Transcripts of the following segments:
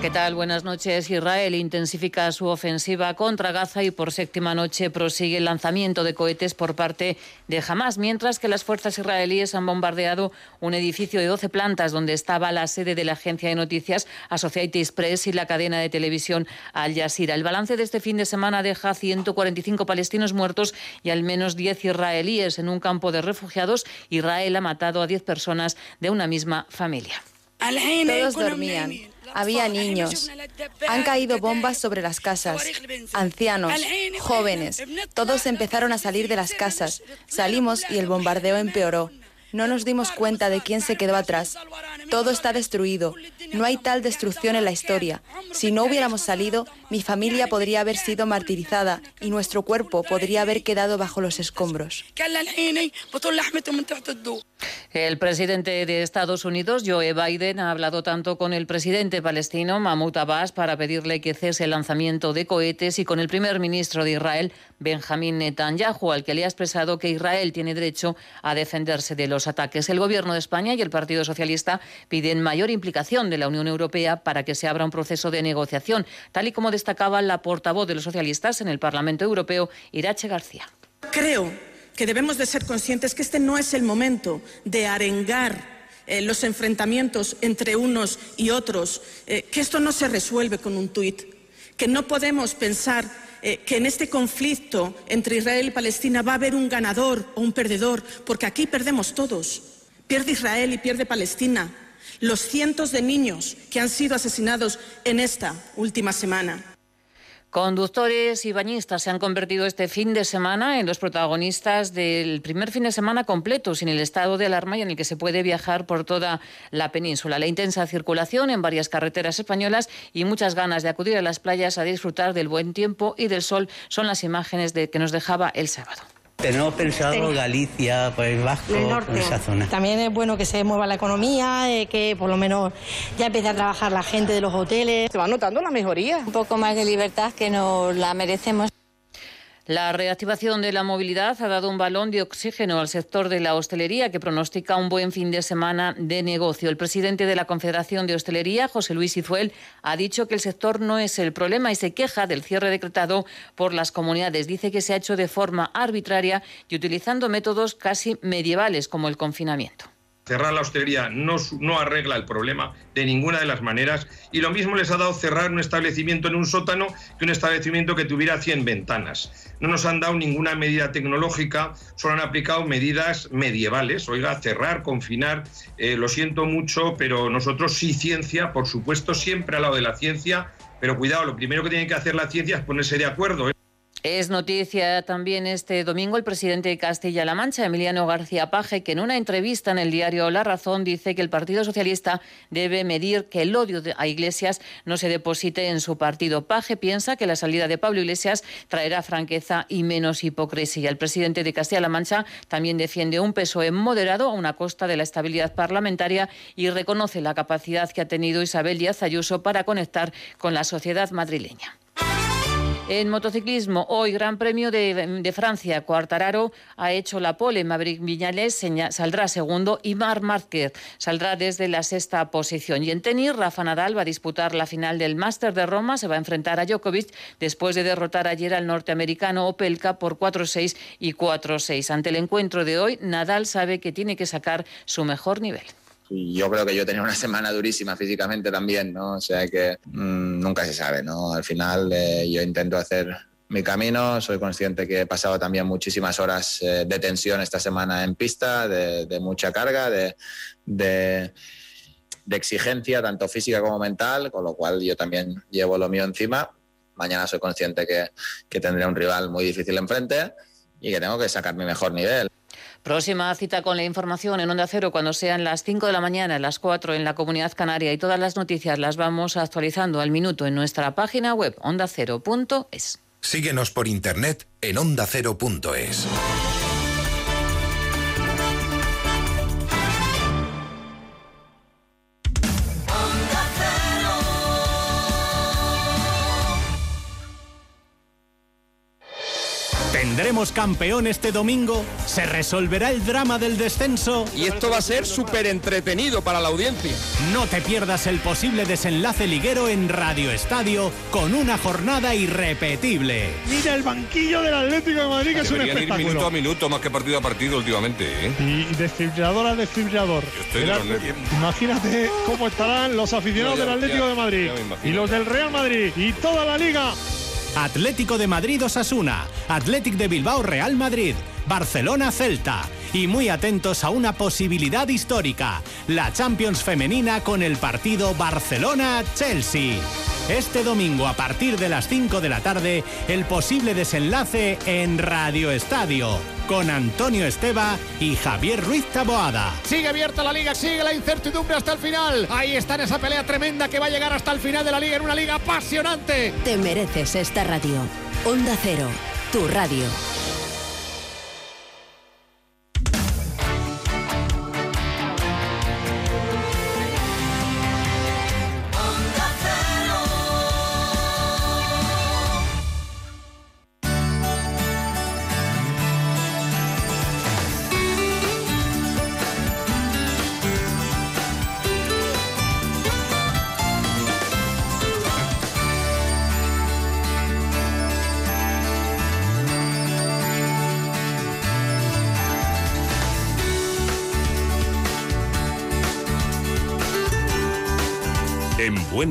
¿Qué tal? Buenas noches. Israel intensifica su ofensiva contra Gaza y por séptima noche prosigue el lanzamiento de cohetes por parte de Hamas, mientras que las fuerzas israelíes han bombardeado un edificio de 12 plantas donde estaba la sede de la agencia de noticias Associated Press y la cadena de televisión Al Jazeera. El balance de este fin de semana deja 145 palestinos muertos y al menos 10 israelíes en un campo de refugiados. Israel ha matado a 10 personas de una misma familia. Todos dormían. Había niños. Han caído bombas sobre las casas. Ancianos, jóvenes. Todos empezaron a salir de las casas. Salimos y el bombardeo empeoró. No nos dimos cuenta de quién se quedó atrás. Todo está destruido. No hay tal destrucción en la historia. Si no hubiéramos salido, mi familia podría haber sido martirizada y nuestro cuerpo podría haber quedado bajo los escombros. El presidente de Estados Unidos, Joe Biden, ha hablado tanto con el presidente palestino, Mahmoud Abbas, para pedirle que cese el lanzamiento de cohetes y con el primer ministro de Israel, Benjamín Netanyahu, al que le ha expresado que Israel tiene derecho a defenderse de los ataques. El Gobierno de España y el Partido Socialista piden mayor implicación de la Unión Europea para que se abra un proceso de negociación, tal y como destacaba la portavoz de los socialistas en el Parlamento Europeo, Irache García. Creo que debemos de ser conscientes que este no es el momento de arengar eh, los enfrentamientos entre unos y otros, eh, que esto no se resuelve con un tuit, que no podemos pensar eh, que en este conflicto entre Israel y Palestina va a haber un ganador o un perdedor, porque aquí perdemos todos. Pierde Israel y pierde Palestina. Los cientos de niños que han sido asesinados en esta última semana. Conductores y bañistas se han convertido este fin de semana en los protagonistas del primer fin de semana completo sin el estado de alarma y en el que se puede viajar por toda la península. La intensa circulación en varias carreteras españolas y muchas ganas de acudir a las playas a disfrutar del buen tiempo y del sol son las imágenes de que nos dejaba el sábado. Tenemos pensado Galicia, País Vasco, esa zona. También es bueno que se mueva la economía, eh, que por lo menos ya empiece a trabajar la gente de los hoteles. Se va notando la mejoría. Un poco más de libertad que nos la merecemos. La reactivación de la movilidad ha dado un balón de oxígeno al sector de la hostelería que pronostica un buen fin de semana de negocio. El presidente de la Confederación de Hostelería, José Luis Izuel, ha dicho que el sector no es el problema y se queja del cierre decretado por las comunidades. Dice que se ha hecho de forma arbitraria y utilizando métodos casi medievales como el confinamiento cerrar la hostelería no, no, arregla el problema de ninguna de las maneras y lo mismo les ha dado cerrar un establecimiento en un sótano que un establecimiento que tuviera 100 ventanas. No nos han dado ninguna medida tecnológica, solo han aplicado medidas medievales. Oiga, cerrar, confinar, eh, lo siento mucho, pero nosotros sí ciencia, por supuesto, siempre al lado de la ciencia, pero cuidado, lo primero que tiene que hacer la ciencia es ponerse de acuerdo. ¿eh? Es noticia también este domingo el presidente de Castilla-La Mancha, Emiliano García Paje, que en una entrevista en el diario La Razón dice que el Partido Socialista debe medir que el odio a Iglesias no se deposite en su partido. Paje piensa que la salida de Pablo Iglesias traerá franqueza y menos hipocresía. El presidente de Castilla-La Mancha también defiende un PSOE moderado a una costa de la estabilidad parlamentaria y reconoce la capacidad que ha tenido Isabel Díaz Ayuso para conectar con la sociedad madrileña. En motociclismo, hoy Gran Premio de, Francia, Cuartararo ha hecho la pole, Maverick Viñales saldrá segundo y Mar Márquez saldrá desde la sexta posición. Y en tenis, Rafa Nadal va a disputar la final del Máster de Roma, se va a enfrentar a Djokovic después de derrotar ayer al norteamericano Opelka por 4-6 y 4-6. Ante el encuentro de hoy, Nadal sabe que tiene que sacar su mejor nivel yo creo que yo tenía una semana durísima físicamente también, ¿no? O sea que mm, nunca se sabe, ¿no? Al final eh, yo intento hacer mi camino, soy consciente que he pasado también muchísimas horas eh, de tensión esta semana en pista, de, mucha carga, de, de, exigencia, tanto física como mental, con lo cual yo también llevo lo mío encima. Mañana soy consciente que, que tendré un rival muy difícil enfrente y que tengo que sacar mi mejor nivel. Próxima cita con la información en Onda Cero cuando sean las 5 de la mañana, las 4 en la Comunidad Canaria y todas las noticias las vamos actualizando al minuto en nuestra página web ondacero.es. Síguenos por internet en ondacero.es. ¿Tendremos campeón este domingo? ¿Se resolverá el drama del descenso? Y esto va a ser súper entretenido para la audiencia. No te pierdas el posible desenlace liguero en Radio Estadio con una jornada irrepetible. Mira el banquillo del Atlético de Madrid que es un espectáculo. Ir minuto a minuto más que partido a partido últimamente. ¿eh? Y desfibrilador a desfibrilador. Imagínate cómo estarán los aficionados del Atlético de Madrid y los del Real Madrid y toda la liga. Atlético de Madrid Osasuna, Atlético de Bilbao Real Madrid, Barcelona Celta y muy atentos a una posibilidad histórica, la Champions femenina con el partido Barcelona-Chelsea. Este domingo a partir de las 5 de la tarde, el posible desenlace en Radio Estadio con Antonio Esteba y Javier Ruiz Taboada. Sigue abierta la liga, sigue la incertidumbre hasta el final. Ahí está en esa pelea tremenda que va a llegar hasta el final de la liga en una liga apasionante. Te mereces esta radio. Onda Cero, tu radio.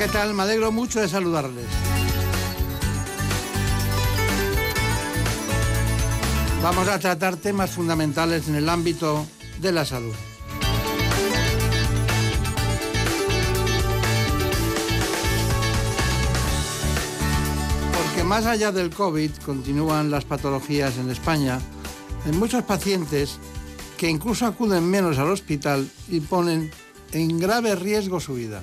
¿Qué tal? Me alegro mucho de saludarles. Vamos a tratar temas fundamentales en el ámbito de la salud. Porque más allá del COVID continúan las patologías en España en muchos pacientes que incluso acuden menos al hospital y ponen en grave riesgo su vida.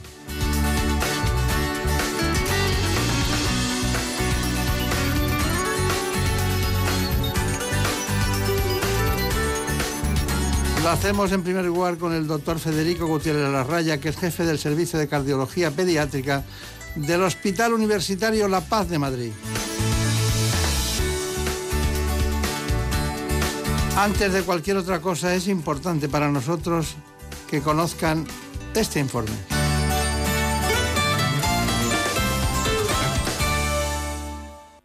Lo hacemos en primer lugar con el doctor Federico Gutiérrez Larraya, que es jefe del Servicio de Cardiología Pediátrica del Hospital Universitario La Paz de Madrid. Antes de cualquier otra cosa, es importante para nosotros que conozcan este informe.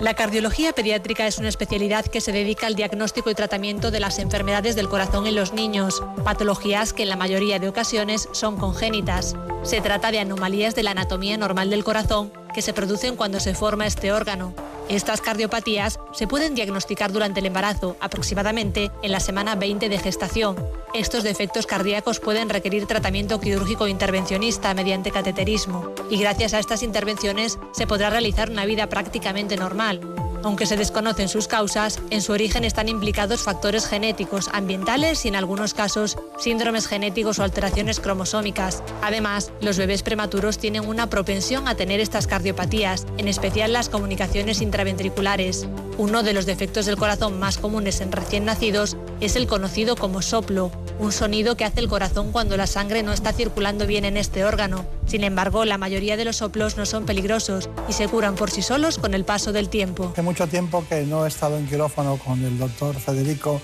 La cardiología pediátrica es una especialidad que se dedica al diagnóstico y tratamiento de las enfermedades del corazón en los niños, patologías que en la mayoría de ocasiones son congénitas. Se trata de anomalías de la anatomía normal del corazón que se producen cuando se forma este órgano. Estas cardiopatías se pueden diagnosticar durante el embarazo, aproximadamente en la semana 20 de gestación. Estos defectos cardíacos pueden requerir tratamiento quirúrgico intervencionista mediante cateterismo, y gracias a estas intervenciones se podrá realizar una vida prácticamente normal. Aunque se desconocen sus causas, en su origen están implicados factores genéticos, ambientales y en algunos casos síndromes genéticos o alteraciones cromosómicas. Además, los bebés prematuros tienen una propensión a tener estas cardiopatías, en especial las comunicaciones intraventriculares. Uno de los defectos del corazón más comunes en recién nacidos es el conocido como soplo, un sonido que hace el corazón cuando la sangre no está circulando bien en este órgano. Sin embargo, la mayoría de los soplos no son peligrosos y se curan por sí solos con el paso del tiempo. Hace mucho tiempo que no he estado en quirófano con el doctor Federico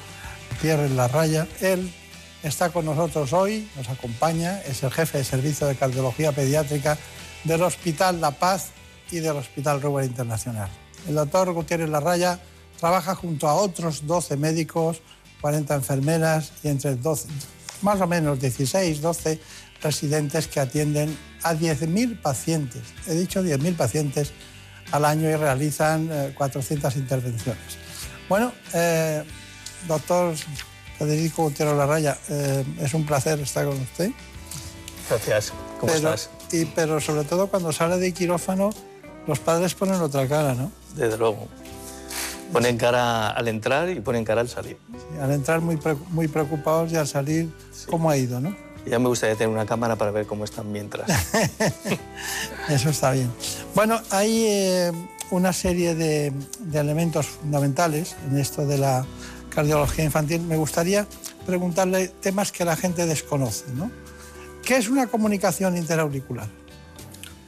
Pierre Larraya. Él está con nosotros hoy, nos acompaña, es el jefe de servicio de cardiología pediátrica del Hospital La Paz y del Hospital Ruber Internacional. El doctor Gutiérrez Larraya trabaja junto a otros 12 médicos, 40 enfermeras y entre 12, más o menos 16, 12 residentes que atienden a 10.000 pacientes. He dicho 10.000 pacientes al año y realizan 400 eh, intervenciones. Bueno, eh, doctor Federico Gutiérrez Larraya, eh, es un placer estar con usted. Gracias. ¿Cómo estás? Y, pero sobre todo cuando sale de quirófano los padres ponen otra cara, ¿no? Desde luego. Ponen cara al entrar y ponen cara al salir. al entrar muy, muy preocupados y al salir, ¿cómo ha ido, no? Ya me gustaría tener una cámara para ver cómo están mientras. Eso está bien. Bueno, hay eh, una serie de, de, elementos fundamentales en esto de la cardiología infantil. Me gustaría preguntarle temas que la gente desconoce, ¿no? ¿Qué es una comunicación interauricular?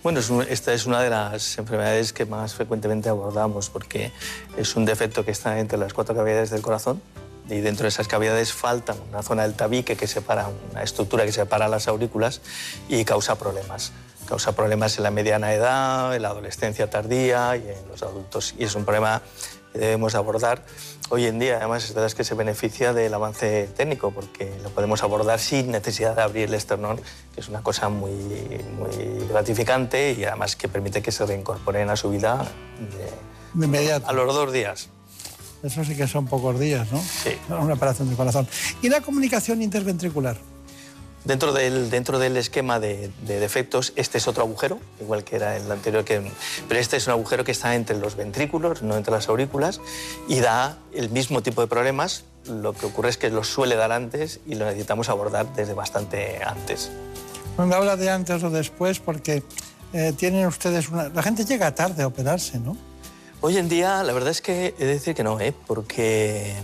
Bueno, esta es una de las enfermedades que más frecuentemente abordamos porque es un defecto que está entre las cuatro cavidades del corazón y dentro de esas cavidades falta una zona del tabique que separa, una estructura que separa las aurículas y causa problemas. Causa problemas en la mediana edad, en la adolescencia tardía y en los adultos. Y es un problema que debemos abordar hoy en día. Además, es que se beneficia del avance técnico porque lo podemos abordar sin necesidad de abrir el esternón, que es una cosa muy, muy gratificante y además que permite que se reincorporen a su vida de, inmediato. A los dos días. Eso sí que son pocos días, ¿no? Sí. Una operación del corazón. ¿Y la comunicación interventricular? Dentro del, dentro del esquema de, defectos, este es otro agujero, igual que era el anterior, que, pero este es un agujero que está entre los ventrículos, no entre las aurículas, y da el mismo tipo de problemas. Lo que ocurre es que lo suele dar antes y lo necesitamos abordar desde bastante antes. Cuando habla de antes o después, porque eh, tienen ustedes una... La gente llega tarde a operarse, ¿no? Hoy en día, la verdad es que he de decir que no, ¿eh? porque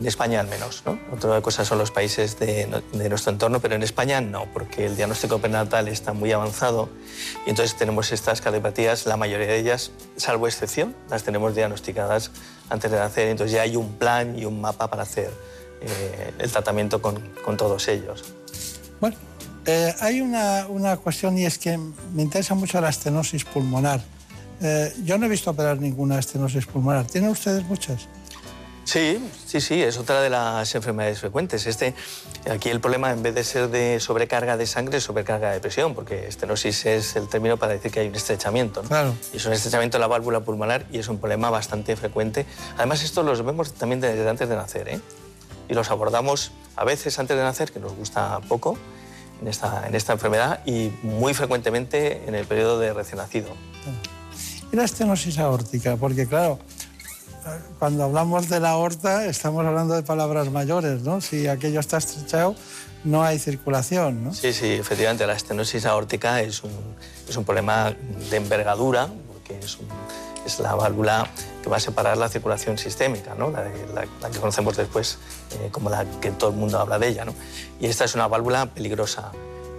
en España al menos. ¿no? Otra cosa son los países de, nuestro entorno, pero en España no, porque el diagnóstico prenatal está muy avanzado y entonces tenemos estas cardiopatías, la mayoría de ellas, salvo excepción, las tenemos diagnosticadas antes de nacer, entonces ya hay un plan y un mapa para hacer eh, el tratamiento con, todos ellos. Bueno, eh, hay una, una, cuestión y es que me interesa mucho la estenosis pulmonar. Eh, yo no he visto operar ninguna estenosis pulmonar. ¿Tienen ustedes muchas? Sí, sí, sí, es otra de las enfermedades frecuentes. Este, aquí el problema, en vez de ser de sobrecarga de sangre, es sobrecarga de presión, porque estenosis es el término para decir que hay un estrechamiento. Claro. Y es un estrechamiento de la válvula pulmonar y es un problema bastante frecuente. Además, esto los vemos también desde antes de nacer, ¿eh? Y los abordamos a veces antes de nacer, que nos gusta poco, en esta, en esta enfermedad, y muy frecuentemente en el periodo de recién nacido. Y la estenosis aórtica, porque claro, cuando hablamos de la aorta estamos hablando de palabras mayores, ¿no? Si aquello está estrechado, no hay circulación, ¿no? Sí, sí, efectivamente, la estenosis aórtica es un, es un problema de envergadura, porque es, es, la válvula que va a separar la circulación sistémica, ¿no? La, la, que conocemos después eh, como la que todo el mundo habla de ella, ¿no? Y esta es una válvula peligrosa.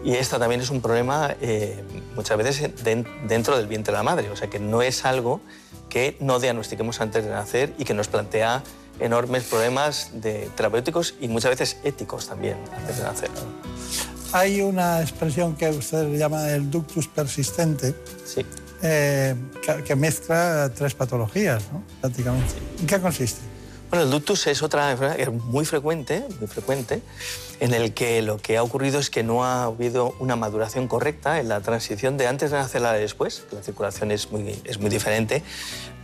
Y esta también es un problema eh, muchas veces dentro del vientre de la madre, o sea que no es algo que no diagnostiquemos antes de nacer y que nos plantea enormes problemas de terapéuticos y muchas veces éticos también antes de nacer. Hay una expresión que usted le llama el ductus persistente, sí. Eh, que, mezcla tres patologías, ¿no? prácticamente. ¿En qué consiste? Bueno, el ductus es otra enfermedad muy frecuente, muy frecuente, en el que lo que ha ocurrido es que no ha habido una maduración correcta en la transición de antes de nacer a la de después, la circulación es muy, es muy diferente,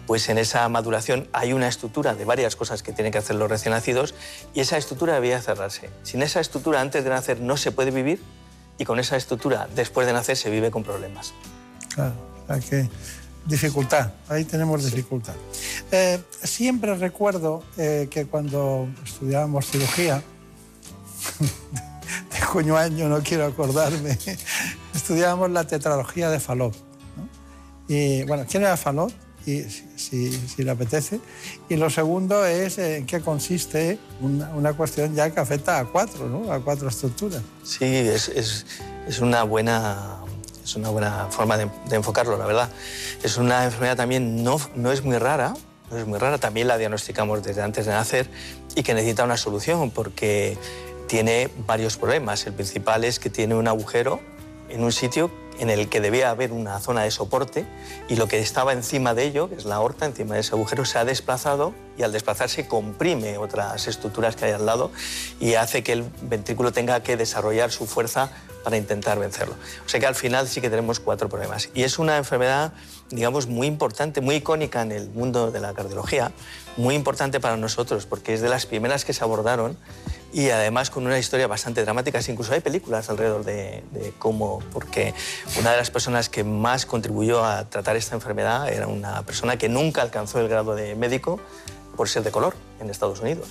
pues en esa maduración hay una estructura de varias cosas que tienen que hacer los recién nacidos y esa estructura debía cerrarse. Sin esa estructura antes de nacer no se puede vivir y con esa estructura después de nacer se vive con problemas. Claro, hay que Dificultad, ahí tenemos dificultad. Eh, siempre recuerdo eh, que cuando estudiábamos cirugía, de coño año no quiero acordarme, estudiábamos la tetralogía de Falot. Y bueno, ¿quién era Falot? Y, si, si, le apetece. Y lo segundo es en qué consiste una, una, cuestión ya que afecta a cuatro, ¿no? A cuatro estructuras. Sí, es, es, es una buena es una buena forma de, enfocarlo, la verdad. Es una enfermedad también no, no es muy rara, no es muy rara, también la diagnosticamos desde antes de nacer y que necesita una solución porque tiene varios problemas. El principal es que tiene un agujero en un sitio en el que debía haber una zona de soporte y lo que estaba encima de ello, que es la aorta, encima de ese agujero, se ha desplazado y al desplazarse comprime otras estructuras que hay al lado y hace que el ventrículo tenga que desarrollar su fuerza para intentar vencerlo. O sea que al final sí que tenemos cuatro problemas. Y es una enfermedad, digamos, muy importante, muy icónica en el mundo de la cardiología, muy importante para nosotros porque es de las primeras que se abordaron y además con una historia bastante dramática. Incluso hay películas alrededor de, cómo, porque una de las personas que más contribuyó a tratar esta enfermedad era una persona que nunca alcanzó el grado de médico por ser de color en Estados Unidos.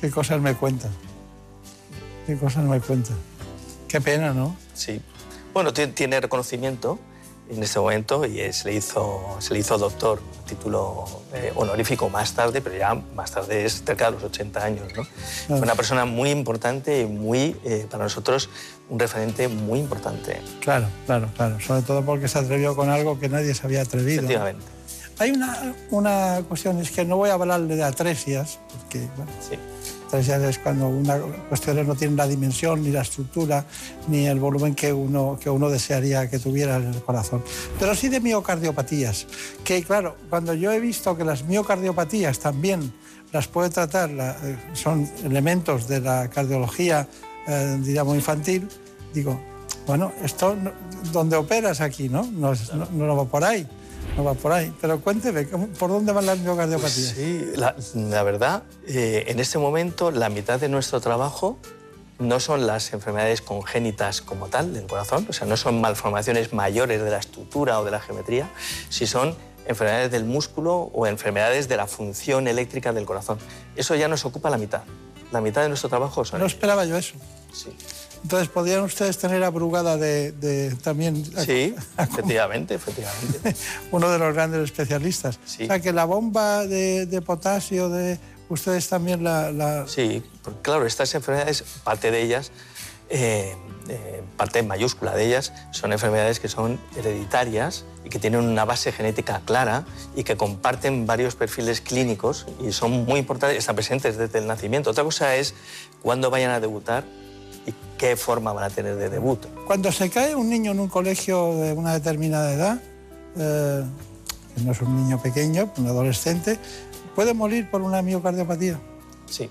Qué cosas me cuentan. Qué cosas me cuentan. Qué pena, ¿no? Sí. Bueno, tiene reconocimiento en ese momento y se le hizo, se le hizo doctor, título eh, honorífico más tarde, pero ya más tarde es cerca de los 80 años. ¿no? Fue una persona muy importante y muy, eh, para nosotros, un referente muy importante. Claro, claro, claro. Sobre todo porque se atrevió con algo que nadie se había atrevido. Efectivamente. Hay una, una cuestión, es que no voy a hablarle de atresias, porque bueno, sí. Cuando una cuestión no tiene la dimensión, ni la estructura, ni el volumen que uno, que uno desearía que tuviera en el corazón. Pero sí de miocardiopatías, que claro, cuando yo he visto que las miocardiopatías también las puede tratar, eh, son elementos de la cardiología, eh, diríamos, infantil, digo, bueno, esto, donde operas aquí, ¿no? No, no, no va por ahí no va por ahí. Pero cuénteme, ¿por dónde van las miocardiopatías? sí, la, verdad, eh, en este momento la mitad de nuestro trabajo no son las enfermedades congénitas como tal del corazón, o sea, no son malformaciones mayores de la estructura o de la geometría, si son enfermedades del músculo o enfermedades de la función eléctrica del corazón. Eso ya nos ocupa la mitad. La mitad de nuestro trabajo son... No esperaba yo eso. Sí. Entonces, ¿podrían ustedes tener abrugada de, también... Sí, efectivamente, efectivamente. Uno de los grandes especialistas. Sí. O sea, que la bomba de, potasio, de ustedes también la... Sí, claro, estas enfermedades, parte de ellas, eh, eh, parte mayúscula de ellas, son enfermedades que son hereditarias y que tienen una base genética clara y que comparten varios perfiles clínicos y son muy importantes, están presentes desde el nacimiento. Otra cosa es cuando vayan a debutar y qué forma van a tener de debut. Cuando se cae un niño en un colegio de una determinada edad, eh, que no es un niño pequeño, un adolescente, puede morir por una miocardiopatía. Sí.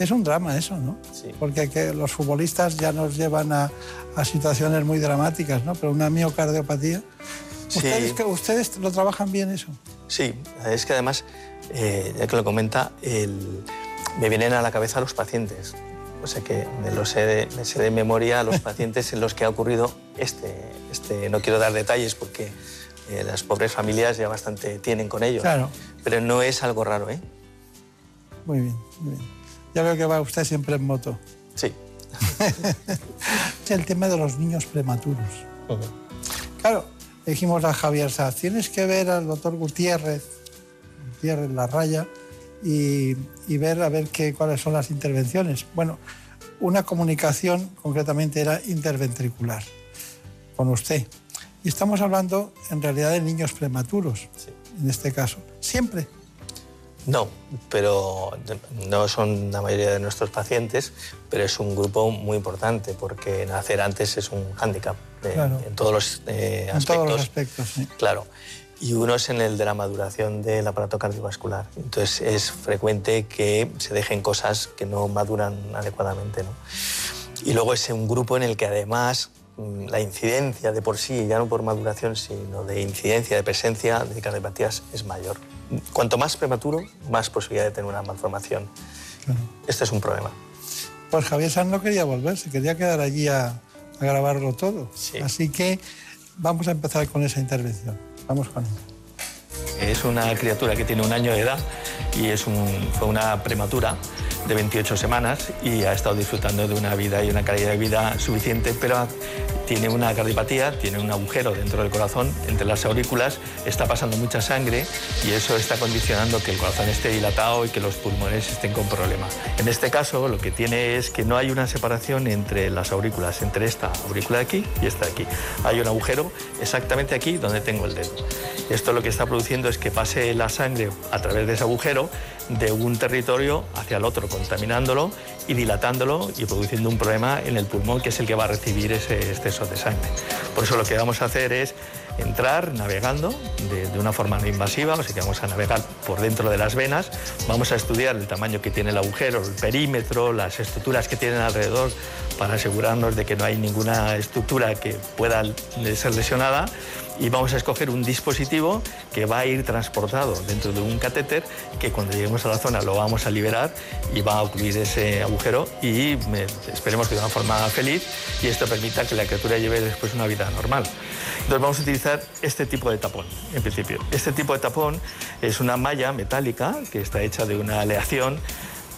Es un drama eso, ¿no? Sí. Porque que los futbolistas ya nos llevan a, situaciones muy dramáticas, ¿no? Pero una miocardiopatía... ¿Ustedes, que, ¿Ustedes lo trabajan bien eso? Sí, es que además, eh, ya que lo comenta, me vienen a la cabeza los pacientes. O sea que me lo sé de, sé de memoria a los pacientes en los que ha ocurrido este, este no quiero dar detalles porque eh, las pobres familias ya bastante tienen con ello. Claro. Pero no es algo raro, ¿eh? Muy bien, muy bien. Ya veo que va usted siempre en moto. Sí. el tema de los niños prematuros. Claro, dijimos a Javier Sá, tienes que ver al doctor Gutiérrez, Gutiérrez La Raya, y, ver a ver qué, cuáles son las intervenciones. Bueno, una comunicación concretamente era interventricular con usted. Y estamos hablando en realidad de niños prematuros, en este caso. ¿Siempre? No, pero no son la mayoría de nuestros pacientes, pero es un grupo muy importante porque nacer antes es un hándicap en todos los eh, aspectos. En todos los aspectos, sí. Claro y uno es en el de la maduración del aparato cardiovascular. Entonces es frecuente que se dejen cosas que no maduran adecuadamente. ¿no? Y luego es un grupo en el que además mm, la incidencia de por sí, ya no por maduración, sino de incidencia, de presencia de cardiopatías es mayor. Cuanto más prematuro, más posibilidad de tener una malformación. Este es un problema. Pues Javier Sanz no quería volver, se quería quedar allí a, a grabarlo todo. Así que vamos a empezar con esa intervención. Vamos con Es una criatura que tiene un año de edad y es fue una prematura de 28 semanas y ha estado disfrutando de una vida y una calidad de vida suficiente, pero tiene una cardiopatía, tiene un agujero dentro del corazón, entre las aurículas, está pasando mucha sangre y eso está condicionando que el corazón esté dilatado y que los pulmones estén con problemas. En este caso, lo que tiene es que no hay una separación entre las aurículas, entre esta aurícula de aquí y esta de aquí. Hay un agujero exactamente aquí donde tengo el dedo. Esto lo que está produciendo es que pase la sangre a través de ese agujero de un territorio hacia el otro, contaminándolo y dilatándolo y produciendo un problema en el pulmón que es el que va a recibir ese exceso de sangre. Por eso lo que vamos a hacer es entrar navegando de, una forma no invasiva, o sea que vamos a navegar por dentro de las venas, vamos a estudiar el tamaño que tiene el agujero, el perímetro, las estructuras que tienen alrededor para asegurarnos de que no hay ninguna estructura que pueda ser lesionada y vamos a escoger un dispositivo que va a ir transportado dentro de un catéter que cuando lleguemos a la zona lo vamos a liberar y va a ocluir ese agujero y esperemos que de una forma feliz y esto permita que la criatura lleve después una vida normal. Entonces vamos a utilizar este tipo de tapón, en principio. Este tipo de tapón es una malla metálica que está hecha de una aleación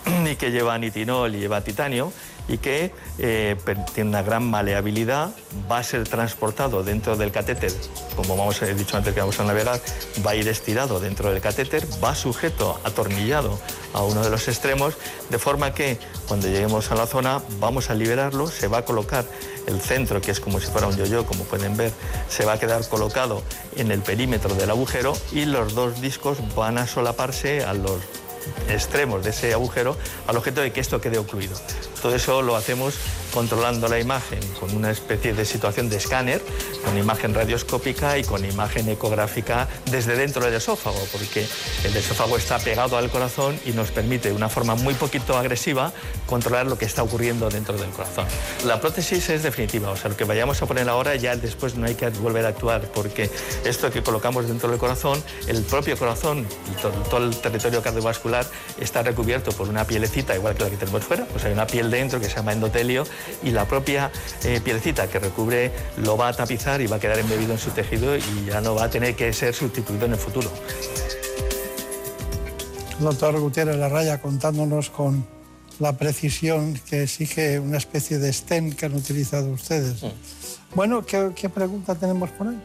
y que lleva nitinol y lleva titanio y que eh, tiene una gran maleabilidad, va a ser transportado dentro del catéter, como hemos dicho antes que vamos a navegar, va a ir estirado dentro del catéter, va sujeto, atornillado a uno de los extremos, de forma que cuando lleguemos a la zona vamos a liberarlo, se va a colocar el centro, que es como si fuera un yo-yo, como pueden ver, se va a quedar colocado en el perímetro del agujero y los dos discos van a solaparse a los extremos de ese agujero al objeto de que esto quede ocluido. Todo eso lo hacemos controlando la imagen con una especie de situación de escáner, con imagen radioscópica y con imagen ecográfica desde dentro del esófago, porque el esófago está pegado al corazón y nos permite de una forma muy poquito agresiva controlar lo que está ocurriendo dentro del corazón. La prótesis es definitiva, o sea, lo que vayamos a poner ahora ya después no hay que volver a actuar, porque esto que colocamos dentro del corazón, el propio corazón y todo, el territorio cardiovascular está recubierto por una pielecita, igual que la que tenemos fuera, pues hay una piel dentro que se llama endotelio y la propia eh, pielecita que recubre lo va a tapizar y va a quedar embebido en su tejido y ya no va a tener que ser sustituido en el futuro. doctor Gutiérrez Larraya contándonos con la precisión que exige una especie de stent que han utilizado ustedes. Bueno, ¿qué, pregunta tenemos por ahí?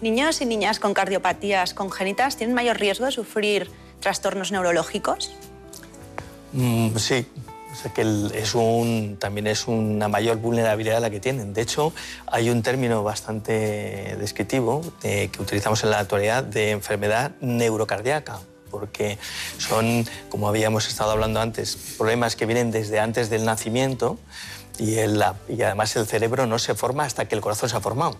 ¿Niños y niñas con cardiopatías congénitas tienen mayor riesgo de sufrir trastornos neurológicos? Mm, sí, que es un, también es una mayor vulnerabilidad la que tienen. De hecho, hay un término bastante descriptivo eh, que utilizamos en la actualidad de enfermedad neurocardíaca porque son, como habíamos estado hablando antes, problemas que vienen desde antes del nacimiento y, y además el cerebro no se forma hasta que el corazón se ha formado.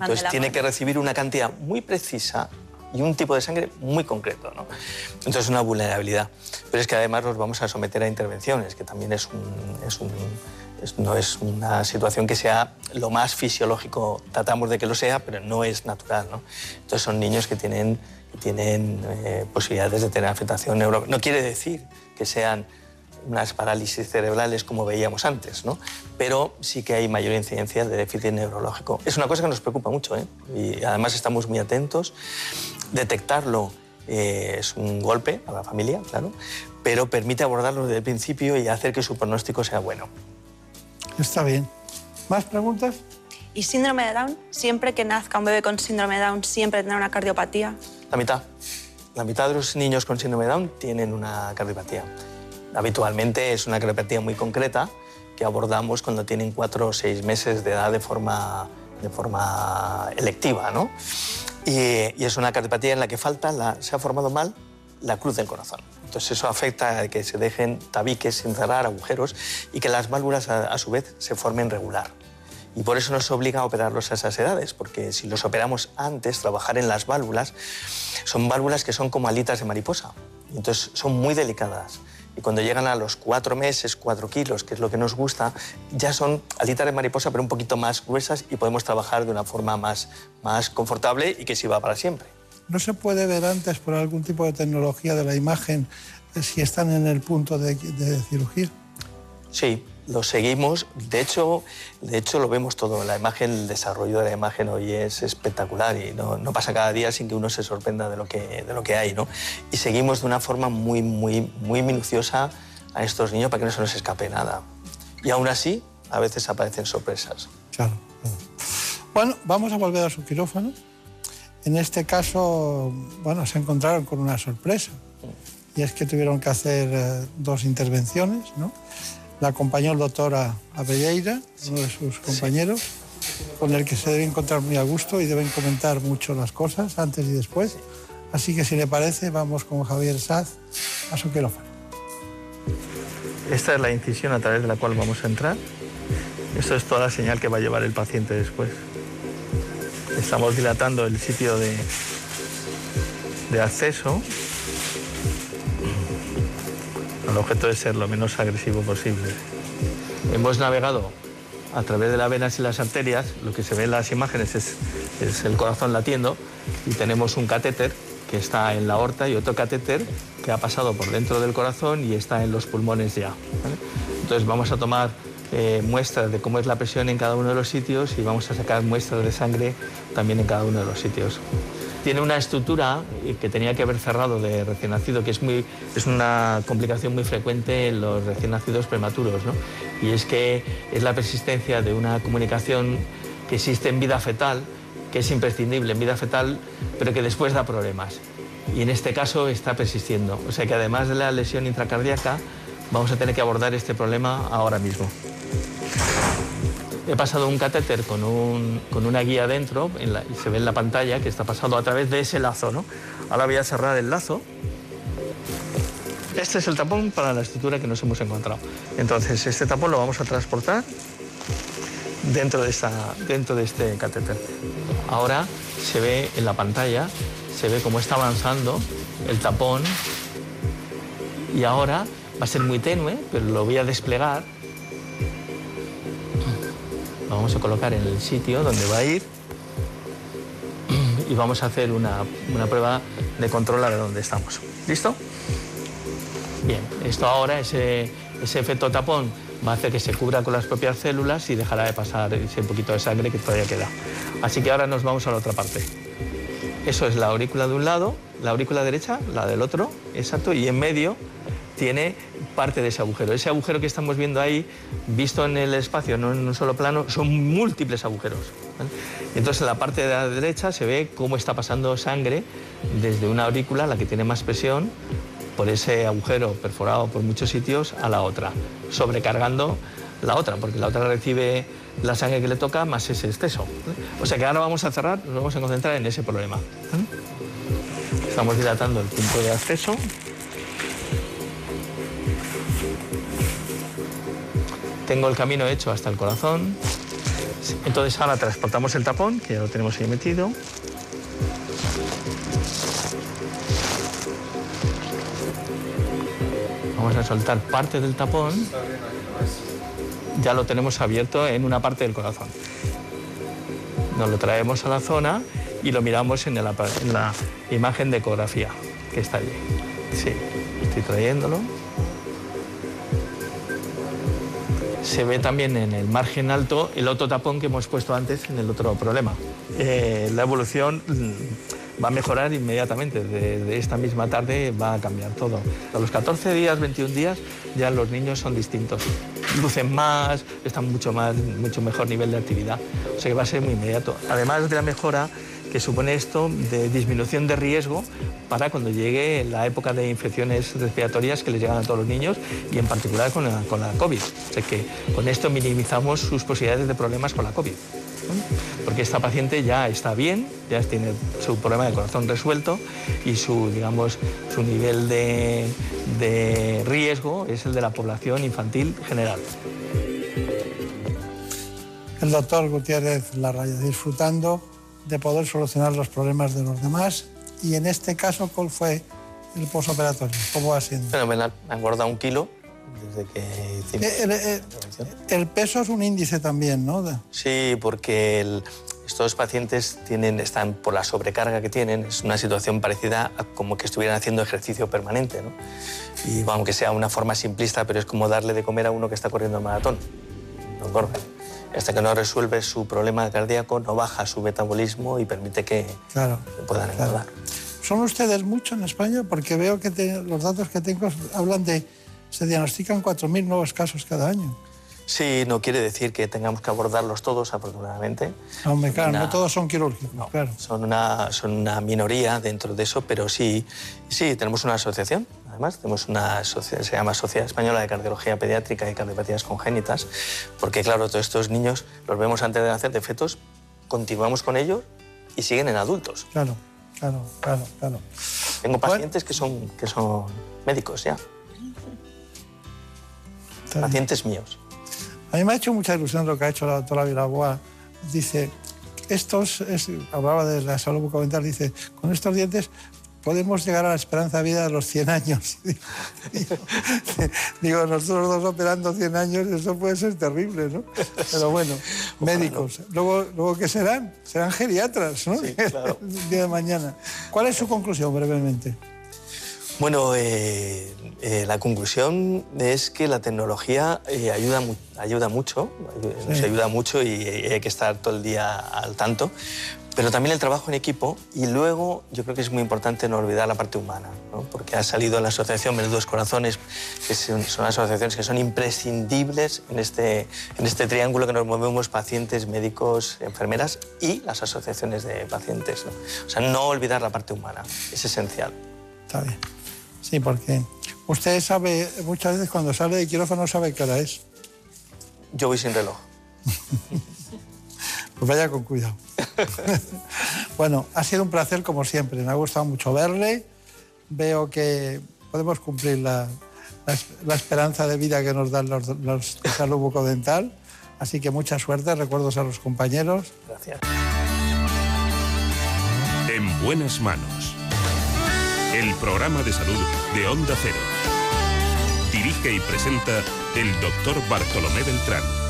Entonces tiene que recibir una cantidad muy precisa y un tipo de sangre muy concreto. ¿no? Entonces, una vulnerabilidad. Pero es que además nos vamos a someter a intervenciones, que también es un, no es una situación que sea lo más fisiológico, tratamos de que lo sea, pero no es natural. ¿no? Entonces, son niños que tienen, tienen eh, posibilidades de tener afectación neuro. No quiere decir que sean unas parálisis cerebrales como veíamos antes, ¿no? pero sí que hay mayor incidencia de déficit neurológico. Es una cosa que nos preocupa mucho ¿eh? y además estamos muy atentos. Detectarlo eh, es un golpe a la familia, claro, pero permite abordarlo desde el principio y hacer que su pronóstico sea bueno. Está bien. ¿Más preguntas? ¿Y síndrome de Down? ¿Siempre que nazca un bebé con síndrome de Down, siempre tendrá una cardiopatía? La mitad. La mitad de los niños con síndrome de Down tienen una cardiopatía. Habitualmente es una cardiopatía muy concreta que abordamos cuando tienen cuatro o seis meses de edad de forma, de forma electiva. ¿no? Y, es una cardiopatía en la que falta, se ha formado mal la cruz del corazón. Entonces eso afecta a que se dejen tabiques sin cerrar, agujeros, y que las válvulas a, a su vez se formen regular. Y por eso nos obliga a operarlos a esas edades, porque si los operamos antes, trabajar en las válvulas, son válvulas que son como alitas de mariposa. Entonces son muy delicadas y cuando llegan a los cuatro meses, cuatro kilos, que es lo que nos gusta, ya son alitas de mariposa, pero un poquito más gruesas y podemos trabajar de una forma más, más confortable y que sirva para siempre. ¿No se puede ver antes por algún tipo de tecnología de la imagen si están en el punto de, de cirugía? Sí, lo seguimos. De hecho, de hecho, lo vemos todo. La imagen, el desarrollo de la imagen hoy es espectacular y no, no, pasa cada día sin que uno se sorprenda de lo que, de lo que hay. ¿no? Y seguimos de una forma muy, muy, muy minuciosa a estos niños para que no se nos escape nada. Y aún así, a veces aparecen sorpresas. Claro. Bueno, vamos a volver a su quirófano. En este caso, bueno, se encontraron con una sorpresa. Y es que tuvieron que hacer eh, dos intervenciones, ¿no? La acompañó el doctor Abelleira, uno de sus compañeros, con el que se debe encontrar muy a gusto y deben comentar mucho las cosas antes y después. Así que si le parece, vamos con Javier Saz a su quirófano. Esta es la incisión a través de la cual vamos a entrar. Esto es toda la señal que va a llevar el paciente después. Estamos dilatando el sitio de, de acceso el objeto es ser lo menos agresivo posible. Hemos navegado a través de las venas y las arterias, lo que se ve en las imágenes es, es el corazón latiendo y tenemos un catéter que está en la aorta y otro catéter que ha pasado por dentro del corazón y está en los pulmones ya. Entonces vamos a tomar eh, muestras de cómo es la presión en cada uno de los sitios y vamos a sacar muestras de sangre también en cada uno de los sitios. Tiene una estructura que tenía que haber cerrado de recién nacido, que es, muy, es una complicación muy frecuente en los recién nacidos prematuros, ¿no? y es que es la persistencia de una comunicación que existe en vida fetal, que es imprescindible en vida fetal, pero que después da problemas. Y en este caso está persistiendo. O sea que además de la lesión intracardíaca, vamos a tener que abordar este problema ahora mismo. He pasado un catéter con, una guía dentro, y se ve en la pantalla que está pasado a través de ese lazo. ¿no? Ahora voy a cerrar el lazo. Este es el tapón para la estructura que nos hemos encontrado. Entonces, este tapón lo vamos a transportar dentro de, dentro de este catéter. Ahora se ve en la pantalla, se ve cómo está avanzando el tapón y ahora va a ser muy tenue, pero lo voy a desplegar. Lo vamos a colocar en el sitio donde va a ir y vamos a hacer una, una prueba de control a ver dónde estamos. ¿Listo? Bien, esto ahora, ese, ese efecto tapón va a hacer que se cubra con las propias células y dejará de pasar ese poquito de sangre que todavía queda. Así que ahora nos vamos a la otra parte. Eso es la aurícula de un lado, la aurícula derecha, la del otro, exacto, y en medio tiene parte de ese agujero. Ese agujero que estamos viendo ahí, visto en el espacio, no en un solo plano, son múltiples agujeros. entonces en la parte de la derecha se ve cómo está pasando sangre desde una aurícula, la que tiene más presión, por ese agujero perforado por muchos sitios a la otra, sobrecargando la otra, porque la otra recibe la sangre que le toca más ese exceso. O sea que ahora vamos a cerrar, nos vamos a concentrar en ese problema. Estamos dilatando el punto de acceso. Tengo el camino hecho hasta el corazón. Entonces ahora transportamos el tapón, que ya lo tenemos ahí metido. Vamos a soltar parte del tapón. Ya lo tenemos abierto en una parte del corazón. Nos lo traemos a la zona y lo miramos en la, imagen de ecografía que está allí. Sí, estoy trayéndolo. Se ve también en el margen alto el otro tapón que hemos puesto antes en el otro problema. Eh, la evolución va a mejorar inmediatamente. De, esta misma tarde va a cambiar todo. A los 14 días, 21 días, ya los niños son distintos. Lucen más, están mucho, más, mucho mejor nivel de actividad. O sea que va a ser muy inmediato. Además de la mejora que supone esto de disminución de riesgo para cuando llegue la época de infecciones respiratorias que les llegan a todos los niños y en particular con la, con la COVID. O sea que con esto minimizamos sus posibilidades de problemas con la COVID porque esta paciente ya está bien, ya tiene su problema de corazón resuelto y su, digamos, su nivel de, de riesgo es el de la población infantil general. El doctor Gutiérrez Larraya disfrutando de poder solucionar los problemas de los demás y en este caso, ¿cuál fue el posoperatorio? ¿Cómo va siendo? Fenomenal, me han engordado un kilo desde que eh, eh, el, peso es un índice también, ¿no? Sí, porque estos pacientes tienen, están por la sobrecarga que tienen, es una situación parecida a como que estuvieran haciendo ejercicio permanente, ¿no? Y aunque sea una forma simplista, pero es como darle de comer a uno que está corriendo el maratón. No. Hasta que no resuelve su problema cardíaco, no baja su metabolismo y permite que, puedan engordar. ¿Son ustedes mucho en España? Porque veo que los datos que tengo hablan de se diagnostican 4.000 nuevos casos cada año. Sí, no quiere decir que tengamos que abordarlos todos, afortunadamente. No, claro, no todos son quirúrgicos, claro. Son una, son una minoría dentro de eso, pero sí, sí, tenemos una asociación, además, tenemos una sociedad, se llama Sociedad Española de Cardiología Pediátrica y Cardiopatías Congénitas, porque claro, todos estos niños los vemos antes de nacer de fetos, continuamos con ellos y siguen en adultos. Claro, claro, claro, claro. Tengo pacientes que, son, que son médicos ya pacientes míos. A mí me ha hecho mucha ilusión lo que ha hecho la doctora Vilaboa. Dice, estos, hablaba de la salud bucodental, dice, con estos dientes podemos llegar a la esperanza de vida de los 100 años. Digo, nosotros dos operando 100 años, eso puede ser terrible, ¿no? Pero bueno, médicos. Luego, luego, ¿qué serán? Serán geriatras, ¿no? Sí, claro. El día de mañana. ¿Cuál es su conclusión, brevemente? Bueno, eh, eh, la conclusión es que la tecnología eh, ayuda, ayuda mucho, nos ayuda mucho y hay que estar todo el día al tanto, pero también el trabajo en equipo y luego yo creo que es muy importante no olvidar la parte humana, ¿no? porque ha salido la asociación Menudos Corazones, que son, son, asociaciones que son imprescindibles en este, en este triángulo que nos movemos pacientes, médicos, enfermeras y las asociaciones de pacientes. ¿no? O sea, no olvidar la parte humana, es esencial. Está bien. Sí, porque usted sabe, muchas veces cuando sale de quirófano sabe qué hora es. Yo voy sin reloj. pues vaya con cuidado. bueno, ha sido un placer como siempre. Me ha gustado mucho verle. Veo que podemos cumplir la, la, esperanza de vida que nos dan los, los de salud bucodental. Así que mucha suerte, recuerdos a los compañeros. Gracias. En buenas manos el programa de salud de Onda Cero. Dirige y presenta el doctor Bartolomé Beltrán.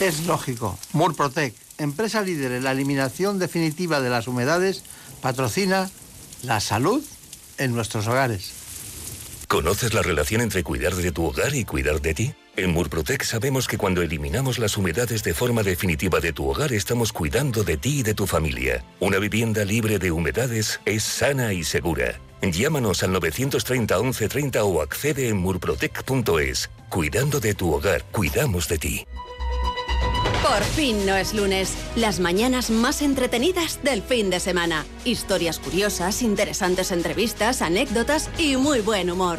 Es lógico. Murprotec, empresa líder en la eliminación definitiva de las humedades, patrocina la salud en nuestros hogares. ¿Conoces la relación entre cuidar de tu hogar y cuidar de ti? En Murprotec sabemos que cuando eliminamos las humedades de forma definitiva de tu hogar estamos cuidando de ti y de tu familia. Una vivienda libre de humedades es sana y segura. Llámanos al 930 1130 o accede en murprotec.es. Cuidando de tu hogar, cuidamos de ti. Por fin no es lunes. Las mañanas más entretenidas del fin de semana. Historias curiosas, interesantes entrevistas, anécdotas y muy buen humor.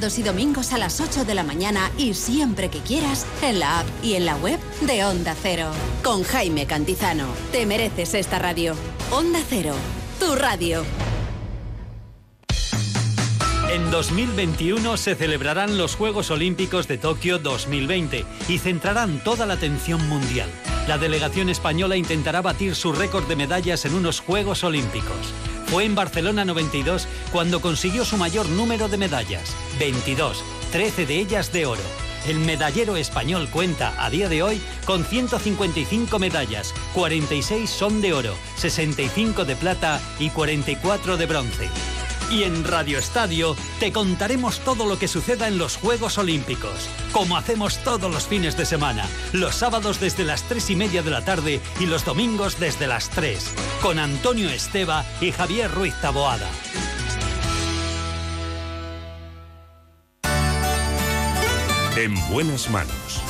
Sábados y domingos a las 8 de la mañana y siempre que quieras en la app y en la web de Onda Cero. Con Jaime Cantizano. Te mereces esta radio. Onda Cero. Tu radio. En 2021 se celebrarán los Juegos Olímpicos de Tokio 2020 y centrarán toda la atención mundial. La delegación española intentará batir su récord de medallas en unos Juegos Olímpicos. Fue en Barcelona 92 cuando consiguió su mayor número de medallas, 22, 13 de ellas de oro. El medallero español cuenta a día de hoy con 155 medallas, 46 son de oro, 65 de plata y 44 de bronce. Y en Radio Estadio te contaremos todo lo que suceda en los Juegos Olímpicos, como hacemos todos los fines de semana, los sábados desde las 3 y media de la tarde y los domingos desde las 3, con Antonio Esteba y Javier Ruiz Taboada. En buenas manos.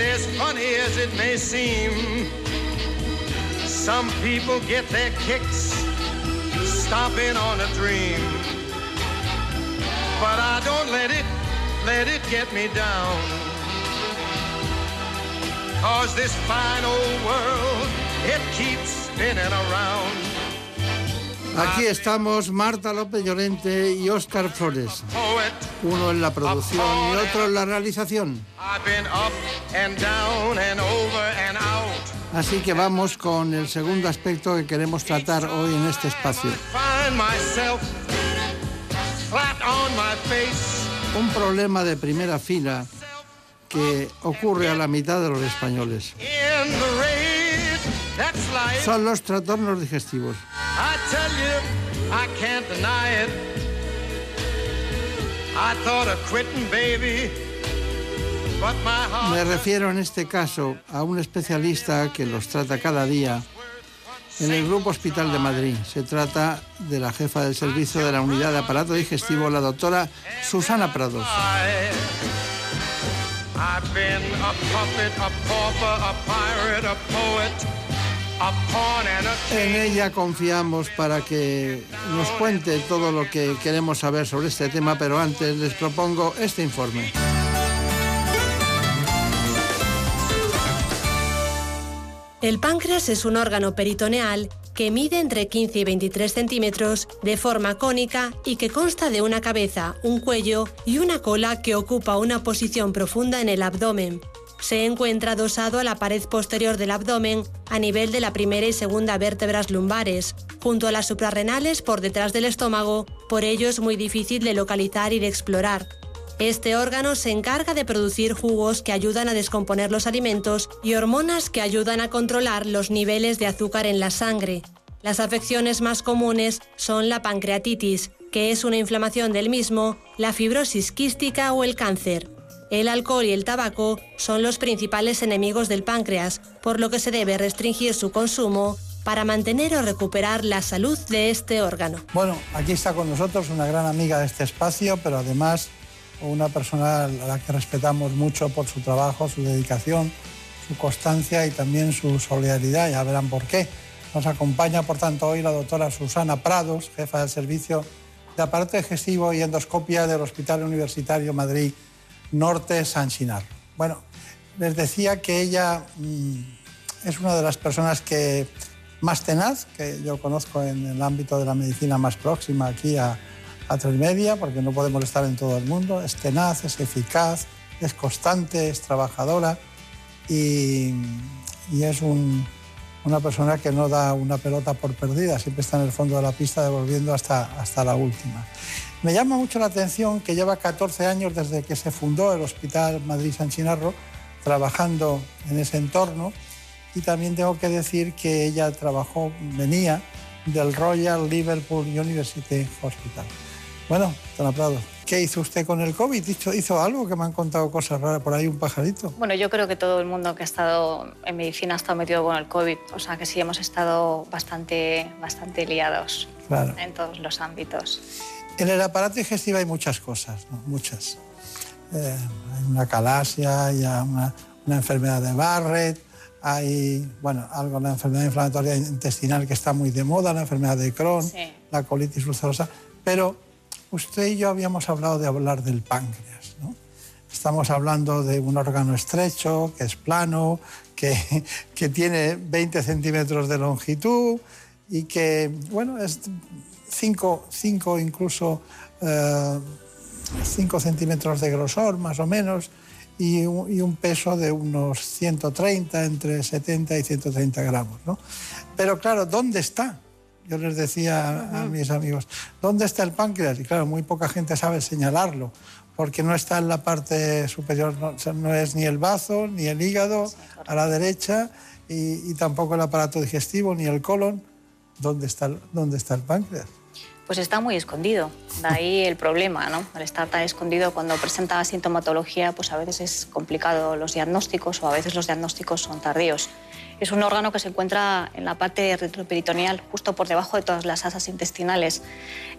And as funny as it may seem, some people get their kicks stomping on a dream. But I don't let it, let it get me down. Cause this fine old world, it keeps spinning around. Aquí estamos Marta López Llorente y Óscar Flores. Uno en la producción y otro en la realización. Así que vamos con el segundo aspecto que queremos tratar hoy en este espacio. Un problema de primera fila que ocurre a la mitad de los españoles. Son los trastornos digestivos. Me refiero en este caso a un especialista que los trata cada día en el Grupo Hospital de Madrid. Se trata de la jefa del servicio de la unidad de aparato digestivo, la doctora Susana Prados. En ella confiamos para que nos cuente todo lo que queremos saber sobre este tema, pero antes les propongo este informe. El páncreas es un órgano peritoneal que mide entre 15 y 23 centímetros de forma cónica y que consta de una cabeza, un cuello y una cola que ocupa una posición profunda en el abdomen. Se encuentra adosado a la pared posterior del abdomen a nivel de la primera y segunda vértebras lumbares, junto a las suprarrenales por detrás del estómago, por ello es muy difícil de localizar y de explorar. Este órgano se encarga de producir jugos que ayudan a descomponer los alimentos y hormonas que ayudan a controlar los niveles de azúcar en la sangre. Las afecciones más comunes son la pancreatitis, que es una inflamación del mismo, la fibrosis quística o el cáncer. El alcohol y el tabaco son los principales enemigos del páncreas, por lo que se debe restringir su consumo para mantener o recuperar la salud de este órgano. Bueno, aquí está con nosotros una gran amiga de este espacio, pero además una persona a la que respetamos mucho por su trabajo, su dedicación, su constancia y también su solidaridad, ya verán por qué. Nos acompaña, por tanto, hoy la doctora Susana Prados, jefa del Servicio de Aparato Digestivo y Endoscopia del Hospital Universitario Madrid Norte San Chinarro. Bueno, les decía que ella mm, es una de las personas que más tenaz, que yo conozco en el ámbito de la medicina más próxima aquí a, tres media, porque no podemos estar en todo el mundo. Es tenaz, es eficaz, es constante, es trabajadora y, es una persona que no da una pelota por perdida, siempre está en el fondo de la pista devolviendo hasta, hasta la última. Me llama mucho la atención que lleva 14 años desde que se fundó el Hospital Madrid San Chinarro trabajando en ese entorno y también tengo que decir que ella trabajó, venía del Royal Liverpool University Hospital. Bueno, don Prado, ¿qué hizo usted con el COVID? ¿Hizo, ¿Hizo algo que me han contado cosas raras por ahí, un pajarito? Bueno, yo creo que todo el mundo que ha estado en medicina ha estado metido con el COVID. O sea, que sí hemos estado bastante, bastante liados en todos los ámbitos. En el aparato digestivo hay muchas cosas, muchas. Eh, hay una calasia, hay una, una, enfermedad de Barrett, hay, bueno, algo, la enfermedad inflamatoria intestinal que está muy de moda, la enfermedad de Crohn, la colitis ulcerosa, pero usted y yo habíamos hablado de hablar del páncreas. ¿no? Estamos hablando de un órgano estrecho, que es plano, que, que tiene 20 centímetros de longitud y que, bueno, es 5 incluso 5 eh, centímetros de grosor, más o menos, y un, y un, peso de unos 130, entre 70 y 130 gramos. ¿no? Pero claro, ¿dónde está? Yo les decía a mis amigos, ¿dónde está el páncreas? Y claro, muy poca gente sabe señalarlo, porque no está en la parte superior, no, es ni el bazo, ni el hígado a la derecha, y, tampoco el aparato digestivo, ni el colon. ¿Dónde está, ¿Dónde está el páncreas? Pues está muy escondido, de ahí el problema, ¿no? Al estar tan escondido cuando presenta sintomatología, pues a veces es complicado los diagnósticos o a veces los diagnósticos son tardíos. Es un órgano que se encuentra en la parte retroperitoneal, justo por debajo de todas las asas intestinales,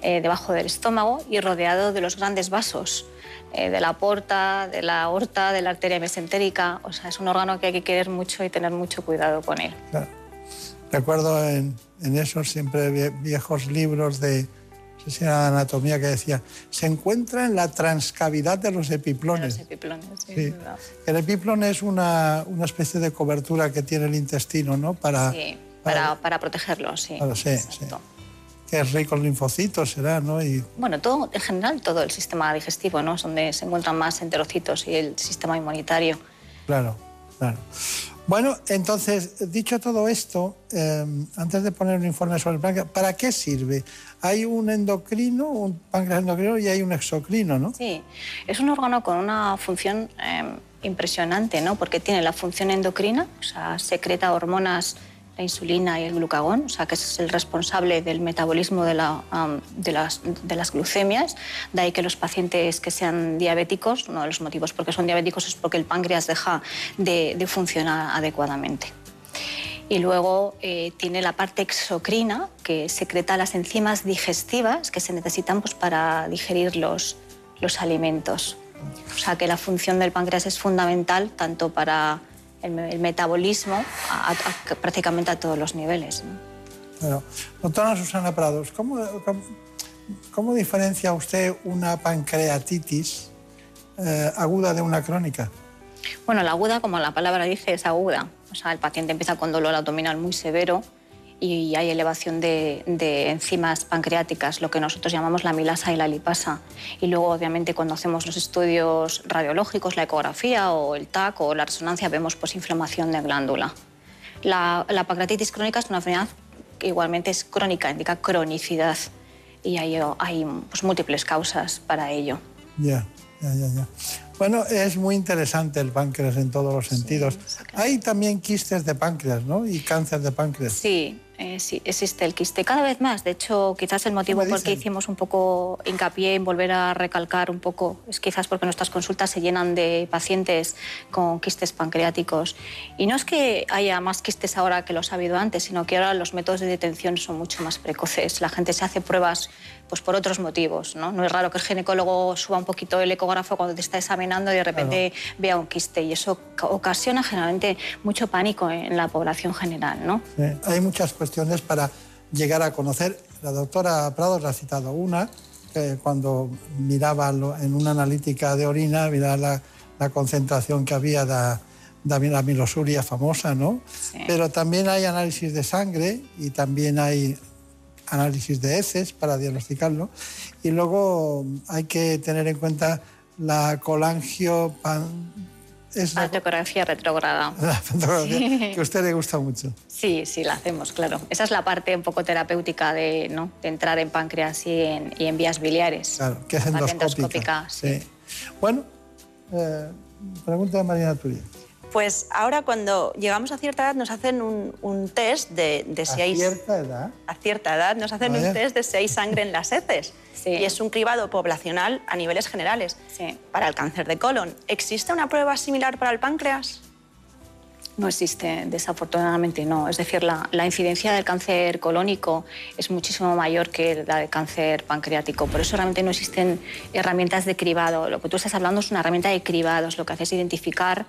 eh, debajo del estómago y rodeado de los grandes vasos, eh, de la porta, de la aorta, de la arteria mesentérica. O sea, es un órgano que hay que querer mucho y tener mucho cuidado con él. Recuerdo en, en esos siempre viejos libros de esa anatomía que decía, se encuentra en la transcavidad de los epiplones. los epiplones, sí. El epiplón es una, una, especie de cobertura que tiene el intestino, ¿no? Para, sí, para, para, protegerlo, sí. sí, sí. Que es rico en linfocitos, será, ¿no? Y... Bueno, todo, en general todo el sistema digestivo, ¿no? Es donde se encuentran más enterocitos y el sistema inmunitario. Claro, claro. Bueno, entonces, dicho todo esto, eh, antes de poner un informe sobre el páncreas, ¿para qué sirve? Hay un endocrino, un páncreas endocrino y hay un exocrino, ¿no? Sí, es un órgano con una función eh, impresionante, ¿no? Porque tiene la función endocrina, o sea, secreta hormonas, insulina y el glucagón, o sea, que es el responsable del metabolismo de, la, de, las, de, las, glucemias. De ahí que los pacientes que sean diabéticos, uno de los motivos por qué son diabéticos es porque el páncreas deja de, de funcionar adecuadamente. Y luego eh, tiene la parte exocrina, que secreta las enzimas digestivas que se necesitan pues, para digerir los, los alimentos. O sea que la función del páncreas es fundamental tanto para el, metabolismo prácticamente a todos los niveles. Doctora Susana Prados, ¿cómo, cómo, diferencia usted una pancreatitis eh, aguda de una crónica? Bueno, la aguda, como la palabra dice, es aguda. O sea, el paciente empieza con dolor abdominal muy severo y hay elevación de, enzimas pancreáticas, lo que nosotros llamamos la milasa y la lipasa. Y luego, obviamente, cuando hacemos los estudios radiológicos, la ecografía o el TAC o la resonancia, vemos pues, inflamación de glándula. La, pancreatitis crónica es una enfermedad que igualmente es crónica, indica cronicidad y hay, hay pues, múltiples causas para ello. Ya, ya, ya, ya. Bueno, es muy interesante el páncreas en todos los sentidos. Hay también quistes de páncreas, ¿no? Y cáncer de páncreas. Sí, eh, sí, existe el quiste cada vez más. De hecho, quizás el motivo por que hicimos un poco hincapié en volver a recalcar un poco es quizás porque nuestras consultas se llenan de pacientes con quistes pancreáticos. Y no es que haya más quistes ahora que los ha habido antes, sino que ahora los métodos de detención son mucho más precoces. La gente se hace pruebas pues por otros motivos. ¿no? no es raro que el ginecólogo suba un poquito el ecógrafo cuando te está examinando y de repente vea un quiste. Y eso ocasiona generalmente mucho pánico en la población general. ¿no? Hay muchas cuestiones para llegar a conocer. La doctora Prado ha citado una, que cuando miraba en una analítica de orina, miraba la, la concentración que había de, de la milosuria famosa, ¿no? Pero también hay análisis de sangre y también hay análisis de heces para diagnosticarlo. Y luego hay que tener en cuenta la colangio es la retrógrada. La fotografía que a usted le gusta mucho. Sí, sí, la hacemos, claro. Esa es la parte un poco terapéutica de, ¿no? de entrar en páncreas y en, y en vías biliares. Claro, que es endoscópica. sí. Bueno, eh, pregunta de Marina Turín. Pues ahora cuando llegamos a cierta edad nos hacen un, test de, si hay... ¿A cierta edad? A cierta edad nos hacen un test de si hay sangre en las heces. Y es un cribado poblacional a niveles generales para el cáncer de colon. ¿Existe una prueba similar para el páncreas? No existe, desafortunadamente no. Es decir, la, la, incidencia del cáncer colónico es muchísimo mayor que la del cáncer pancreático. Por eso realmente no existen herramientas de cribado. Lo que tú estás hablando es una herramienta de cribados. Lo que hace es identificar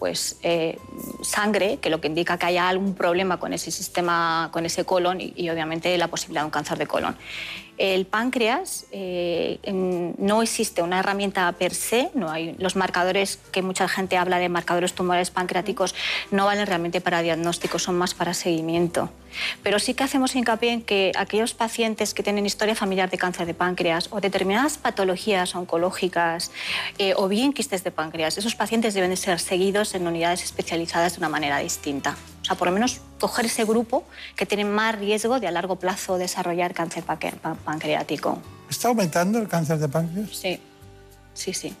pues, eh, sangre, que lo que indica que haya algún problema con ese sistema, con ese colon y, y obviamente la posibilidad de un cáncer de colon. El páncreas eh, no existe una herramienta per se, no hay los marcadores que mucha gente habla de marcadores tumorales pancreáticos no valen realmente para diagnóstico, son más para seguimiento. Pero sí que hacemos hincapié en que aquellos pacientes que tienen historia familiar de cáncer de páncreas o determinadas patologías oncológicas eh, o bien quistes de páncreas, esos pacientes deben de ser seguidos en unidades especializadas de una manera distinta. Sea, por lo menos coger ese grupo que tiene más riesgo de a largo plazo desarrollar cáncer pancreático. ¿Está aumentando el cáncer de páncreas? Sí, sí, sí.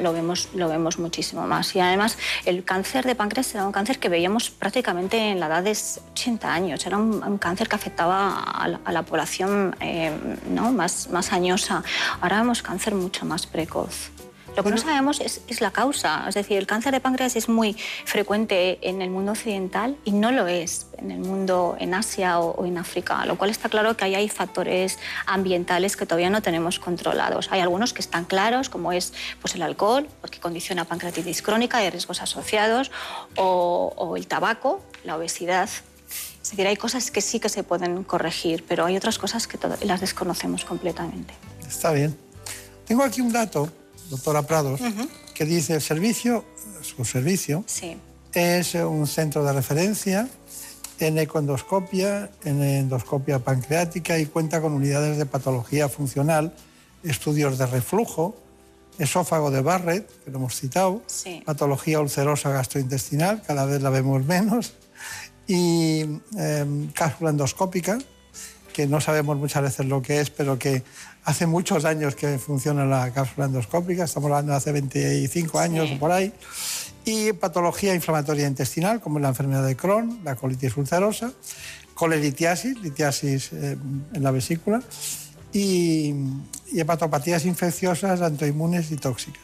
lo, vemos, lo vemos muchísimo más. Y además, el cáncer de páncreas era un cáncer que veíamos prácticamente en la edad de 80 años. Era un, cáncer que afectaba a la, población eh, ¿no? más, más añosa. Ahora vemos cáncer mucho más precoz. Lo que no sabemos es, la causa. Es decir, el cáncer de páncreas es muy frecuente en el mundo occidental y no lo es en el mundo, en Asia o, en África, lo cual está claro que ahí hay factores ambientales que todavía no tenemos controlados. Hay algunos que están claros, como es pues, el alcohol, porque condiciona pancreatitis crónica y riesgos asociados, o, el tabaco, la obesidad. Es decir, hay cosas que sí que se pueden corregir, pero hay otras cosas que las desconocemos completamente. Está bien. Tengo aquí un dato doctora Prados, que dice el servicio, su servicio, es un centro de referencia en ecoendoscopia, en endoscopia pancreática y cuenta con unidades de patología funcional, estudios de reflujo, esófago de Barrett, que lo hemos citado, patología ulcerosa gastrointestinal, cada vez la vemos menos, y eh, cápsula endoscópica, que no sabemos muchas veces lo que es, pero que hace muchos años que funciona la cápsula endoscópica, estamos hablando de hace 25 años o por ahí, y patología inflamatoria intestinal, como la enfermedad de Crohn, la colitis ulcerosa, colelitiasis, litiasis eh, en la vesícula, y, hepatopatías infecciosas, antoinmunes y tóxicas.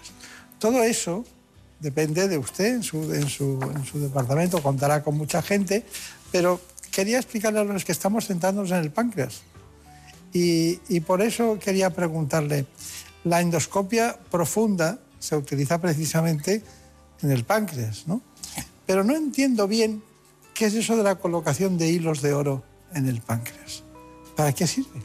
Todo eso depende de usted en su, en su, en su departamento, contará con mucha gente, pero quería explicarle a los que estamos sentándonos en el páncreas. Y, y, por eso quería preguntarle, la endoscopia profunda se utiliza precisamente en el páncreas, ¿no? Pero no entiendo bien qué es eso de la colocación de hilos de oro en el páncreas. ¿Para qué sirve?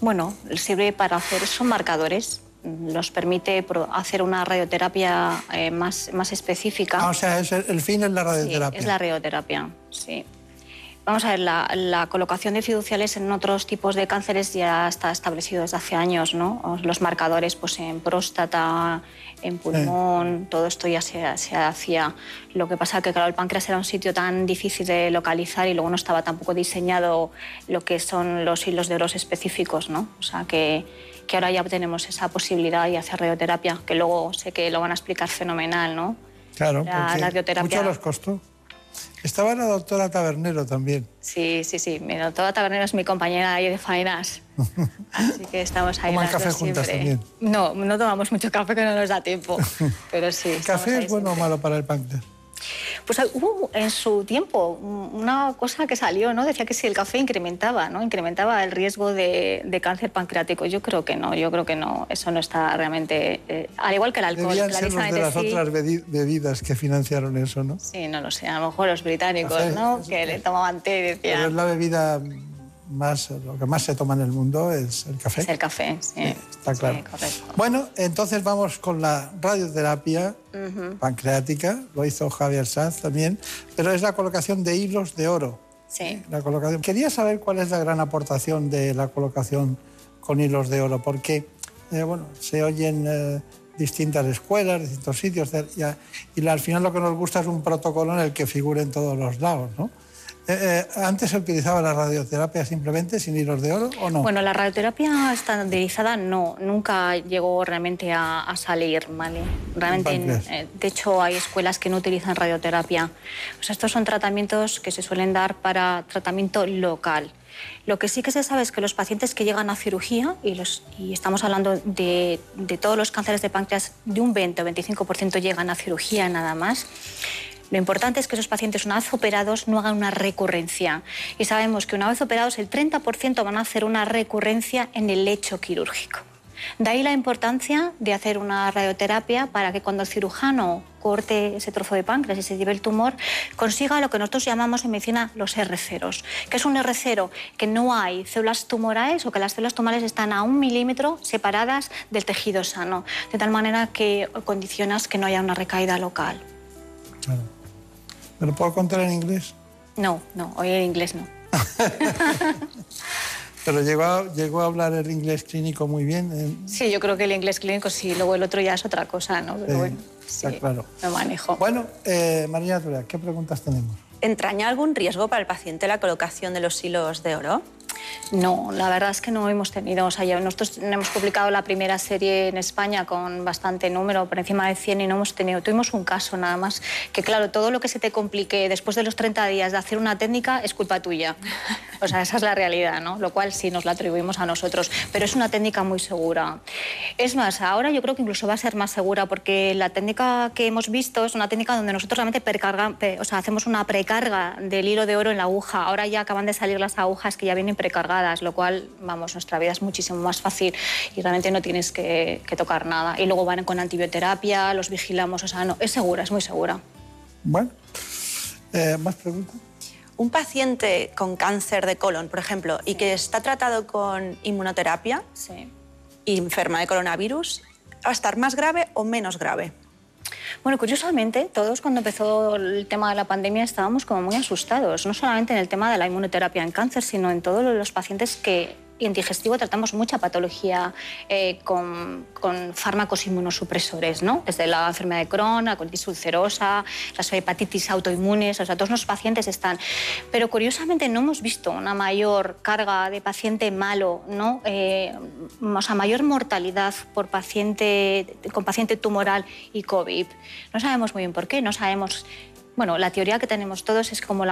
Bueno, sirve para hacer, son marcadores, nos permite hacer una radioterapia eh, más, más específica. Ah, o sea, es el, fin es la radioterapia. Sí, es la radioterapia, sí. Vamos a ver, la, colocación de fiduciales en otros tipos de cánceres ya está establecido desde hace años, ¿no? Los marcadores pues, en próstata, en pulmón, todo esto ya se, se, hacía. Lo que pasa es que, claro, el páncreas era un sitio tan difícil de localizar y luego no estaba tampoco diseñado lo que son los hilos de oros específicos, ¿no? O sea, que, que ahora ya tenemos esa posibilidad y hacer radioterapia, que luego sé que lo van a explicar fenomenal, ¿no? Claro, la, porque radioterapia... mucho los costó. Estaba la doctora Tabernero también. Sí, sí, sí. Mi doctora Tabernero es mi compañera ahí de faenas. Así que estamos ahí. ¿Toman café juntas también? No, no tomamos mucho café que no nos da tiempo. Pero sí. ¿El café es bueno o malo para el páncreas? Pues hubo en su tiempo una cosa que salió, ¿no? Decía que si el café incrementaba, ¿no? Incrementaba el riesgo de, cáncer pancreático. Yo creo que no, yo creo que no. Eso no está realmente... Eh, al igual que el alcohol. Debían ser los de las otras bebidas que financiaron eso, ¿no? Sí, no lo sé. A lo mejor los británicos, ¿no? Que le tomaban té y decían... Pero es la bebida más, lo que más se toma en el mundo es el café. Es el café, sí. está claro. Bueno, entonces vamos con la radioterapia pancreática, lo hizo Javier Sanz también, pero es la colocación de hilos de oro. Sí. La colocación. Quería saber cuál es la gran aportación de la colocación con hilos de oro, porque eh, bueno, se oyen eh, distintas escuelas, distintos sitios, y, al final lo que nos gusta es un protocolo en el que figure en todos los lados, ¿no? Eh, eh, ¿Antes se utilizaba la radioterapia simplemente sin hilos de oro o no? Bueno, la radioterapia estandarizada no, nunca llegó realmente a, salir, ¿vale? Realmente, eh, de hecho, hay escuelas que no utilizan radioterapia. estos son tratamientos que se suelen dar para tratamiento local. Lo que sí que se sabe es que los pacientes que llegan a cirugía, y, los, y estamos hablando de, de todos los cánceres de páncreas, de un 20 o 25% llegan a cirugía nada más, lo importante es que esos pacientes, una vez operados, no hagan una recurrencia. Y sabemos que una vez operados, el 30% van a hacer una recurrencia en el lecho quirúrgico. De ahí la importancia de hacer una radioterapia para que cuando el cirujano corte ese trozo de páncreas y se lleve el tumor, consiga lo que nosotros llamamos en medicina los R0. ¿Qué es un R0? Que no hay células tumorales o que las células tumorales están a un milímetro separadas del tejido sano, de tal manera que condicionas que no haya una recaída local. ¿Me lo puedo contar en inglés? No, no, hoy en inglés no. Pero llegó a, llegó a hablar el inglés clínico muy bien. Sí, yo creo que el inglés clínico sí, luego el otro ya es otra cosa, ¿no? Pero bueno, está claro. Me manejo. Bueno, eh, María ¿qué preguntas tenemos? ¿Entraña algún riesgo para el paciente la colocación de los hilos de oro? No, la verdad es que no hemos tenido. O sea, nosotros hemos publicado la primera serie en España con bastante número, por encima de 100, y no hemos tenido. Tuvimos un caso nada más. Que claro, todo lo que se te complique después de los 30 días de hacer una técnica es culpa tuya. O sea, esa es la realidad, ¿no? Lo cual sí nos la atribuimos a nosotros. Pero es una técnica muy segura. Es más, ahora yo creo que incluso va a ser más segura porque la técnica que hemos visto es una técnica donde nosotros realmente o sea, hacemos una precarga del hilo de oro en la aguja. Ahora ya acaban de salir las agujas que ya vienen precargadas, lo cual, vamos, nuestra vida es muchísimo más fácil y realmente no tienes que, tocar nada. Y luego van con antibioterapia, los vigilamos, o sea, no, es segura, es muy segura. Bueno, eh, ¿más preguntas? Un paciente con cáncer de colon, por ejemplo, y que está tratado con inmunoterapia y enferma de coronavirus, ¿va a estar más grave o menos grave? Bueno, curiosamente, todos cuando empezó el tema de la pandemia estábamos como muy asustados, no solamente en el tema de la inmunoterapia en cáncer, sino en todos los pacientes que y en digestivo tratamos mucha patología eh, con, fármacos inmunosupresores, ¿no? desde la enfermedad de Crohn, la colitis ulcerosa, las hepatitis autoinmunes, o sea, todos los pacientes están. Pero curiosamente no hemos visto una mayor carga de paciente malo, ¿no? Eh, o sea, mayor mortalidad por paciente, con paciente tumoral y COVID. No sabemos muy bien por qué, no sabemos bueno, la teoría que tenemos todos es como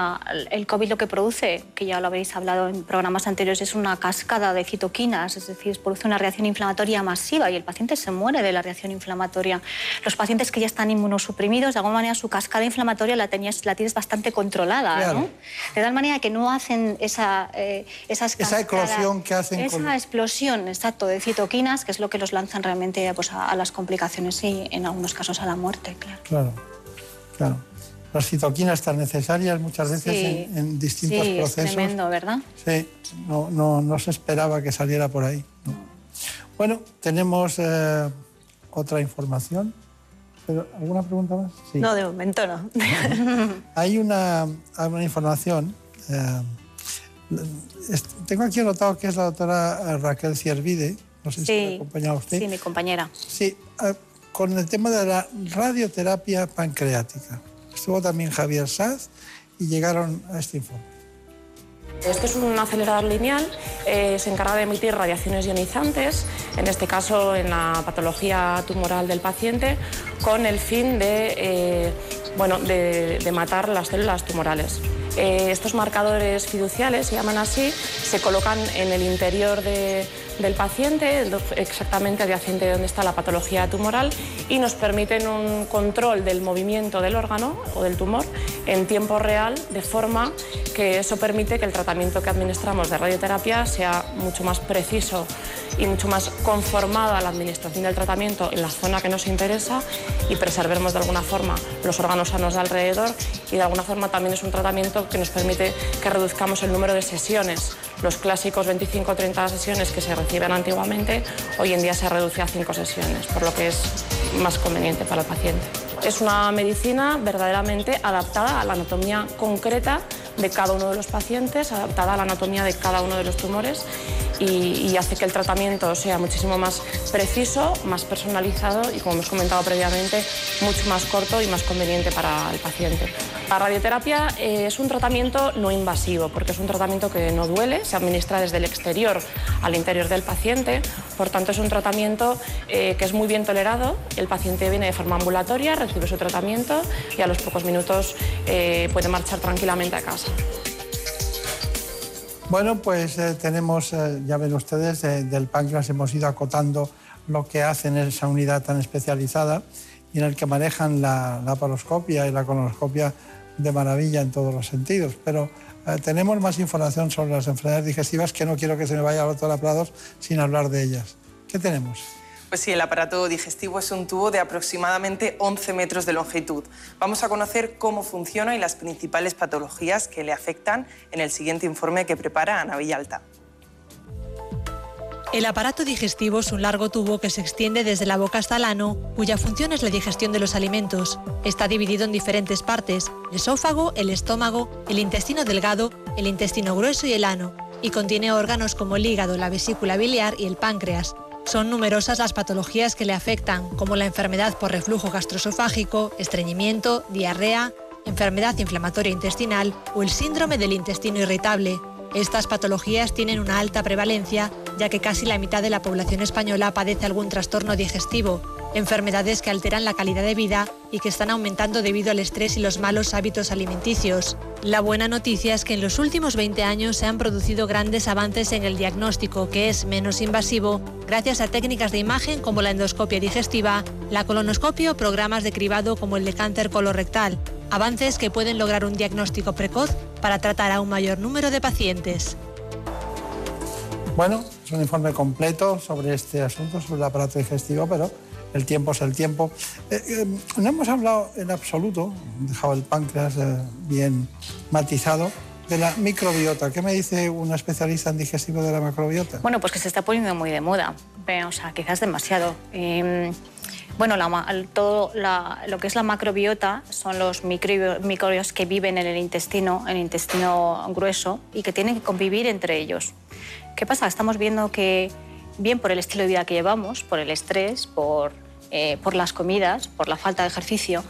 el COVID lo que produce, que ya lo habéis hablado en programas anteriores, es una cascada de citoquinas, es decir, produce una reacción inflamatoria masiva y el paciente se muere de la reacción inflamatoria. Los pacientes que ya están inmunosuprimidos, de alguna manera su cascada inflamatoria la, tenías, la tienes bastante controlada, ¿no? De tal manera que no hacen esa, eh, esas Esa eclosión que hacen Esa explosión, exacto, de citoquinas, que es lo que los lanzan realmente pues, a, las complicaciones y en algunos casos a la muerte, claro. Claro, claro las citoquinas tan necesarias muchas veces en, distintos sí, procesos. Es tremendo, ¿verdad? Sí, no, no, no se esperaba que saliera por ahí. Bueno, tenemos eh, otra información. ¿Alguna pregunta más? No, de momento no. Hay una, una información. Eh, tengo aquí anotado que es la doctora Raquel Ciervide. No sé si me acompaña usted. Sí, mi compañera. Sí, eh, con el tema de la radioterapia pancreática estuvo también Javier Saz y llegaron a este informe. Esto es un acelerador lineal, eh, se encarga de emitir radiaciones ionizantes, en este caso en la patología tumoral del paciente, con el fin de, eh, bueno, de, matar las células tumorales. Eh, estos marcadores fiduciales, se llaman así, se colocan en el interior de, del paciente, exactamente adyacente de donde está la patología tumoral, y nos permiten un control del movimiento del órgano o del tumor en tiempo real, de forma que eso permite que el tratamiento que administramos de radioterapia sea mucho más preciso y mucho más conformado a la administración del tratamiento en la zona que nos interesa y preservemos de alguna forma los órganos sanos de alrededor y de alguna forma también es un tratamiento que nos permite que reduzcamos el número de sesiones. Los clásicos 25 o 30 sesiones que se reciben antiguamente, hoy en día se reduce a 5 sesiones, por lo que es más conveniente para el paciente. Es una medicina verdaderamente adaptada a la anatomía concreta de cada uno de los pacientes, adaptada a la anatomía de cada uno de los tumores y, hace que el tratamiento sea muchísimo más preciso, más personalizado y, como hemos comentado previamente, mucho más corto y más conveniente para el paciente. La radioterapia eh, es un tratamiento no invasivo porque es un tratamiento que no duele, se administra desde el exterior al interior del paciente, por tanto es un tratamiento eh, que es muy bien tolerado, el paciente viene de forma ambulatoria, recibe su tratamiento y a los pocos minutos eh, puede marchar tranquilamente a casa. Bueno, pues eh, tenemos, eh, ya ven ustedes, eh, del páncreas hemos ido acotando lo que hacen en esa unidad tan especializada y en el que manejan la, la paroscopia y la colonoscopia de maravilla en todos los sentidos. Pero tenemos más información sobre las enfermedades digestivas que no quiero que se me vaya a doctora Prados sin hablar de ellas. ¿Qué tenemos? Pues sí, el aparato digestivo es un tubo de aproximadamente 11 metros de longitud. Vamos a conocer cómo funciona y las principales patologías que le afectan en el siguiente informe que prepara Ana Villalta. El aparato digestivo es un largo tubo que se extiende desde la boca hasta el ano, cuya función es la digestión de los alimentos. Está dividido en diferentes partes, el esófago, el estómago, el intestino delgado, el intestino grueso y el ano, y contiene órganos como el hígado, la vesícula biliar y el páncreas. Son numerosas las patologías que le afectan, como la enfermedad por reflujo gastroesofágico, estreñimiento, diarrea, enfermedad inflamatoria intestinal o el síndrome del intestino irritable. Estas patologías tienen una alta prevalencia, ya que casi la mitad de la población española padece algún trastorno digestivo, enfermedades que alteran la calidad de vida y que están aumentando debido al estrés y los malos hábitos alimenticios. La buena noticia es que en los últimos 20 años se han producido grandes avances en el diagnóstico, que es menos invasivo, gracias a técnicas de imagen como la endoscopia digestiva, la colonoscopia o programas de cribado como el de cáncer colorectal, avances que pueden lograr un diagnóstico precoz para tratar a un mayor número de pacientes. Bueno, es un informe completo sobre este asunto, sobre el aparato digestivo, pero el tiempo es el tiempo. Eh, eh, no hemos hablado en absoluto, dejado el páncreas eh, bien matizado, de la microbiota. ¿Qué me dice una especialista en digestivo de la microbiota? Bueno, pues que se está poniendo muy de moda, o sea, quizás demasiado. Em, bueno, todo lo que es la macrobiota son los microbios que viven en el intestino, en el intestino grueso, y que tienen que convivir entre ellos. ¿Qué pasa? Estamos viendo que, bien por el estilo de vida que llevamos, por el estrés, por, eh, por las comidas, por la falta de ejercicio,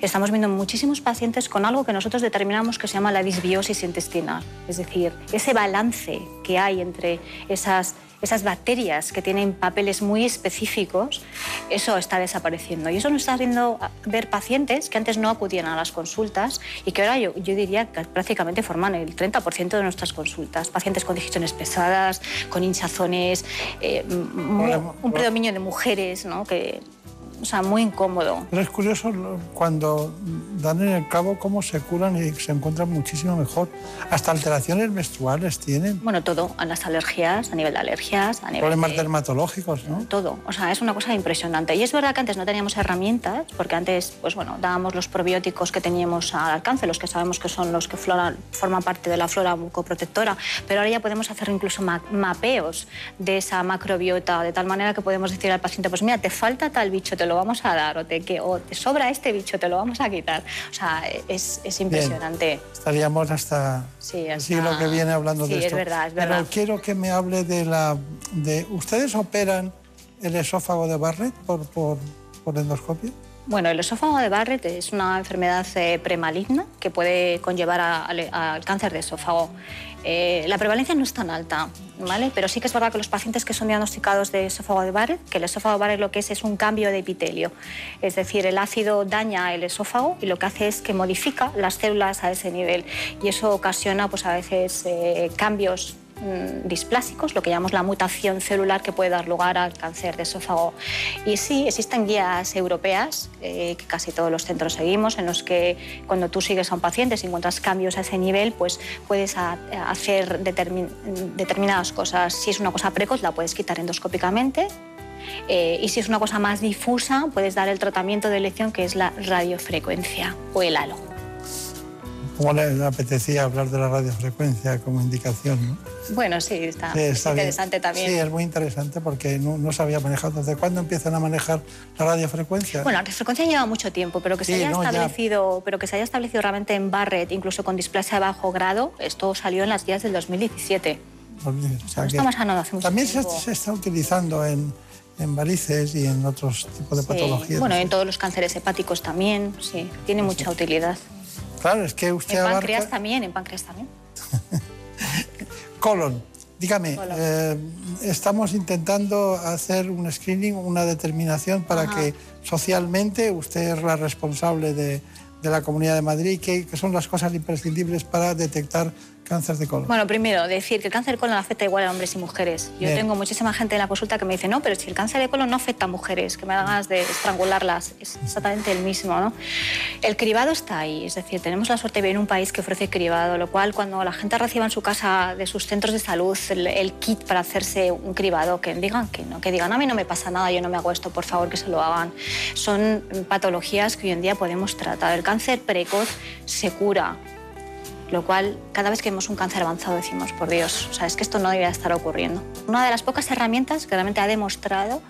estamos viendo muchísimos pacientes con algo que nosotros determinamos que se llama la disbiosis intestinal, es decir, ese balance que hay entre esas, esas bacterias que tienen papeles muy específicos, eso está desapareciendo. Y eso nos está haciendo ver pacientes que antes no acudían a las consultas y que ahora yo, yo diría que prácticamente forman el 30% de nuestras consultas. Pacientes con digestiones pesadas, con hinchazones, eh, un predominio de mujeres, ¿no? que o sea, muy incómodo. Pero es curioso cuando dan en el cabo cómo se curan y se encuentran muchísimo mejor. Hasta alteraciones menstruales tienen. Bueno, todo, a las alergias, a nivel de alergias, a nivel Problemas dermatológicos, ¿no? Todo, o sea, es una cosa impresionante. Y es verdad que antes no teníamos herramientas, porque antes, pues bueno, dábamos los probióticos que teníamos al alcance, los que sabemos que son los que flora, forman parte de la flora bucoprotectora, pero ahora ya podemos hacer incluso mapeos de esa macrobiota, de tal manera que podemos decir al paciente, pues mira, te falta tal bicho, te lo vamos a dar, o te, que, o te sobra este bicho, te lo vamos a quitar. O sea, es, es impresionante. Estaríamos hasta, sí, el siglo que viene hablando de esto. Sí, es verdad, es verdad. Pero quiero que me hable de la... De, ¿Ustedes operan el esófago de Barrett por, por, por endoscopia? Bueno, el esófago de Barrett es una enfermedad eh, premaligna que puede conllevar al cáncer de esófago. Eh, la prevalencia no es tan alta, ¿vale? pero sí que es verdad que los pacientes que son diagnosticados de esófago de Barrett, que el esófago de Barrett lo que es es un cambio de epitelio, es decir, el ácido daña el esófago y lo que hace es que modifica las células a ese nivel y eso ocasiona pues, a veces eh, cambios Mm, displásicos, lo que llamamos la mutación celular que puede dar lugar al cáncer de esófago. Y sí, existen guías europeas eh, que casi todos los centros seguimos, en los que cuando tú sigues a un paciente, si encuentras cambios a ese nivel, pues puedes hacer determinadas cosas. Si es una cosa precoz, la puedes quitar endoscópicamente. Eh, y si es una cosa más difusa, puedes dar el tratamiento de elección que es la radiofrecuencia o el halo. ¿Cómo le apetecía hablar de la radiofrecuencia como indicación? ¿no? Bueno, sí, está, interesante también. Sí, es muy interesante porque no, no se había manejado. ¿Desde cuándo empiezan a manejar la radiofrecuencia? Bueno, la radiofrecuencia lleva mucho tiempo, pero que, se haya establecido, pero que se haya establecido realmente en Barrett, incluso con displasia de bajo grado, esto salió en las guías del 2017. estamos hablando hace mucho También tiempo. Se, se está utilizando en, en varices y en otros tipos de patologías. Bueno, en todos los cánceres hepáticos también, sí, tiene mucha utilidad. Claro, es que usted En abarca... páncreas también, en páncreas también. Colon. Dígame, eh, estamos intentando hacer un screening, una determinación para Ajá. que socialmente usted es la responsable de, de la Comunidad de Madrid, que, que son las cosas imprescindibles para detectar cáncer de colon. Bueno, primero, decir que el cáncer de colon afecta igual a hombres y mujeres. Yo Bien. tengo muchísima gente en la consulta que me dice, no, pero si el cáncer de colon no afecta a mujeres, que me dan ganas de estrangularlas, es exactamente el mismo, ¿no? El cribado está ahí, es decir, tenemos la suerte de vivir en un país que ofrece cribado, lo cual cuando la gente reciba en su casa de sus centros de salud el, el kit para hacerse un cribado, que digan que no, que digan, a mí no me pasa nada, yo no me hago esto, por favor, que se lo hagan. Son patologías que hoy en día podemos tratar. El cáncer precoz se cura, lo cual cada vez que vemos un cáncer avanzado decimos, por Dios, o sea, es que esto no debería estar ocurriendo. Una de las pocas herramientas que realmente ha demostrado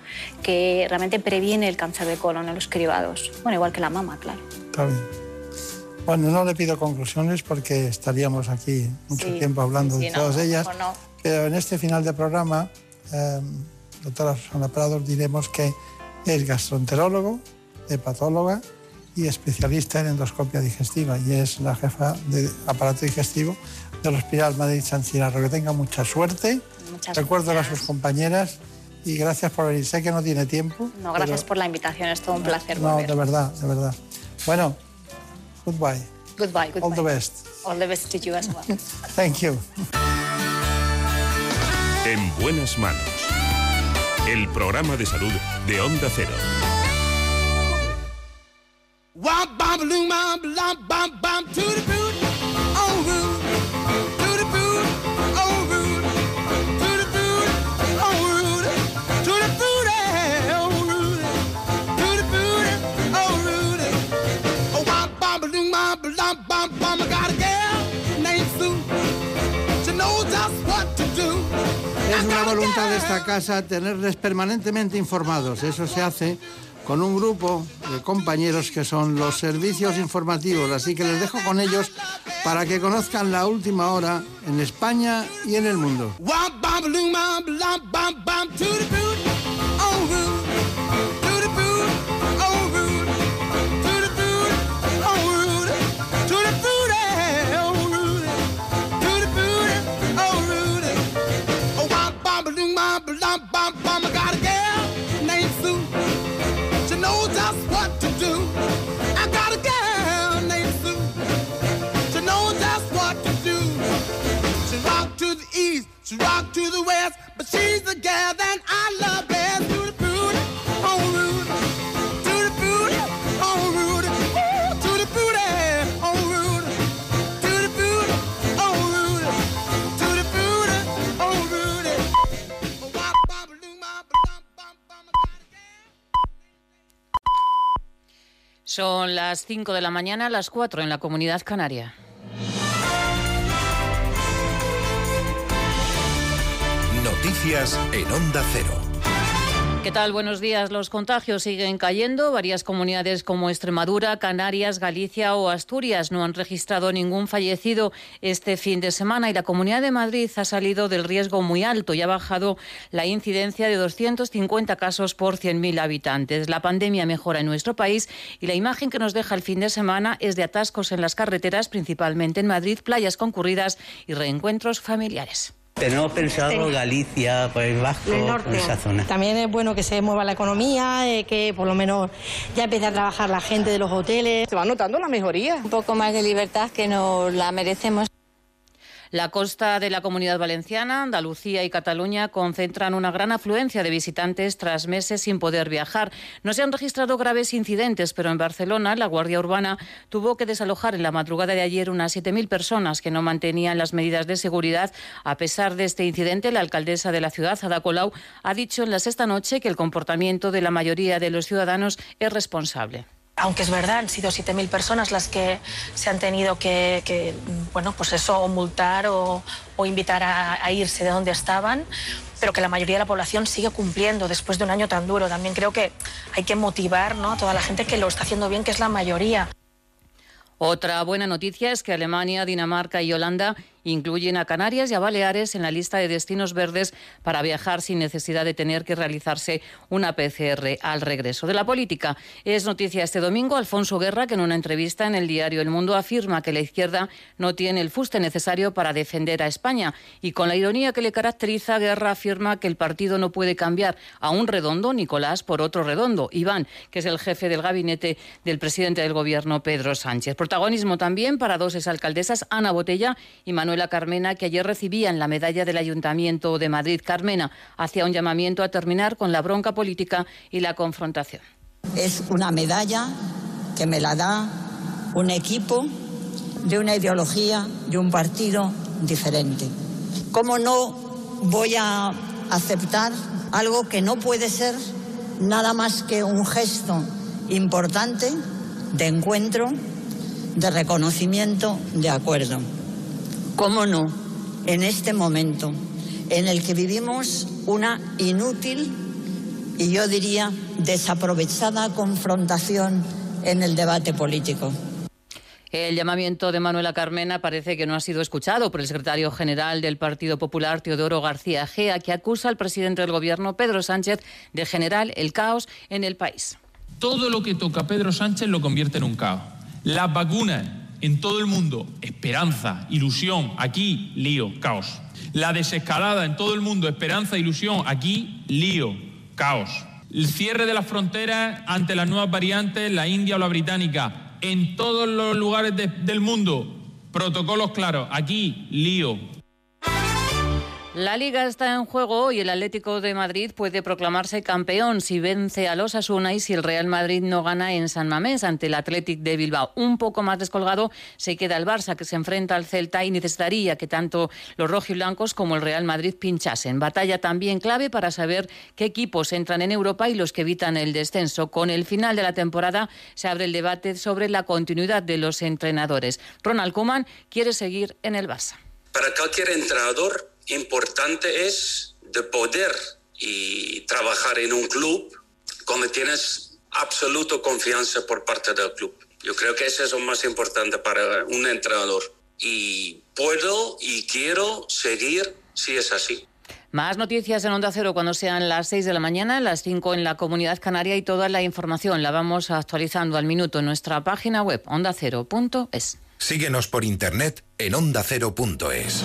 que realmente previene el cáncer de colon en los cribados. Bueno, igual que la mama, claro. Está bien. Bueno, no le pido conclusiones porque estaríamos aquí mucho Sí, tiempo hablando sí, de no, todas ellas. no. Pero en este final de programa, eh, doctora Susana Prados, diremos que es gastroenterólogo, hepatóloga y especialista en endoscopia digestiva y es la jefa de aparato digestivo del Hospital Madrid San Cirarro. Que tenga mucha suerte. Muchas Recuerdo a gracias. sus compañeras y gracias por venir. Sé que no tiene tiempo. No, gracias pero- por la invitación, es todo un placer No, volver. de verdad, de verdad. Bueno, goodbye. Goodbye, goodbye. All the best. All the best to you as well. Thank you. En buenas manos. El programa de salud de Onda Cero. Loom lop bop bop to the boot, oh root, to the boot, oh root, to the boot, oh root, to the boot, oh root, to the boot, oh root. Oh wop bop loom bop lop bop bop. I got a girl named Sue. She knows just what to do. Es una voluntad de esta casa tenerles permanentemente informados. Eso se hace con un grupo de compañeros que son los servicios informativos, así que les dejo con ellos para que conozcan la última hora en España y en el mundo. She to the west, but she's the that I love. Son las 5 de la mañana, las 4 en la comunidad canaria. Noticias en Onda Cero. ¿Qué tal? Buenos días. Los contagios siguen cayendo. Varias comunidades como Extremadura, Canarias, Galicia o Asturias no han registrado ningún fallecido este fin de semana y la Comunidad de Madrid ha salido del riesgo muy alto y ha bajado la incidencia de 250 casos por 100.000 habitantes. La pandemia mejora en nuestro país y la imagen que nos deja el fin de semana es de atascos en las carreteras, principalmente en Madrid, playas concurridas y reencuentros familiares. Tenemos pensado Galicia, País Vasco, El norte. por esa zona. También es bueno que se mueva la economía, eh, que por lo menos ya empiece a trabajar la gente de los hoteles. Se va notando la mejoría. Un poco más de libertad que nos la merecemos. La costa de la Comunidad Valenciana, Andalucía y Cataluña concentran una gran afluencia de visitantes tras meses sin poder viajar. No se han registrado graves incidentes, pero en Barcelona la Guardia Urbana tuvo que desalojar en la madrugada de ayer unas 7.000 personas que no mantenían las medidas de seguridad. A pesar de este incidente, la alcaldesa de la ciudad, Ada Colau, ha dicho en la sexta noche que el comportamiento de la mayoría de los ciudadanos es responsable. Aunque es verdad, han sido 7.000 personas las que se han tenido que, que, bueno, pues eso, o multar o, invitar a, a irse de donde estaban, pero que la mayoría de la población sigue cumpliendo después de un año tan duro. También creo que hay que motivar ¿no? a toda la gente que lo está haciendo bien, que es la mayoría. Otra buena noticia es que Alemania, Dinamarca y Holanda incluyen a Canarias y a Baleares en la lista de destinos verdes para viajar sin necesidad de tener que realizarse una PCR al regreso. De la política es noticia este domingo Alfonso Guerra que en una entrevista en el diario El Mundo afirma que la izquierda no tiene el fuste necesario para defender a España y con la ironía que le caracteriza Guerra afirma que el partido no puede cambiar a un redondo Nicolás por otro redondo Iván, que es el jefe del gabinete del presidente del gobierno Pedro Sánchez. Protagonismo también para dos exalcaldesas Ana Botella y Manuel Manuela Carmena, que ayer recibían la medalla del Ayuntamiento de Madrid. Carmena hacía un llamamiento a terminar con la bronca política y la confrontación. Es una medalla que me la da un equipo de una ideología, de un partido diferente. ¿Cómo no voy a aceptar algo que no puede ser nada más que un gesto importante de encuentro, de reconocimiento, de acuerdo? ¿Cómo no? En este momento en el que vivimos una inútil y yo diría desaprovechada confrontación en el debate político. El llamamiento de Manuela Carmena parece que no ha sido escuchado por el secretario general del Partido Popular, Teodoro García Gea, que acusa al presidente del Gobierno, Pedro Sánchez, de generar el caos en el país. Todo lo que toca Pedro Sánchez lo convierte en un caos. Las vacunas en todo el mundo, esperanza, ilusión, aquí, lío, caos. La desescalada en todo el mundo, esperanza, ilusión, aquí, lío, caos. El cierre de las fronteras ante las nuevas variantes, la India o la británica, en todos los lugares de, del mundo, protocolos claros, aquí, lío, La Liga está en juego y el Atlético de Madrid puede proclamarse campeón si vence a los Asuna y si el Real Madrid no gana en San Mamés ante el Athletic de Bilbao. Un poco más descolgado se queda el Barça que se enfrenta al Celta y necesitaría que tanto los rojiblancos como el Real Madrid pinchasen. Batalla también clave para saber qué equipos entran en Europa y los que evitan el descenso. Con el final de la temporada se abre el debate sobre la continuidad de los entrenadores. Ronald Koeman quiere seguir en el Barça. Para cualquier entrenador importante es de poder y trabajar en un club cuando tienes absoluta confianza por parte del club. Yo creo que eso es lo más importante para un entrenador. Y puedo y quiero seguir si es así. Más noticias en Onda Cero cuando sean las 6 de la mañana, las 5 en la Comunidad Canaria y toda la información la vamos actualizando al minuto en nuestra página web ondacero.es. Síguenos por internet en ondacero.es.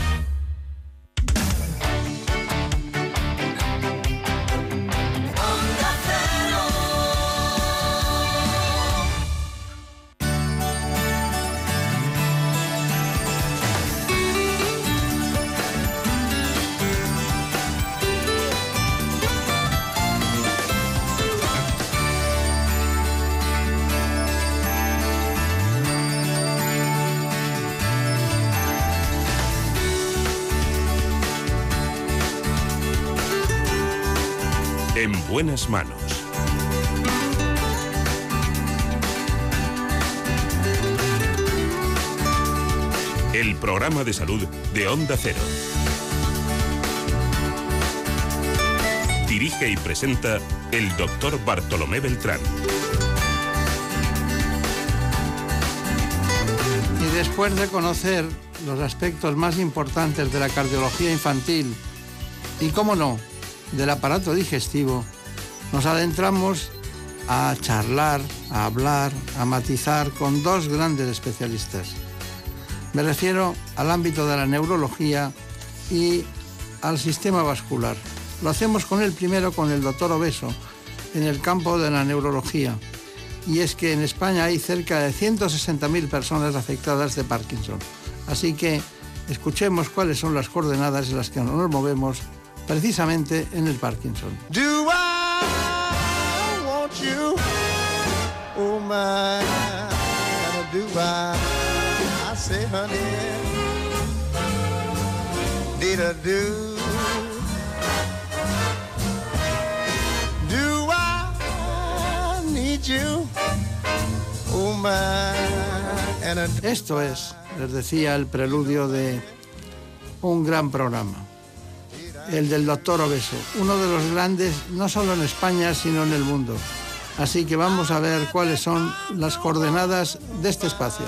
Buenas manos. El programa de salud de Onda Cero. Dirige y presenta el doctor Bartolomé Beltrán. Y después de conocer los aspectos más importantes de la cardiología infantil y, cómo no, del aparato digestivo, nos adentramos a charlar, a hablar, a matizar con dos grandes especialistas. Me refiero al ámbito de la neurología y al sistema vascular. Lo hacemos con el primero, con el doctor Obeso, en el campo de la neurología. Y es que en España hay cerca de 160.000 personas afectadas de Parkinson. Así que escuchemos cuáles son las coordenadas en las que nos movemos precisamente en el Parkinson. Esto es, les decía, el preludio de un gran programa, el del doctor Obeso, uno de los grandes no solo en España, sino en el mundo. Así que vamos a ver cuáles son las coordenadas de este espacio.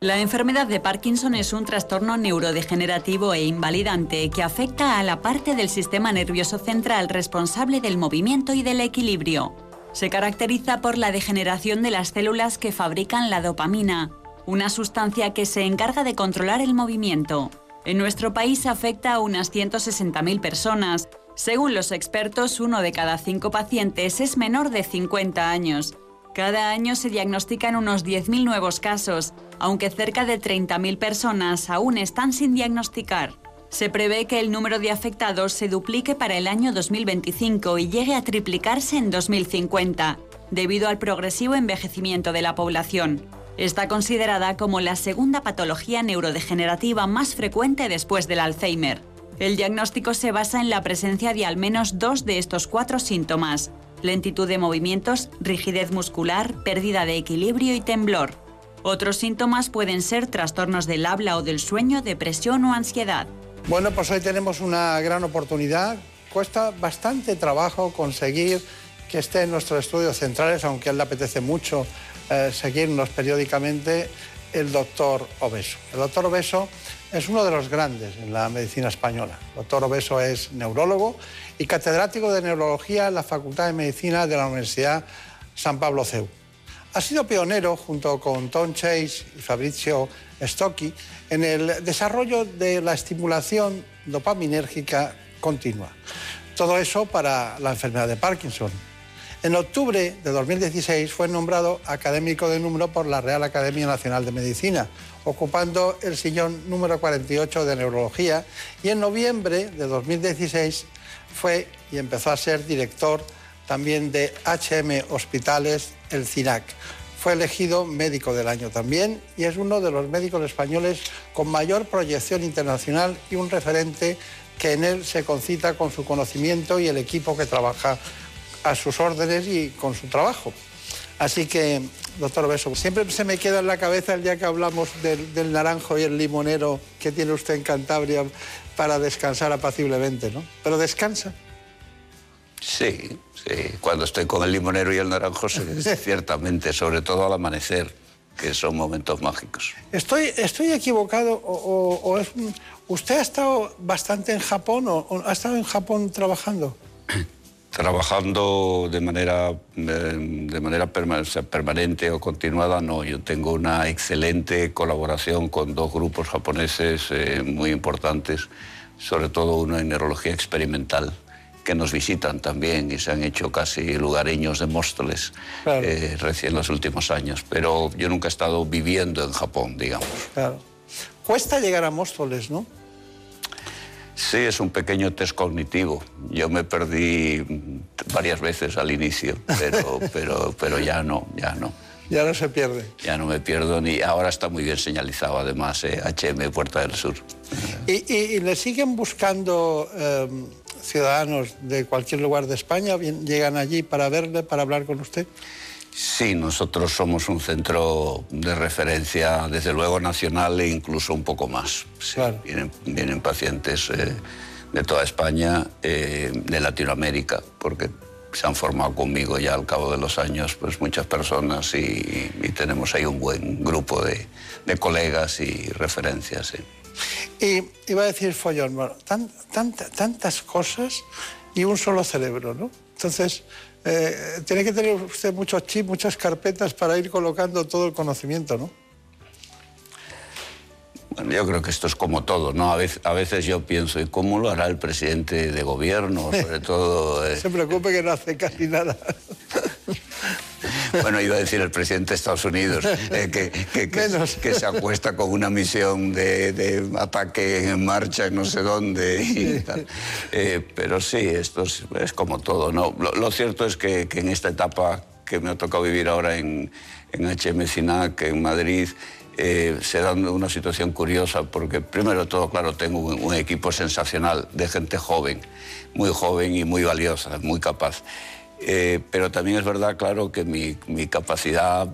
La enfermedad de Parkinson es un trastorno neurodegenerativo e invalidante que afecta a la parte del sistema nervioso central responsable del movimiento y del equilibrio. Se caracteriza por la degeneración de las células que fabrican la dopamina, una sustancia que se encarga de controlar el movimiento. En nuestro país afecta a unas 160.000 personas. Según los expertos, uno de cada cinco pacientes es menor de 50 años. Cada año se diagnostican unos 10.000 nuevos casos, aunque cerca de 30.000 personas aún están sin diagnosticar. Se prevé que el número de afectados se duplique para el año 2025 y llegue a triplicarse en 2050, debido al progresivo envejecimiento de la población. Está considerada como la segunda patología neurodegenerativa más frecuente después del Alzheimer. El diagnóstico se basa en la presencia de al menos dos de estos cuatro síntomas, lentitud de movimientos, rigidez muscular, pérdida de equilibrio y temblor. Otros síntomas pueden ser trastornos del habla o del sueño, depresión o ansiedad. Bueno, pues hoy tenemos una gran oportunidad. Cuesta bastante trabajo conseguir que esté en nuestros estudios centrales, aunque a él le apetece mucho eh, seguirnos periódicamente, el doctor Obeso. El doctor Obeso es uno de los grandes en la medicina española. El doctor Obeso es neurólogo y catedrático de neurología en la Facultad de Medicina de la Universidad San Pablo CEU. Ha sido pionero, junto con Tom Chase y Fabrizio Stocchi, en el desarrollo de la estimulación dopaminérgica continua. Todo eso para la enfermedad de Parkinson. En octubre de 2016 fue nombrado académico de número por la Real Academia Nacional de Medicina, ocupando el sillón número 48 de neurología y en noviembre de 2016 fue y empezó a ser director también de HM Hospitales, el CINAC. Fue elegido médico del año también y es uno de los médicos españoles con mayor proyección internacional y un referente que en él se concita con su conocimiento y el equipo que trabaja a sus órdenes y con su trabajo. Así que, doctor Beso, siempre se me queda en la cabeza el día que hablamos del, del naranjo y el limonero que tiene usted en Cantabria para descansar apaciblemente, ¿no? Pero descansa. Sí, sí. Cuando estoy con el limonero y el naranjo, ciertamente, sobre todo al amanecer, que son momentos mágicos. ¿Estoy, estoy equivocado o, o- o es ¿Usted ha estado bastante en Japón o, o ha estado en Japón trabajando? Trabajando de manera, eh, de manera permanente o continuada, no. Yo tengo una excelente colaboración con dos grupos japoneses eh, muy importantes, sobre todo uno en neurología experimental, que nos visitan también y se han hecho casi lugareños de Móstoles eh, recién los últimos años. Pero yo nunca he estado viviendo en Japón, digamos. Claro. Cuesta llegar a Móstoles, ¿no? Sí, es un pequeño test cognitivo. Yo me perdí varias veces al inicio, pero, pero, pero ya no, ya no. Ya no se pierde. Ya no me pierdo ni. Ahora está muy bien señalizado, además, eh, HM Puerta del Sur. ¿Y, y- y le siguen buscando eh, ciudadanos de cualquier lugar de España? ¿Llegan allí para verle, para hablar con usted? Sí, nosotros somos un centro de referencia, desde luego nacional e incluso un poco más. Sí, vienen, vienen pacientes eh, de toda España, eh, de Latinoamérica, porque se han formado conmigo ya al cabo de los años pues muchas personas y, y tenemos ahí un buen grupo de, de colegas y referencias. sí. Y iba a decir follón, bueno, tan- tanta- tantas cosas y un solo cerebro, ¿no? Entonces, eh, tiene que tener usted muchos chips, muchas carpetas para ir colocando todo el conocimiento, ¿no? Bueno, yo creo que esto es como todo, ¿no? A veces, a veces yo pienso, ¿y cómo lo hará el presidente de gobierno? Sobre todo... eh, Se preocupe que no hace casi nada. Bueno, iba a decir el presidente de Estados Unidos, eh, que, que- que- que se acuesta con una misión de, de ataque en marcha en no sé dónde. y tal. Eh, pero sí, esto es, es como todo. ¿no? Lo, lo cierto es que, en esta etapa que me ha tocado vivir ahora en, en HM SINAC, en Madrid, eh, se da una situación curiosa porque primero de todo, claro, tengo un, un equipo sensacional de gente joven, muy joven y muy valiosa, muy capaz. Eh, pero también es verdad, claro, que mi, mi capacidad,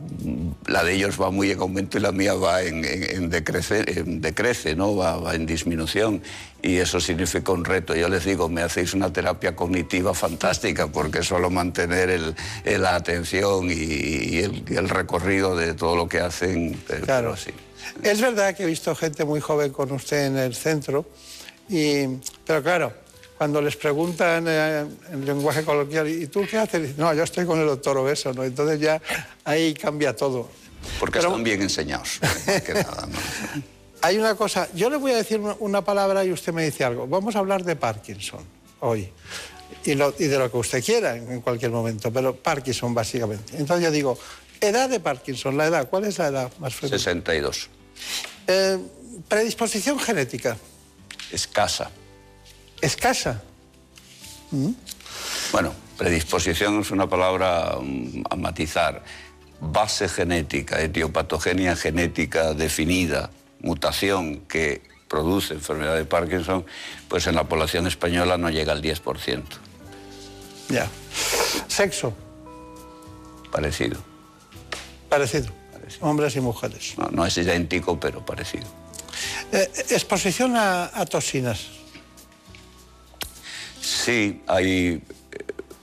la de ellos va muy en aumento y la mía va en, en- en decrece, en decrece, ¿no? Va, va en disminución. Y eso significa un reto. Yo les digo, me hacéis una terapia cognitiva fantástica, porque solo mantener el- el- la atención y, y el, y el recorrido de todo lo que hacen. eh, Claro. sí. Es verdad que he visto gente muy joven con usted en el centro, y, pero claro, cuando les preguntan eh, en lenguaje coloquial, ¿y tú qué haces? Dicen, No, yo estoy con el doctor Obeso, ¿no? Entonces ya ahí cambia todo. Porque están bien enseñados. más que nada, ¿no? Hay una cosa, yo le voy a decir una- palabra y usted me dice algo. Vamos a hablar de Parkinson hoy. Y, lo- y de lo que usted quiera en, en cualquier momento, pero Parkinson básicamente. Entonces yo digo, edad de Parkinson, la edad, ¿cuál es la edad más frecuente? 62. Eh, predisposición genética. escasa. ¿Escasa? ¿Mm? Bueno, predisposición es una palabra mm, a matizar. Base genética, etiopatogenia genética definida, mutación que produce enfermedad de Parkinson, pues en la población española no llega al 10%. Ya. Sexo. Parecido. Parecido. Hombres y mujeres. No, no es idéntico, pero parecido. Eh, exposición a, a toxinas. Sí, hay.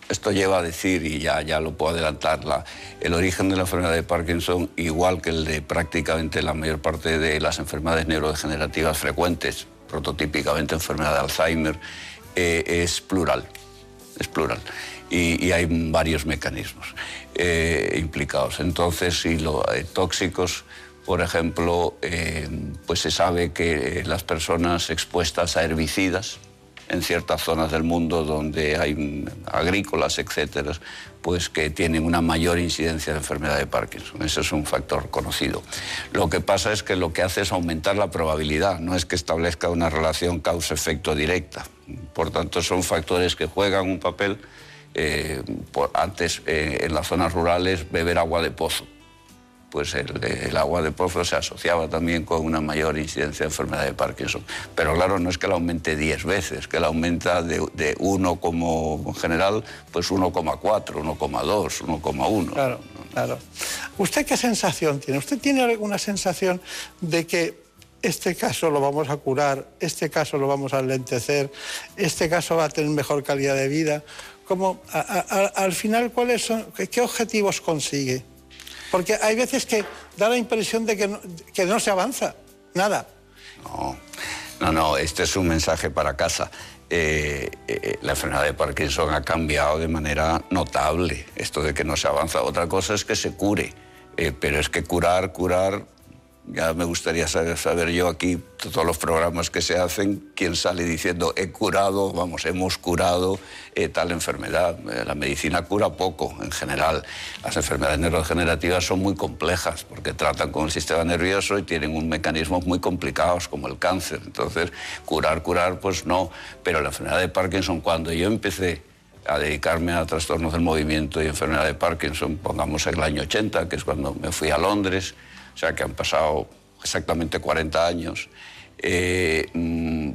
Esto lleva a decir, y ya, ya lo puedo adelantar, la- el origen de la enfermedad de Parkinson, igual que el de prácticamente la mayor parte de las enfermedades neurodegenerativas frecuentes, prototípicamente enfermedad de Alzheimer, eh, es plural. Es plural. Y, hay varios mecanismos eh, implicados. Entonces, si los tóxicos, por ejemplo, eh, pues se sabe que las personas expuestas a herbicidas, en ciertas zonas del mundo donde hay agrícolas, etcétera, pues que tienen una mayor incidencia de enfermedad de Parkinson. Ese es un factor conocido. Lo que pasa es que lo que hace es aumentar la probabilidad, no es que establezca una relación causa-efecto directa. Por tanto, son factores que juegan un papel. eh, antes, eh, en las zonas rurales, beber agua de pozo pues el, agua de pozo se asociaba también con una mayor incidencia de enfermedad de Parkinson. Pero claro, no es que la aumente 10 veces, que la aumenta de, de 1 como en general, pues 1,4, 1,2, 1,1. Claro, claro. ¿Usted qué sensación tiene? ¿Usted tiene alguna sensación de que este caso lo vamos a curar, este caso lo vamos a alentecer, este caso va a tener mejor calidad de vida? ¿Cómo, a- a- a- al final, ¿cuáles son, qué objetivos consigue? Porque hay veces que da la impresión de que no, no se avanza, nada. No, no, este es un mensaje para casa. Eh, eh, la enfermedad de Parkinson ha cambiado de manera notable, esto de que no se avanza. Otra cosa es que se cure, eh, pero es que curar, curar, ya me gustaría saber, yo aquí, todos los programas que se hacen, quién sale diciendo he curado, vamos, hemos curado eh, tal enfermedad. Eh, la medicina cura poco en general. Las enfermedades neurodegenerativas son muy complejas porque tratan con el sistema nervioso y tienen un mecanismos muy complicados como el cáncer. Entonces, curar, curar, pues no. Pero la enfermedad de Parkinson, cuando yo empecé a dedicarme a trastornos del movimiento y enfermedad de Parkinson, pongamos el año 80, que es cuando me fui a Londres, o sea que han pasado exactamente 40 años, eh, mm,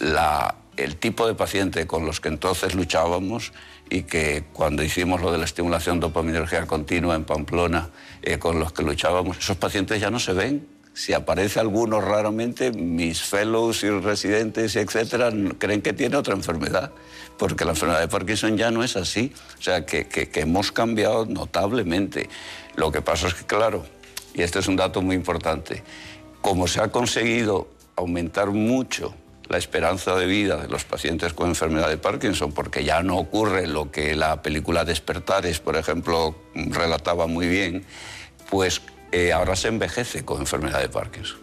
la- el tipo de paciente con los que entonces luchábamos y que cuando hicimos lo de la estimulación dopaminérgica continua en Pamplona, eh, con los que luchábamos, esos pacientes ya no se ven. Si aparece alguno raramente, mis fellows y residentes, etcétera, creen que tiene otra enfermedad, porque la enfermedad de Parkinson ya no es así. O sea, que, que- que hemos cambiado notablemente. Lo que pasa es que, claro, y este es un dato muy importante, como se ha conseguido aumentar mucho la esperanza de vida de los pacientes con enfermedad de Parkinson, porque ya no ocurre lo que la película Despertares, por ejemplo, relataba muy bien, pues eh, ahora se envejece con enfermedad de Parkinson.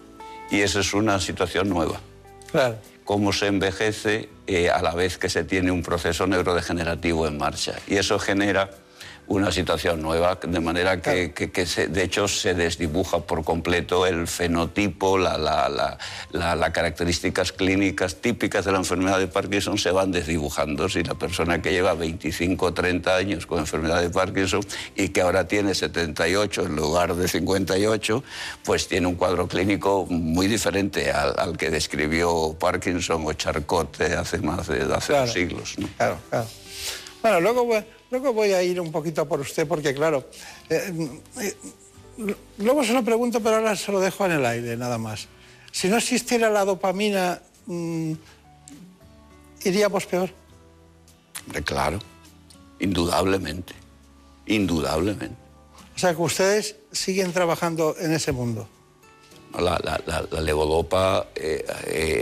Y esa es una situación nueva. Claro. Cómo se envejece eh, a la vez que se tiene un proceso neurodegenerativo en marcha. Y eso genera una situación nueva, de manera que, que- que se- de hecho se desdibuja por completo el fenotipo, la- la- la- la- las características clínicas típicas de la enfermedad de Parkinson se van desdibujando. Si la persona que lleva 25 o 30 años con enfermedad de Parkinson y que ahora tiene 78 en lugar de 58, pues tiene un cuadro clínico muy diferente al, al que describió Parkinson o Charcot hace más de hace Claro. siglos. ¿no? Claro, claro. Bueno, luego, voy- luego voy a ir un poquito por usted, porque claro, eh, eh, luego se lo pregunto, pero ahora se lo dejo en el aire, nada más. Si no existiera la dopamina, mm, iríamos peor. Claro, indudablemente, indudablemente. O sea, que ustedes siguen trabajando en ese mundo. La, levodopa eh,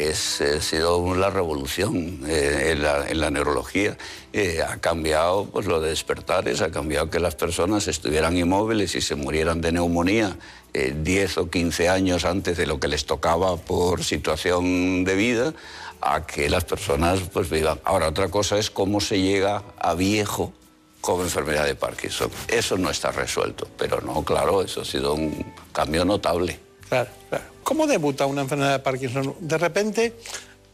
es, ha sido la revolución eh, en, la, neurología. Eh, ha cambiado pues, lo de despertares, ha cambiado que las personas estuvieran inmóviles y se murieran de neumonía eh, 10 o 15 años antes de lo que les tocaba por situación de vida, a que las personas pues, vivan. Ahora, otra cosa es cómo se llega a viejo con enfermedad de Parkinson. Eso no está resuelto, pero no, claro, eso ha sido un cambio notable. Claro, claro. ¿Cómo debuta una enfermedad de Parkinson? De repente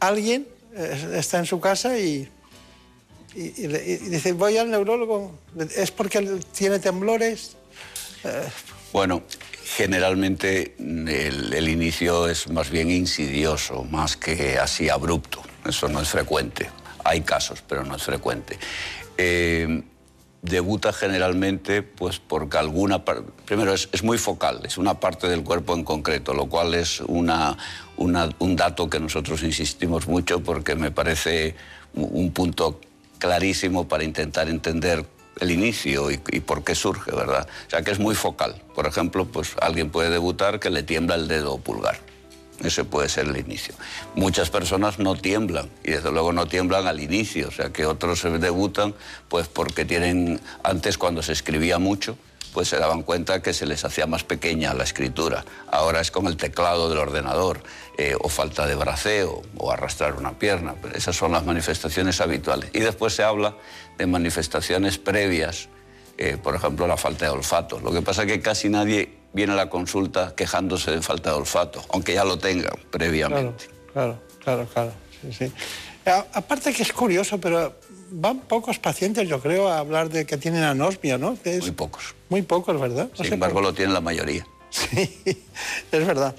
alguien eh, está en su casa y, dice, voy al neurólogo, ¿es porque tiene temblores? Eh, Bueno, generalmente el, el inicio es más bien insidioso, más que así abrupto. Eso no es frecuente. Hay casos, pero no es frecuente. Eh, debuta generalmente pues porque alguna par- primero es, es muy focal es una parte del cuerpo en concreto lo cual es una, una- un dato que nosotros insistimos mucho porque me parece un un punto clarísimo para intentar entender el inicio y, y por qué surge verdad o sea que es muy focal. Por ejemplo pues alguien puede debutar que le tiembla el dedo pulgar ese puede ser el inicio. Muchas personas no tiemblan y desde luego no tiemblan al inicio, o sea que otros debutan pues porque tienen, antes cuando se escribía mucho, pues se daban cuenta que se les hacía más pequeña la escritura. Ahora es con el teclado del ordenador, eh, o falta de braceo, o arrastrar una pierna. Pero esas son las manifestaciones habituales. Y después se habla de manifestaciones previas, eh, por ejemplo, la falta de olfato. Lo que pasa es que casi nadie viene a la consulta quejándose de falta de olfato, aunque ya lo tengan previamente. Claro, claro, claro. sí, sí. A- aparte que es curioso, pero van pocos pacientes, yo creo, a hablar de que tienen anosmia, ¿no? muy pocos. Muy pocos, ¿verdad? No Sin embargo, por- lo tienen la mayoría. Es verdad.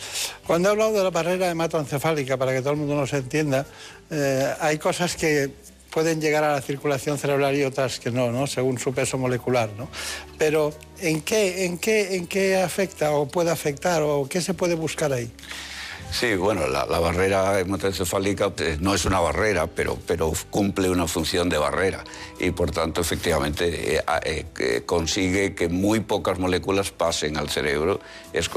Cuando he hablado de la barrera hematoencefálica, para que todo el mundo nos entienda, eh, hay cosas que pueden llegar a la circulación cerebral y otras que no, ¿no? según su peso molecular. ¿no? Pero ¿en qué, en, qué, ¿en qué afecta o puede afectar o qué se puede buscar ahí? Sí, bueno, la, barrera hematoencefálica eh, no es una barrera, pero, pero cumple una función de barrera y por tanto efectivamente eh, eh, consigue que muy pocas moléculas pasen al cerebro. Es,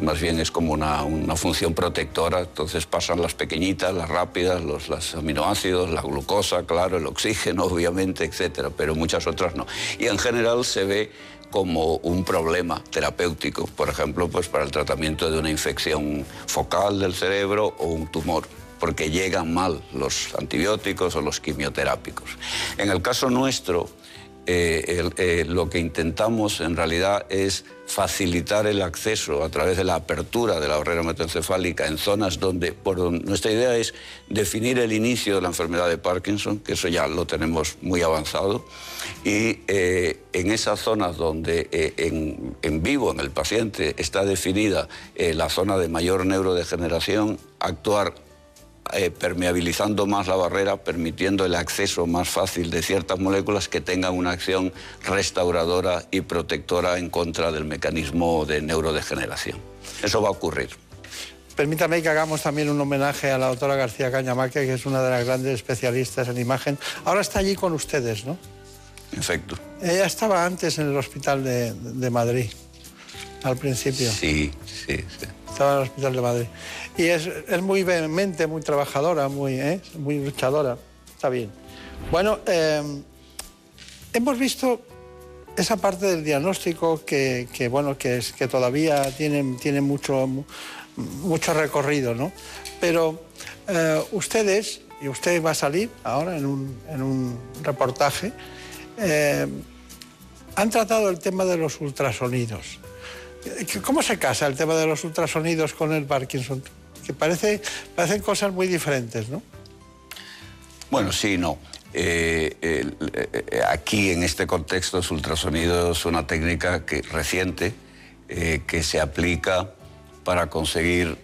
más bien es como una, una función protectora, entonces pasan las pequeñitas, las rápidas, los aminoácidos, la glucosa, claro, el oxígeno obviamente, etcétera, pero muchas otras no. Y en general se ve como un problema terapéutico, por ejemplo, pues para el tratamiento de una infección focal del cerebro o un tumor, porque llegan mal los antibióticos o los quimioterápicos. En el caso nuestro, eh, eh, lo que intentamos en realidad es facilitar el acceso a través de la apertura de la barrera hematoencefálica en zonas donde, por nuestra idea es definir el inicio de la enfermedad de Parkinson, que eso ya lo tenemos muy avanzado, y eh, en esas zonas donde eh, en, en vivo, en el paciente, está definida eh, la zona de mayor neurodegeneración, actuar eh, permeabilizando más la barrera, permitiendo el acceso más fácil de ciertas moléculas que tengan una acción restauradora y protectora en contra del mecanismo de neurodegeneración. Eso va a ocurrir. Permítame que hagamos también un homenaje a la doctora García Cañamaque, que es una de las grandes especialistas en imagen. Ahora está allí con ustedes, ¿no? Efecto. Ella estaba antes en el hospital de, de Madrid, al principio. Sí, sí, sí. Estaba en el hospital de Madrid. Y es, es muy vehemente, muy trabajadora, muy, ¿eh? muy luchadora. Está bien. Bueno, eh, hemos visto esa parte del diagnóstico que, que, bueno, que, es, que todavía tiene, tiene mucho, mu- mucho recorrido, ¿no? Pero eh, ustedes, y usted va a salir ahora en un, en un reportaje, eh, han tratado el tema de los ultrasonidos. ¿Cómo se casa el tema de los ultrasonidos con el Parkinson? Que parece, parecen cosas muy diferentes, ¿no? Bueno, sí, no. Eh, eh, aquí, en este contexto, el ultrasonido es una técnica que, reciente eh, que se aplica para conseguir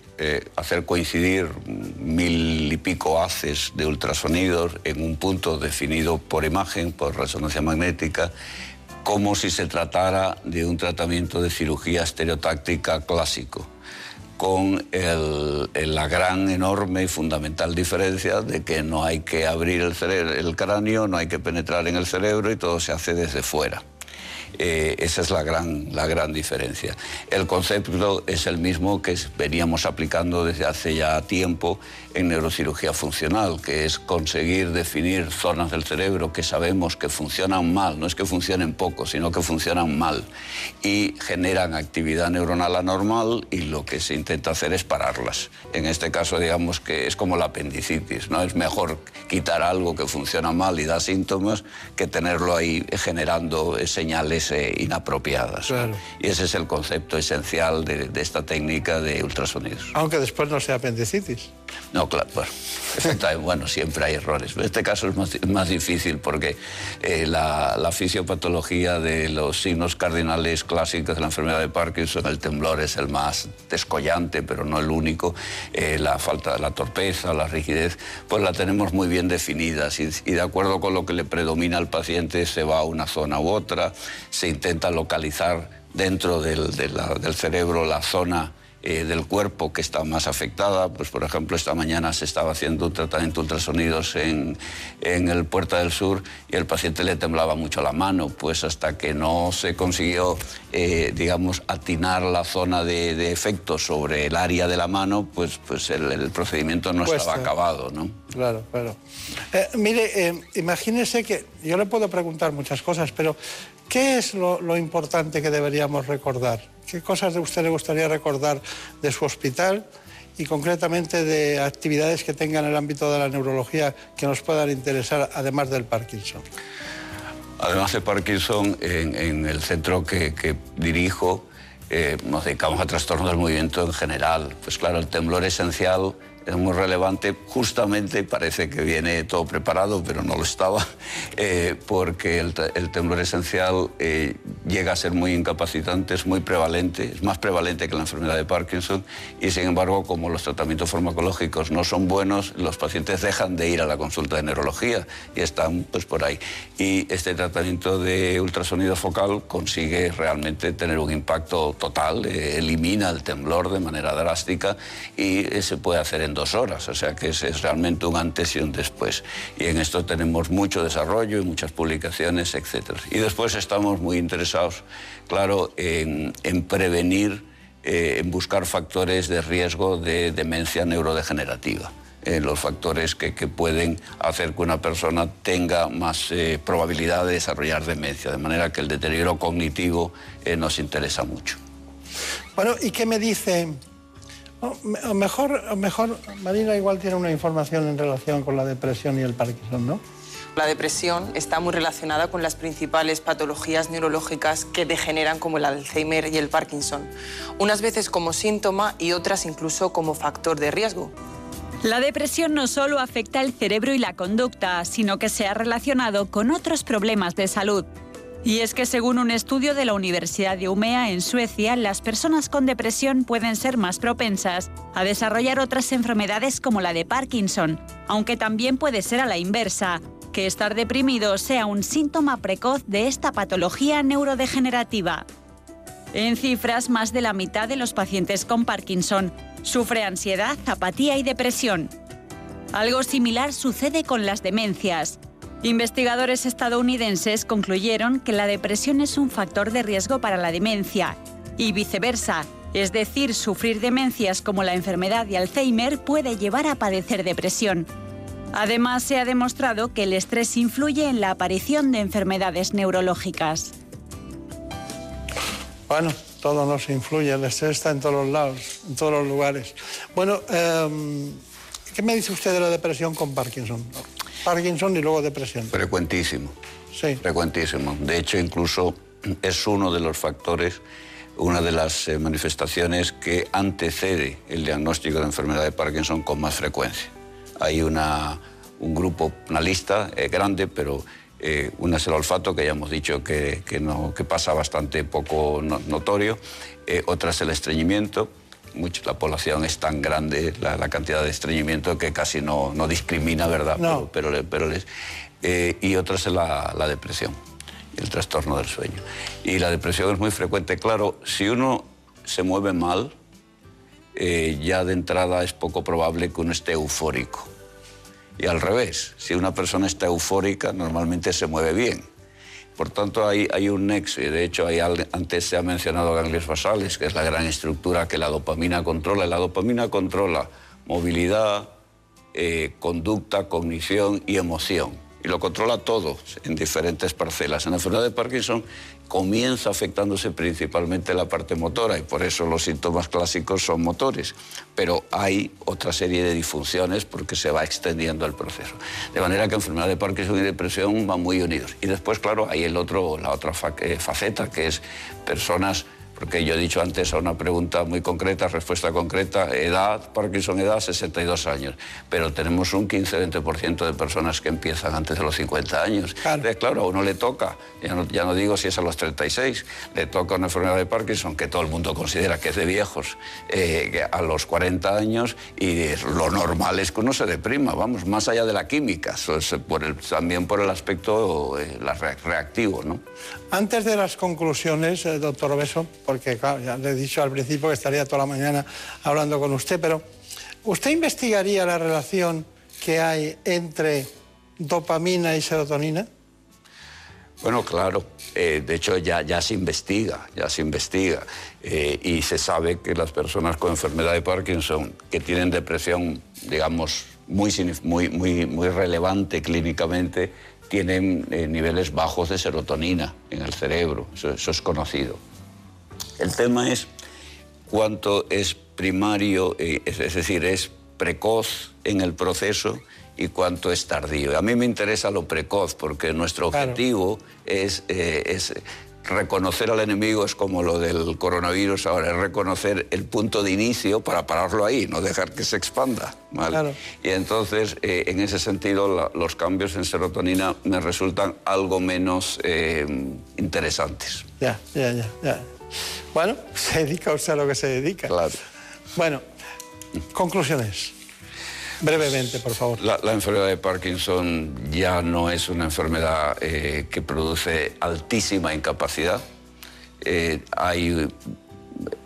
hacer coincidir mil y pico haces de ultrasonidos en un punto definido por imagen, por resonancia magnética, como si se tratara de un tratamiento de cirugía estereotáctica clásico con la gran, enorme y fundamental diferencia de que no hay que abrir el, cráneo, no hay que penetrar en el cerebro y todo se hace desde fuera. Eh, esa es la gran, la gran diferencia. El concepto es el mismo que veníamos aplicando desde hace ya tiempo en neurocirugía funcional, que es conseguir definir zonas del cerebro que sabemos que funcionan mal, no es que funcionen poco, sino que funcionan mal y generan actividad neuronal anormal y lo que se intenta hacer es pararlas. En este caso, digamos que es como la apendicitis, ¿no? Es mejor quitar algo que funciona mal y da síntomas que tenerlo ahí generando señales eh, inapropiadas. Y ese es el concepto esencial de, de esta técnica de ultrasonidos. Aunque después no sea apendicitis. No, claro, bueno, bueno, siempre hay errores. En este caso es más, difícil porque eh, la, fisiopatología de los signos cardinales clásicos de la enfermedad de Parkinson, el temblor es el más descollante, pero no el único, eh, la falta de la torpeza, la rigidez, pues la tenemos muy bien definidas y, de acuerdo con lo que le predomina al paciente se va a una zona u otra, se intenta localizar dentro del cerebro la zona eh, del cuerpo que está más afectada. Pues, por ejemplo, esta mañana se estaba haciendo un tratamiento de ultrasonidos en, en el Puerta del Sur y el paciente le temblaba mucho la mano, pues hasta que no se consiguió, eh, digamos, atinar la zona de, de efecto sobre el área de la mano, pues, pues el, el procedimiento no Cuesta. estaba acabado, ¿no? Claro, claro. Eh, mire, imagínese que yo le puedo preguntar muchas cosas, pero ¿qué es lo, importante que deberíamos recordar? ¿Qué cosas de usted le gustaría recordar de su hospital y concretamente de actividades que tenga en el ámbito de la neurología que nos puedan interesar, además del Parkinson? Además de Parkinson, en, el centro que, que dirijo, eh, nos dedicamos a trastornos del movimiento en general. Pues claro, el temblor esencial es muy relevante. Justamente parece que viene todo preparado, pero no lo estaba, eh, porque el, te- el temblor esencial eh, llega a ser muy incapacitante, es muy prevalente, es más prevalente que la enfermedad de Parkinson y sin embargo, como los tratamientos farmacológicos no son buenos, los pacientes dejan de ir a la consulta de neurología y están pues por ahí. Y este tratamiento de ultrasonido focal consigue realmente tener un impacto total, eh, elimina el temblor de manera drástica y se puede hacer en dos horas, o sea que es, es realmente un antes y un después. Y en esto tenemos mucho desarrollo y muchas publicaciones, etc. Y después estamos muy interesados, claro, en, en prevenir, eh, en buscar factores de riesgo de demencia neurodegenerativa. eh, los factores que, que pueden hacer que una persona tenga más eh, probabilidad de desarrollar demencia, de manera que el deterioro cognitivo eh, nos interesa mucho. Bueno, ¿y qué me dice? Oh, a mejor, mejor Marina igual tiene una información en relación con la depresión y el Parkinson, ¿no? La depresión está muy relacionada con las principales patologías neurológicas que degeneran como el Alzheimer y el Parkinson, unas veces como síntoma y otras incluso como factor de riesgo. La depresión no solo afecta el cerebro y la conducta, sino que se ha relacionado con otros problemas de salud. Y es que según un estudio de la Universidad de Umea en Suecia, las personas con depresión pueden ser más propensas a desarrollar otras enfermedades como la de Parkinson, aunque también puede ser a la inversa, que estar deprimido sea un síntoma precoz de esta patología neurodegenerativa. En cifras, más de la mitad de los pacientes con Parkinson sufre ansiedad, apatía y depresión. Algo similar sucede con las demencias. Investigadores estadounidenses concluyeron que la depresión es un factor de riesgo para la demencia y viceversa, es decir, sufrir demencias como la enfermedad de Alzheimer puede llevar a padecer depresión. Además, se ha demostrado que el estrés influye en la aparición de enfermedades neurológicas. Bueno, todo nos influye, el estrés está en todos los lados, en todos los lugares. Bueno, em, ¿qué me dice usted de la depresión con Parkinson? Parkinson y luego depresión. Frecuentísimo. Sí. Frecuentísimo. De hecho, incluso es uno de los factores, una de las eh, manifestaciones que antecede el diagnóstico de enfermedad de Parkinson con más frecuencia. Hay una, un grupo, una lista eh, grande, pero eh, una es el olfato, que ya hemos dicho que, que no, que pasa bastante poco no- notorio. Eh, otra es el estreñimiento. Mucho, la población es tan grande, la, la cantidad de estreñimiento, que casi no, no discrimina, ¿verdad? No. Pero, pero, pero les- eh, y otra es la, la depresión, el trastorno del sueño. Y la depresión es muy frecuente. Claro, si uno se mueve mal, eh, ya de entrada es poco probable que uno esté eufórico. Y al revés, si una persona está eufórica, normalmente se mueve bien. Por tanto, hay, un nexo, y de hecho antes se ha mencionado ganglios basales, que es la gran estructura que la dopamina controla. La dopamina controla movilidad, eh, conducta, cognición y emoción. y lo controla todo en diferentes parcelas. En la enfermedad de Parkinson comienza afectándose principalmente la parte motora y por eso los síntomas clásicos son motores, pero hay otra serie de disfunciones porque se va extendiendo el proceso. De manera que enfermedad de Parkinson y depresión van muy unidos. Y después, claro, hay el otro, la otra eh, faceta que es personas porque yo he dicho antes a una pregunta muy concreta, respuesta concreta, edad, Parkinson edad, 62 años, pero tenemos un 15-20% de personas que empiezan antes de los 50 años. Claro, claro a uno le toca, ya no, ya no, digo si es a los 36, le toca una enfermedad de Parkinson que todo el mundo considera que es de viejos, eh, a los 40 años y lo normal es que uno se deprima, vamos, más allá de la química, por el, también por el aspecto eh, reactivo. ¿no? Antes de las conclusiones, eh, doctor Obeso, porque claro, ya le he dicho al principio que estaría toda la mañana hablando con usted, pero ¿usted investigaría la relación que hay entre dopamina y serotonina? Bueno, claro. Eh, de hecho, ya, ya se investiga, ya se investiga. Eh, y se sabe que las personas con enfermedad de Parkinson que tienen depresión, digamos, muy, muy, muy, muy relevante clínicamente, tienen eh, niveles bajos de serotonina en el cerebro. eso es conocido. El tema es cuánto es primario, eh, es, decir, es precoz en el proceso y cuánto es tardío. A mí me interesa lo precoz porque nuestro objetivo es, eh, es, reconocer al enemigo, es como lo del coronavirus ahora, es reconocer el punto de inicio para pararlo ahí, no dejar que se expanda. Y entonces, eh, en ese sentido, los cambios en serotonina me resultan algo menos interesantes. Ya, ya, ya, ya. Bueno, se dedica usted a lo que se dedica. Claro. Bueno, conclusiones. Brevemente, por favor. La, enfermedad de Parkinson ya no es una enfermedad eh, que produce altísima incapacidad. Eh, hay,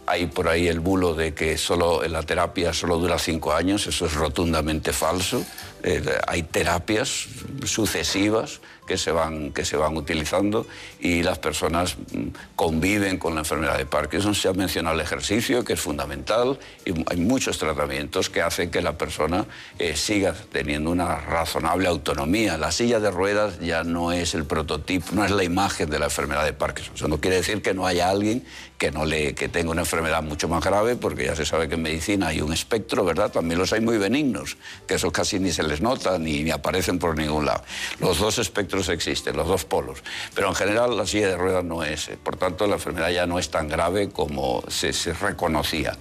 hay por ahí el bulo de que solo la terapia solo dura cinco años, eso es rotundamente falso. Eh, hay terapias sucesivas que se van, que se van utilizando y las personas mm, conviven con la enfermedad de Parkinson. Se ha mencionado el ejercicio, que es fundamental, y hay muchos tratamientos que hacen que la persona eh, siga teniendo una razonable autonomía. La silla de ruedas ya no es el prototipo, no es la imagen de la enfermedad de Parkinson. Eso no quiere decir que no haya alguien que, no le, que tenga una enfermedad mucho más grave, porque ya se sabe que en medicina hay un espectro, ¿verdad? También los hay muy benignos, que eso casi ni se les nota ni, ni aparecen por ningún lado. Los dos espectros existen, los dos polos. Pero en general la silla de ruedas no es. Eh, por tanto, la enfermedad ya no es tan grave como se, reconocía.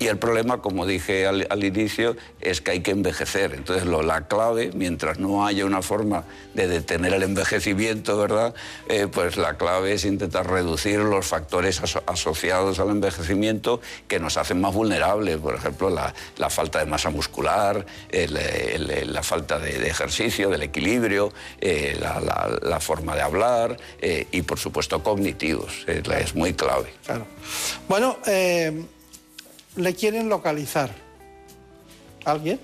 Y el problema, como dije al, inicio, es que hay que envejecer. Entonces, lo, la clave, mientras no haya una forma de detener el envejecimiento, ¿verdad? Eh, pues la clave es intentar reducir los factores asociados al envejecimiento que nos hacen más vulnerables. Por ejemplo, la, la falta de masa muscular, la falta de, ejercicio, del equilibrio, eh, la, la, forma de hablar eh, y, por supuesto, cognitivos. Es, muy clave. Claro. Bueno, eh, ¿le quieren localizar? ¿Alguien?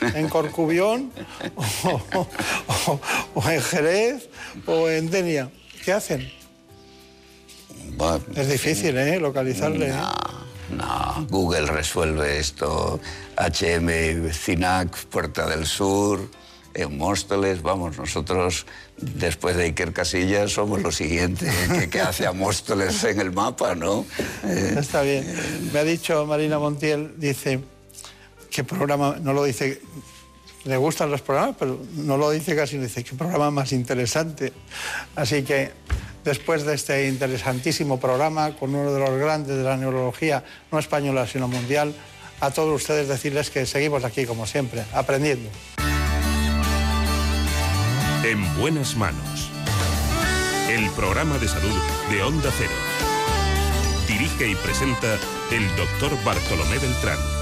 ¿En Corcubión? o, en Jerez? ¿O en Denia? ¿Qué hacen? Es difícil, ¿eh? Localizarle. No, no, Google resuelve esto. HM, CINAC, Puerta del Sur en Móstoles, vamos, nosotros después de Iker Casillas somos lo siguiente que, hace a Móstoles en el mapa, ¿no? Eh, Está bien. Me ha dicho Marina Montiel, dice, ¿qué programa? No lo dice, le gustan los programas, pero no lo dice casi, dice, qué programa más interesante. Así que después de este interesantísimo programa con uno de los grandes de la neurología, no española, sino mundial, a todos ustedes decirles que seguimos aquí, como siempre, aprendiendo. En buenas manos. El programa de salud de Onda Cero. Dirige y presenta el doctor Bartolomé Beltrán.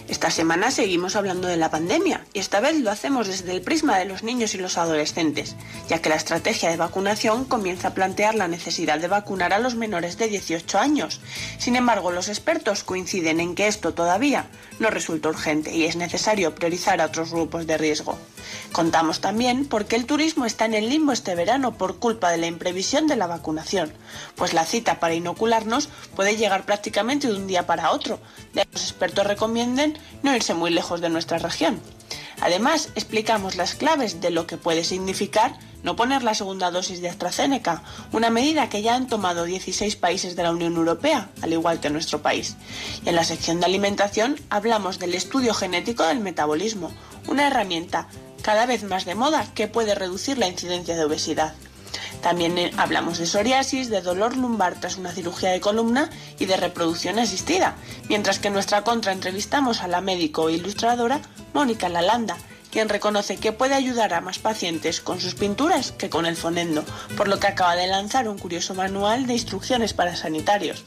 Esta semana seguimos hablando de la pandemia y esta vez lo hacemos desde el prisma de los niños y los adolescentes, ya que la estrategia de vacunación comienza a plantear la necesidad de vacunar a los menores de 18 años. Sin embargo, los expertos coinciden en que esto todavía no resulta urgente y es necesario priorizar a otros grupos de riesgo. Contamos también por qué el turismo está en el limbo este verano por culpa de la imprevisión de la vacunación, pues la cita para inocularnos puede llegar prácticamente de un día para otro, de los expertos recomienden no irse muy lejos de nuestra región. Además, explicamos las claves de lo que puede significar no poner la segunda dosis de AstraZeneca, una medida que ya han tomado 16 países de la Unión Europea, al igual que nuestro país. Y en la sección de alimentación hablamos del estudio genético del metabolismo, una herramienta cada vez más de moda que puede reducir la incidencia de obesidad. También eh, hablamos de psoriasis, de dolor lumbar tras una cirugía de columna y de reproducción asistida, mientras que en nuestra contra entrevistamos a la médico e ilustradora Mónica Lalanda, quien reconoce que puede ayudar a más pacientes con sus pinturas que con el fonendo, por lo que acaba de lanzar un curioso manual de instrucciones para sanitarios.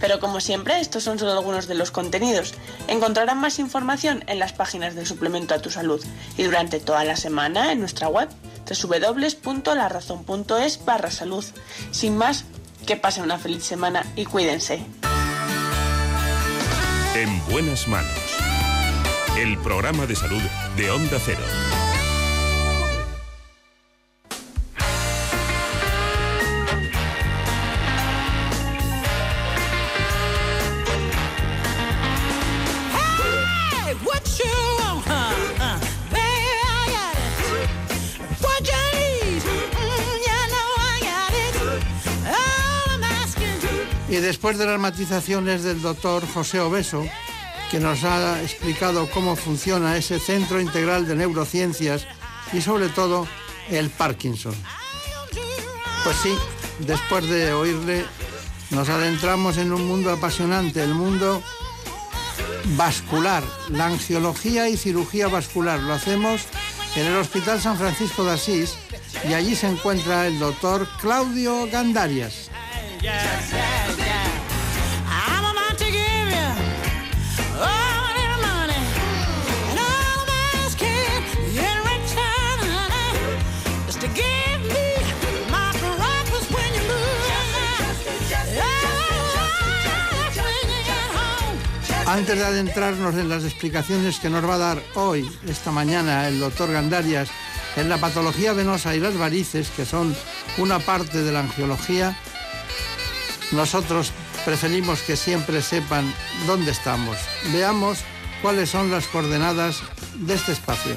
Pero como siempre, estos son solo algunos de los contenidos. Encontrarán más información en las páginas del suplemento a tu salud y durante toda la semana en nuestra web www.larazón.es barra salud. Sin más, que pasen una feliz semana y cuídense. En buenas manos. El programa de salud de Onda Cero. Después de las matizaciones del doctor José Obeso, que nos ha explicado cómo funciona ese centro integral de neurociencias y sobre todo el Parkinson. Pues sí, después de oírle, nos adentramos en un mundo apasionante, el mundo vascular, la angiología y cirugía vascular. Lo hacemos en el Hospital San Francisco de Asís y allí se encuentra el doctor Claudio Gandarias. Antes de adentrarnos en las explicaciones que nos va a dar hoy, esta mañana, el doctor Gandarias en la patología venosa y las varices, que son una parte de la angiología, nosotros preferimos que siempre sepan dónde estamos. Veamos cuáles son las coordenadas de este espacio.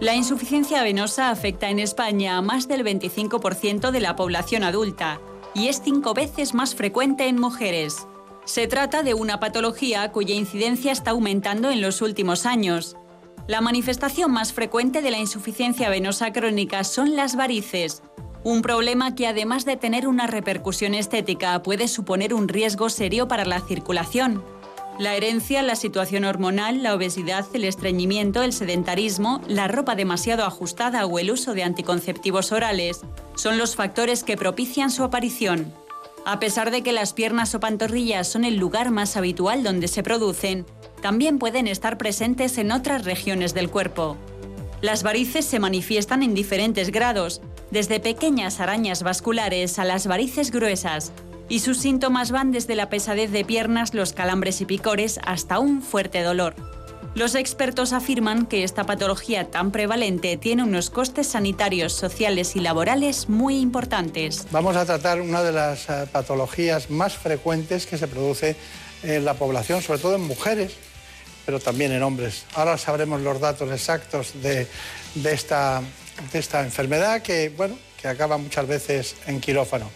La insuficiencia venosa afecta en España a más del 25% de la población adulta y es cinco veces más frecuente en mujeres. Se trata de una patología cuya incidencia está aumentando en los últimos años. La manifestación más frecuente de la insuficiencia venosa crónica son las varices, un problema que además de tener una repercusión estética puede suponer un riesgo serio para la circulación. La herencia, la situación hormonal, la obesidad, el estreñimiento, el sedentarismo, la ropa demasiado ajustada o el uso de anticonceptivos orales son los factores que propician su aparición. A pesar de que las piernas o pantorrillas son el lugar más habitual donde se producen, también pueden estar presentes en otras regiones del cuerpo. Las varices se manifiestan en diferentes grados, desde pequeñas arañas vasculares a las varices gruesas, y sus síntomas van desde la pesadez de piernas, los calambres y picores hasta un fuerte dolor. Los expertos afirman que esta patología tan prevalente tiene unos costes sanitarios, sociales y laborales muy importantes. Vamos a tratar una de las eh, patologías más frecuentes que se produce en la población, sobre todo en mujeres, pero también en hombres. Ahora sabremos los datos exactos de, esta, esta enfermedad que, bueno, que acaba muchas veces en quirófano.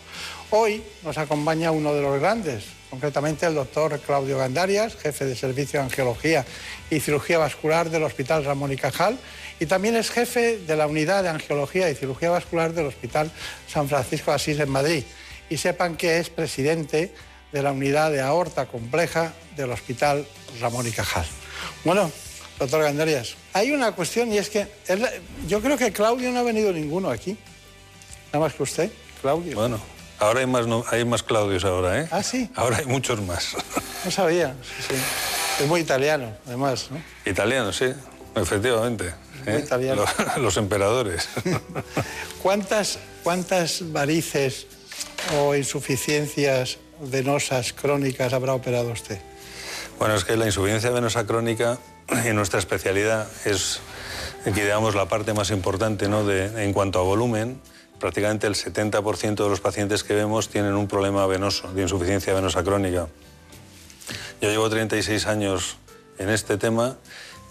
Hoy nos acompaña uno de los grandes, concretamente el doctor Claudio Gandarias, jefe de Servicio de Angiología y Cirugía Vascular del Hospital Ramón y Cajal, y también es jefe de la Unidad de Angiología y Cirugía Vascular del Hospital San Francisco de Asís en Madrid. Y sepan que es presidente de la Unidad de Aorta Compleja del Hospital Ramón y Cajal. Bueno, Doctor Gandarias, hay una cuestión y es que yo creo que Claudio no ha venido ninguno aquí. Nada más que usted, Claudio. Bueno, ahora hay más, hay más Claudios ahora, ¿eh? Ah, sí. Ahora hay muchos más. No sabía, sí, Es muy italiano, además, ¿no? Italiano, sí, efectivamente. Muy ¿eh? italiano. Los, los emperadores. ¿Cuántas, ¿Cuántas varices o insuficiencias venosas crónicas habrá operado usted? Bueno, es que la insuficiencia venosa crónica en nuestra especialidad es, digamos, la parte más importante ¿no? de, en cuanto a volumen. Prácticamente el 70% de los pacientes que vemos tienen un problema venoso, de insuficiencia venosa crónica. Yo llevo 36 años en este tema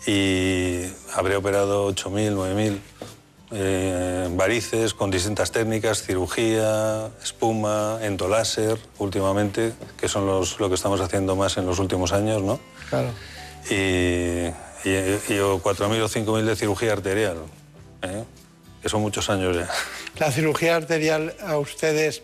y habré operado 8.000, 9.000 eh, varices con distintas técnicas, cirugía, espuma, endoláser últimamente, que son los, lo que estamos haciendo más en los últimos años, ¿no? Claro. Y, y, y 4.000 o 5.000 de cirugía arterial, ¿eh? Que son muchos años ya. La cirugía arterial a ustedes,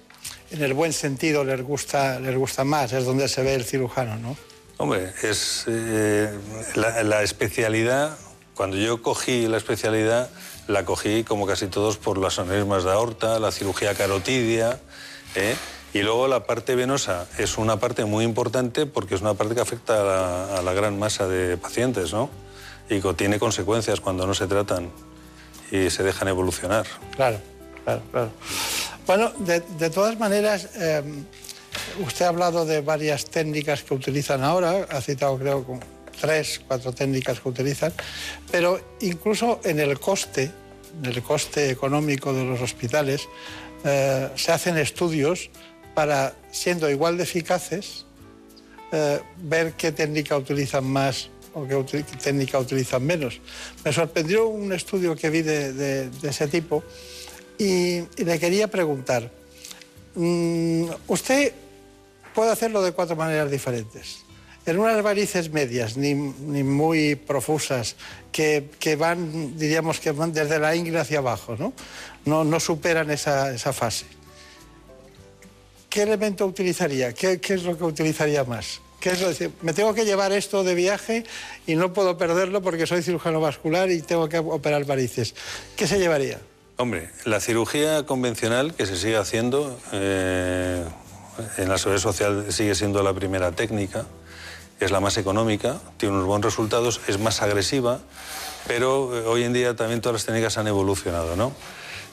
en el buen sentido, les gusta, les gusta más, es donde se ve el cirujano, ¿no? Hombre, es eh, la, la especialidad, cuando yo cogí la especialidad, la cogí como casi todos por las aneurismas de aorta, la cirugía carotidia, ¿eh? y luego la parte venosa es una parte muy importante porque es una parte que afecta a la, a la gran masa de pacientes, ¿no? Y tiene consecuencias cuando no se tratan y se dejan evolucionar. Claro, claro, claro. Bueno, de, todas maneras, eh, usted ha hablado de varias técnicas que utilizan ahora, ha citado creo como tres, cuatro técnicas que utilizan, pero incluso en el coste, en el coste económico de los hospitales, eh, se hacen estudios para, siendo igual de eficaces, eh, ver qué técnica utilizan más o qué técnica utilizan menos. Me sorprendió un estudio que vi de, ese tipo y, le quería preguntar, mm, usted puede hacerlo de cuatro maneras diferentes. En unas varices medias, ni, ni muy profusas, que, que van, diríamos que van desde la ingle hacia abajo, ¿no? No, no superan esa, esa fase. ¿Qué elemento utilizaría? ¿Qué, qué es lo que utilizaría más? ¿Qué es decir, me tengo que llevar esto de viaje y no puedo perderlo porque soy cirujano vascular y tengo que operar varices. ¿Qué se llevaría? Hombre, la cirugía convencional que se sigue haciendo eh, en la seguridad social sigue siendo la primera técnica, es la más económica, tiene unos buenos resultados, es más agresiva, pero eh, hoy en día también todas las técnicas han evolucionado, ¿no?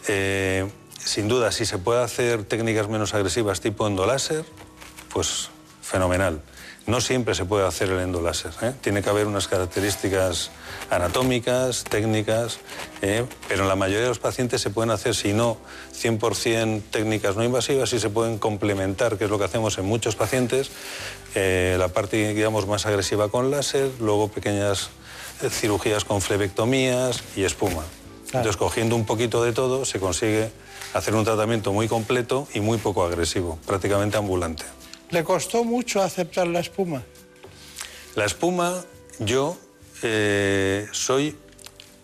Eh, sin duda, si se puede hacer técnicas menos agresivas tipo endoláser, pues fenomenal. No siempre se puede hacer el endoláser. ¿eh? Tiene que haber unas características anatómicas, técnicas, ¿eh? pero en la mayoría de los pacientes se pueden hacer, si no 100% técnicas no invasivas, sí se pueden complementar, que es lo que hacemos en muchos pacientes, eh, la parte digamos, más agresiva con láser, luego pequeñas cirugías con flebectomías y espuma. Entonces, cogiendo un poquito de todo, se consigue hacer un tratamiento muy completo y muy poco agresivo, prácticamente ambulante. ¿Le costó mucho aceptar la espuma? La espuma, yo eh, soy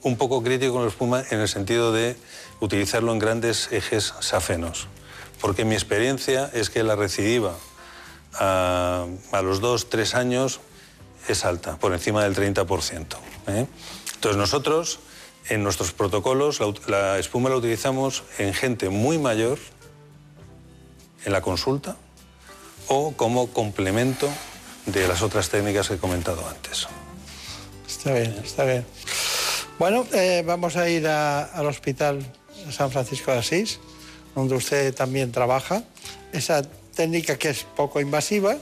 un poco crítico con la espuma en el sentido de utilizarlo en grandes ejes safenos, porque mi experiencia es que la recidiva a, los dos, tres años es alta, por encima del 30%. ¿eh? Entonces nosotros, en nuestros protocolos, la espuma la utilizamos en gente muy mayor, en la consulta, o como complemento de las otras técnicas que he comentado antes. Está bien, está bien. Bueno, eh, vamos a ir al Hospital San Francisco de Asís, donde usted también trabaja. Esa técnica que es poco invasiva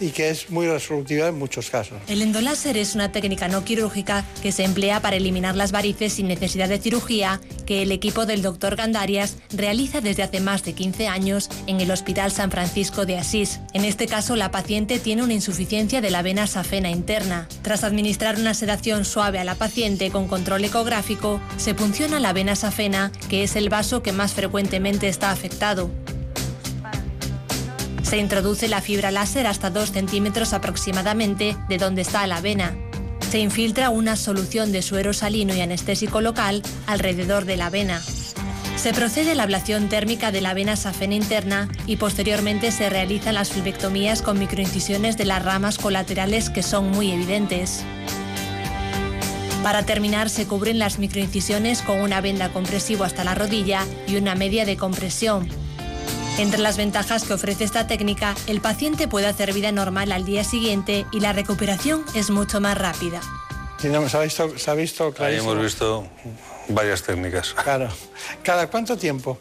y que es muy resolutiva en muchos casos. El endoláser es una técnica no quirúrgica que se emplea para eliminar las varices sin necesidad de cirugía que el equipo del Dr. Gandarias realiza desde hace más de 15 años en el Hospital San Francisco de Asís. En este caso, la paciente tiene una insuficiencia de la vena safena interna. Tras administrar una sedación suave a la paciente con control ecográfico, se punciona la vena safena, que es el vaso que más frecuentemente está afectado. Se introduce la fibra láser hasta 2 centímetros aproximadamente de donde está la vena. Se infiltra una solución de suero salino y anestésico local alrededor de la vena. Se procede a la ablación térmica de la vena safena interna y posteriormente se realizan las flebectomías con microincisiones de las ramas colaterales que son muy evidentes. Para terminar, se cubren las microincisiones con una venda compresivo hasta la rodilla y una media de compresión. Entre las ventajas que ofrece esta técnica, el paciente puede hacer vida normal al día siguiente y la recuperación es mucho más rápida. Sí, no, se ha visto, se ha visto Ahí hemos visto varias técnicas. Claro. ¿Cada cuánto tiempo?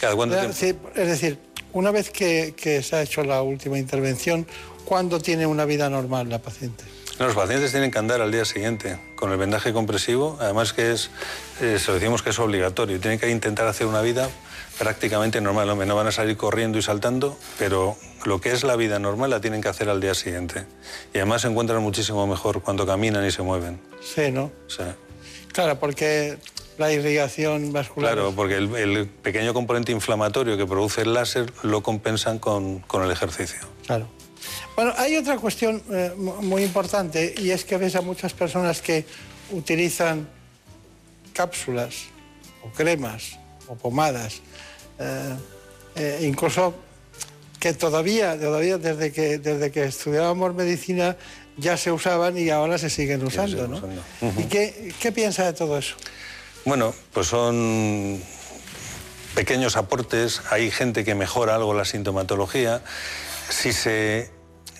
¿Cada cuánto Es tiempo? decir, es decir, una vez que, que se ha hecho la última intervención, ¿cuándo tiene una vida normal la paciente? Los pacientes tienen que andar al día siguiente con el vendaje compresivo, además que es, eh, se lo decimos que es obligatorio, tienen que intentar hacer una vida prácticamente normal, hombre, no van a salir corriendo y saltando, pero lo que es la vida normal la tienen que hacer al día siguiente. Y además se encuentran muchísimo mejor cuando caminan y se mueven. Sí, ¿no? Sea, Claro, porque la irrigación vascular. claro, porque el, el pequeño componente inflamatorio que produce el láser lo compensan con, con el ejercicio. Claro. Bueno, hay otra cuestión eh, mu- muy importante y es que ves a muchas personas que utilizan cápsulas o cremas o pomadas, eh, eh, incluso que todavía, todavía desde que, desde que estudiábamos medicina ya se usaban y ahora se siguen usando, ¿no? ¿Y qué, qué piensa de todo eso? Bueno, pues son pequeños aportes, hay gente que mejora algo la sintomatología. Si se,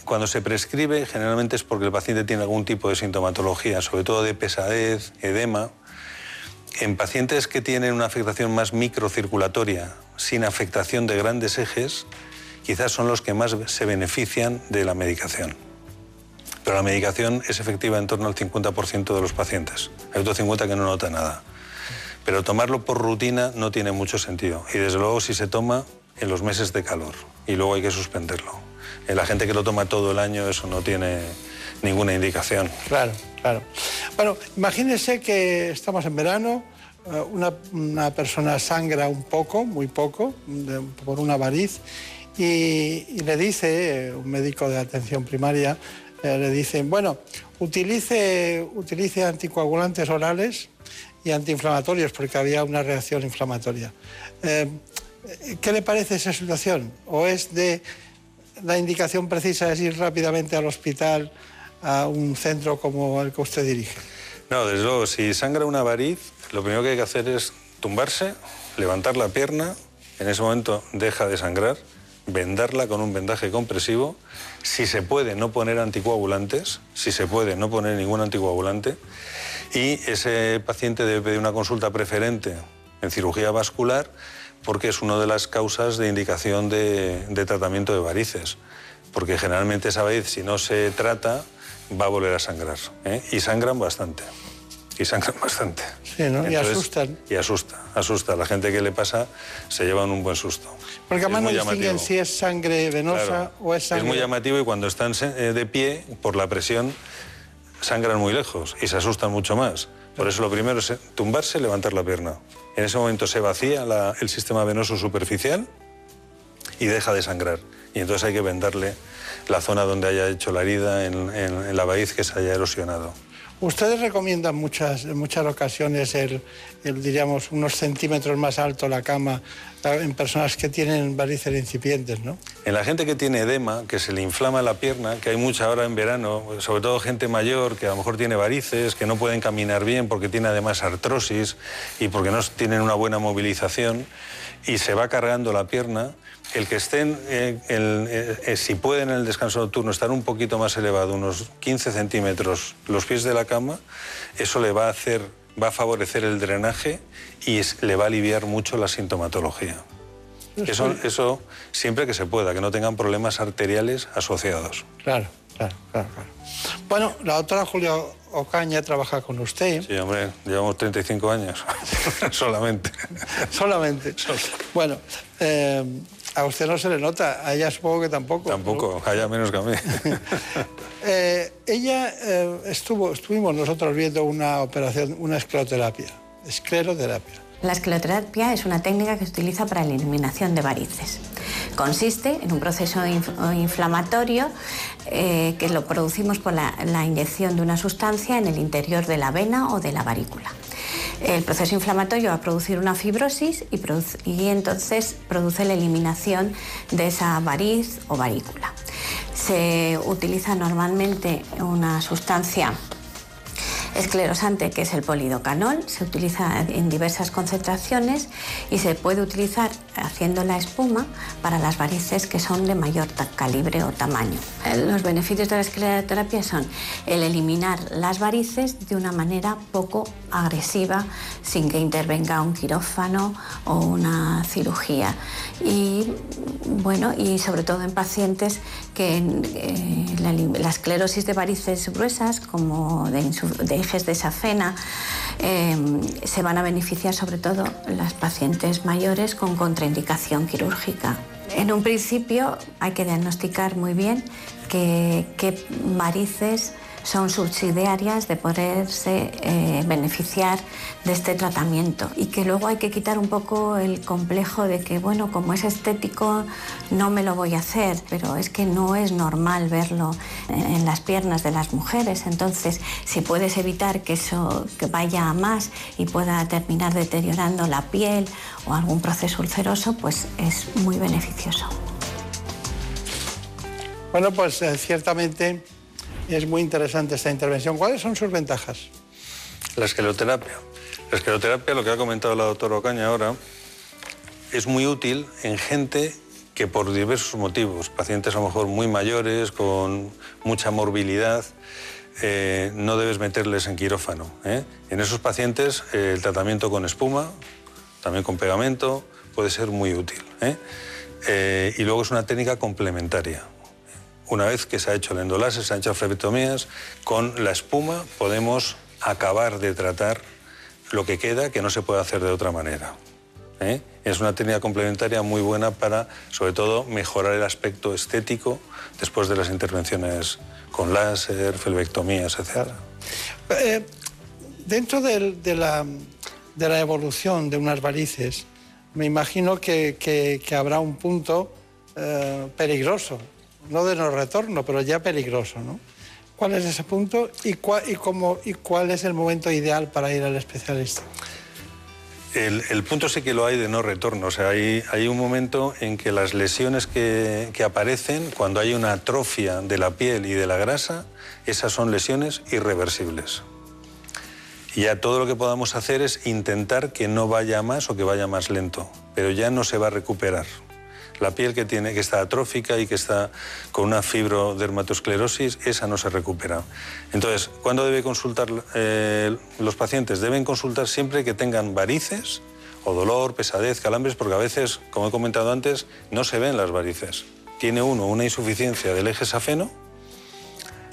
cuando se prescribe, generalmente es porque el paciente tiene algún tipo de sintomatología, sobre todo de pesadez, edema. En pacientes que tienen una afectación más microcirculatoria, sin afectación de grandes ejes, quizás son los que más se benefician de la medicación. Pero la medicación es efectiva en torno al 50% de los pacientes. Hay otro 50% que no nota nada. Pero tomarlo por rutina no tiene mucho sentido. Y desde luego si se toma en los meses de calor y luego hay que suspenderlo. En la gente que lo toma todo el año eso no tiene ninguna indicación. Claro, claro. Bueno, imagínese que estamos en verano, eh, una, persona sangra un poco, muy poco, por una variz, y, le dice, eh, un médico de atención primaria, eh, le dice, bueno, utilice, utilice anticoagulantes orales y antiinflamatorios, porque había una reacción inflamatoria. ¿Qué le parece esa situación? ¿O es de la indicación precisa es ir rápidamente al hospital, a un centro como el que usted dirige? No, desde luego, si sangra una variz, lo primero que hay que hacer es tumbarse, levantar la pierna, en ese momento deja de sangrar, vendarla con un vendaje compresivo, si se puede no poner anticoagulantes, si se puede no poner ningún anticoagulante, y ese paciente debe pedir una consulta preferente en cirugía vascular porque es una de las causas de indicación de, de tratamiento de varices, porque generalmente esa variz si no se trata va a volver a sangrar, ¿eh? y sangran bastante, y sangran bastante. Sí, ¿no? y asustan. Y asusta, asusta. La gente que le pasa se llevan un buen susto. Porque además no distinguen si es sangre venosa Claro. o es sangre... Es muy llamativo y cuando están eh, de pie, por la presión, sangran muy lejos y se asustan mucho más. Por eso lo primero es tumbarse, levantar la pierna. En ese momento se vacía la- el sistema venoso superficial y deja de sangrar. Y entonces hay que vendarle la zona donde haya hecho la herida en, en- en la raíz que se haya erosionado. Ustedes recomiendan muchas, en muchas ocasiones el, el, diríamos, unos centímetros más alto la cama eh, en personas que tienen varices incipientes, ¿no? En la gente que tiene edema, que se le inflama la pierna, que hay mucha ahora en verano, sobre todo gente mayor que a lo mejor tiene varices, que no pueden caminar bien porque tiene además artrosis y porque no tienen una buena movilización y se va cargando la pierna, el que estén, eh, el- eh, si pueden en el descanso nocturno estar un poquito más elevado, unos 15 centímetros los pies de la cama, eso le va a hacer, va a favorecer el drenaje y es- le va a aliviar mucho la sintomatología. Eso, eso siempre que se pueda, que no tengan problemas arteriales asociados. Claro, claro, claro. claro. Bueno, la doctora Julia Ocaña trabaja con usted. Sí, hombre, llevamos 35 años solamente. Solamente. Bueno, eh, a usted no se le nota, a ella supongo que tampoco. Tampoco, haya menos que a mí. Eh, ella eh, estuvo, estuvimos nosotros viendo una operación, una escleroterapia. Escleroterapia. La escleroterapia es una técnica que se utiliza para la eliminación de varices. Consiste en un proceso inf- inflamatorio eh, que lo producimos por la, inyección de una sustancia en el interior de la vena o de la varícula. El proceso inflamatorio va a producir una fibrosis y, y entonces produce la eliminación de esa variz o varícula. Se utiliza normalmente una sustancia esclerosante que es el polidocanol, se utiliza en diversas concentraciones y se puede utilizar haciendo la espuma para las varices que son de mayor calibre o tamaño. Eh, los beneficios de la escleroterapia son el eliminar las varices de una manera poco agresiva sin que intervenga un quirófano o una cirugía. Y bueno, y sobre todo en pacientes que eh, la, esclerosis de varices gruesas, como de, de safena, em, se van a beneficiar sobre todo las pacientes mayores con contraindicación quirúrgica. En un principio hay que diagnosticar muy bien qué varices son subsidiarias de poderse eh, beneficiar de este tratamiento y que luego hay que quitar un poco el complejo de que, bueno, como es estético, no me lo voy a hacer, pero es que no es normal verlo en las piernas de las mujeres. Entonces, si puedes evitar que eso vaya a más y pueda terminar deteriorando la piel o algún proceso ulceroso, pues es muy beneficioso. Bueno, pues eh, ciertamente es muy interesante esta intervención. ¿Cuáles son sus ventajas? La escleroterapia. La escleroterapia, lo que ha comentado la doctora Ocaña ahora, es muy útil en gente que por diversos motivos, pacientes a lo mejor muy mayores, con mucha morbilidad, eh, no debes meterles en quirófano. ¿eh? En esos pacientes eh, el tratamiento con espuma, también con pegamento, puede ser muy útil. y luego es una técnica complementaria una vez que se ha hecho el endolase, se han hecho flebectomías, con la espuma podemos acabar de tratar lo que queda, que no se puede hacer de otra manera. ¿eh? Es una técnica complementaria muy buena para, sobre todo, mejorar el aspecto estético después de las intervenciones con láser, flebectomías, etc. Eh, dentro de, la, evolución de unas varices, me imagino que, habrá un punto eh, peligroso no de no retorno, pero ya peligroso, ¿no? ¿Cuál es ese punto y, cómo, y cuál es el momento ideal para ir al especialista? El, punto sí que lo hay de no retorno. O sea, hay, hay un momento en que las lesiones que, que, aparecen, cuando hay una atrofia de la piel y de la grasa, esas son lesiones irreversibles. Y ya todo lo que podamos hacer es intentar que no vaya más o que vaya más lento, pero ya no se va a recuperar la piel que, tiene, que está atrófica y que está con una fibrodermatosclerosis, esa no se recupera. Entonces, ¿cuándo debe consultar eh, los pacientes? Deben consultar siempre que tengan varices o dolor, pesadez, calambres, porque a veces, como he comentado antes, no se ven las varices. Tiene uno una insuficiencia del eje safeno,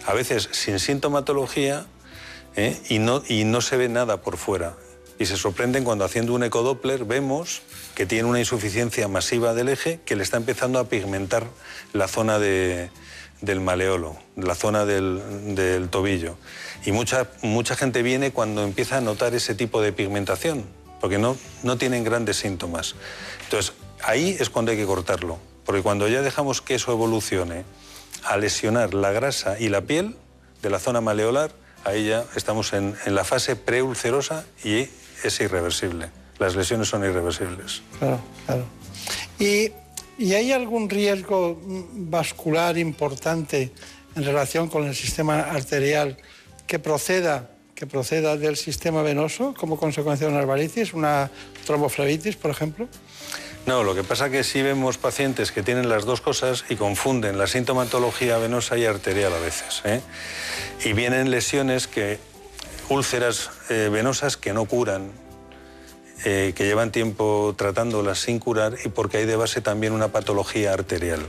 a veces sin sintomatología, ¿eh? y, no, y no se ve nada por fuera. Y se sorprenden cuando haciendo un ecodoppler vemos que tiene una insuficiencia masiva del eje que le está empezando a pigmentar la zona del maleolo, la zona del, tobillo. Y mucha, mucha gente viene cuando empieza a notar ese tipo de pigmentación, porque no, no tienen grandes síntomas. Entonces, ahí es cuando hay que cortarlo, porque cuando ya dejamos que eso evolucione a lesionar la grasa y la piel de la zona maleolar, ahí ya estamos en, en la fase preulcerosa y es irreversible las lesiones son irreversibles. Claro, claro. ¿Y, hay algún riesgo vascular importante en relación con el sistema arterial que proceda, que proceda del sistema venoso como consecuencia de una varices, una tromboflebitis, por ejemplo? No, lo que pasa es que sí vemos pacientes que tienen las dos cosas y confunden la sintomatología venosa y arterial a veces. ¿eh? Y vienen lesiones que, úlceras eh, venosas que no curan, eh, que llevan tiempo tratándolas sin curar y porque hay de base también una patología arterial.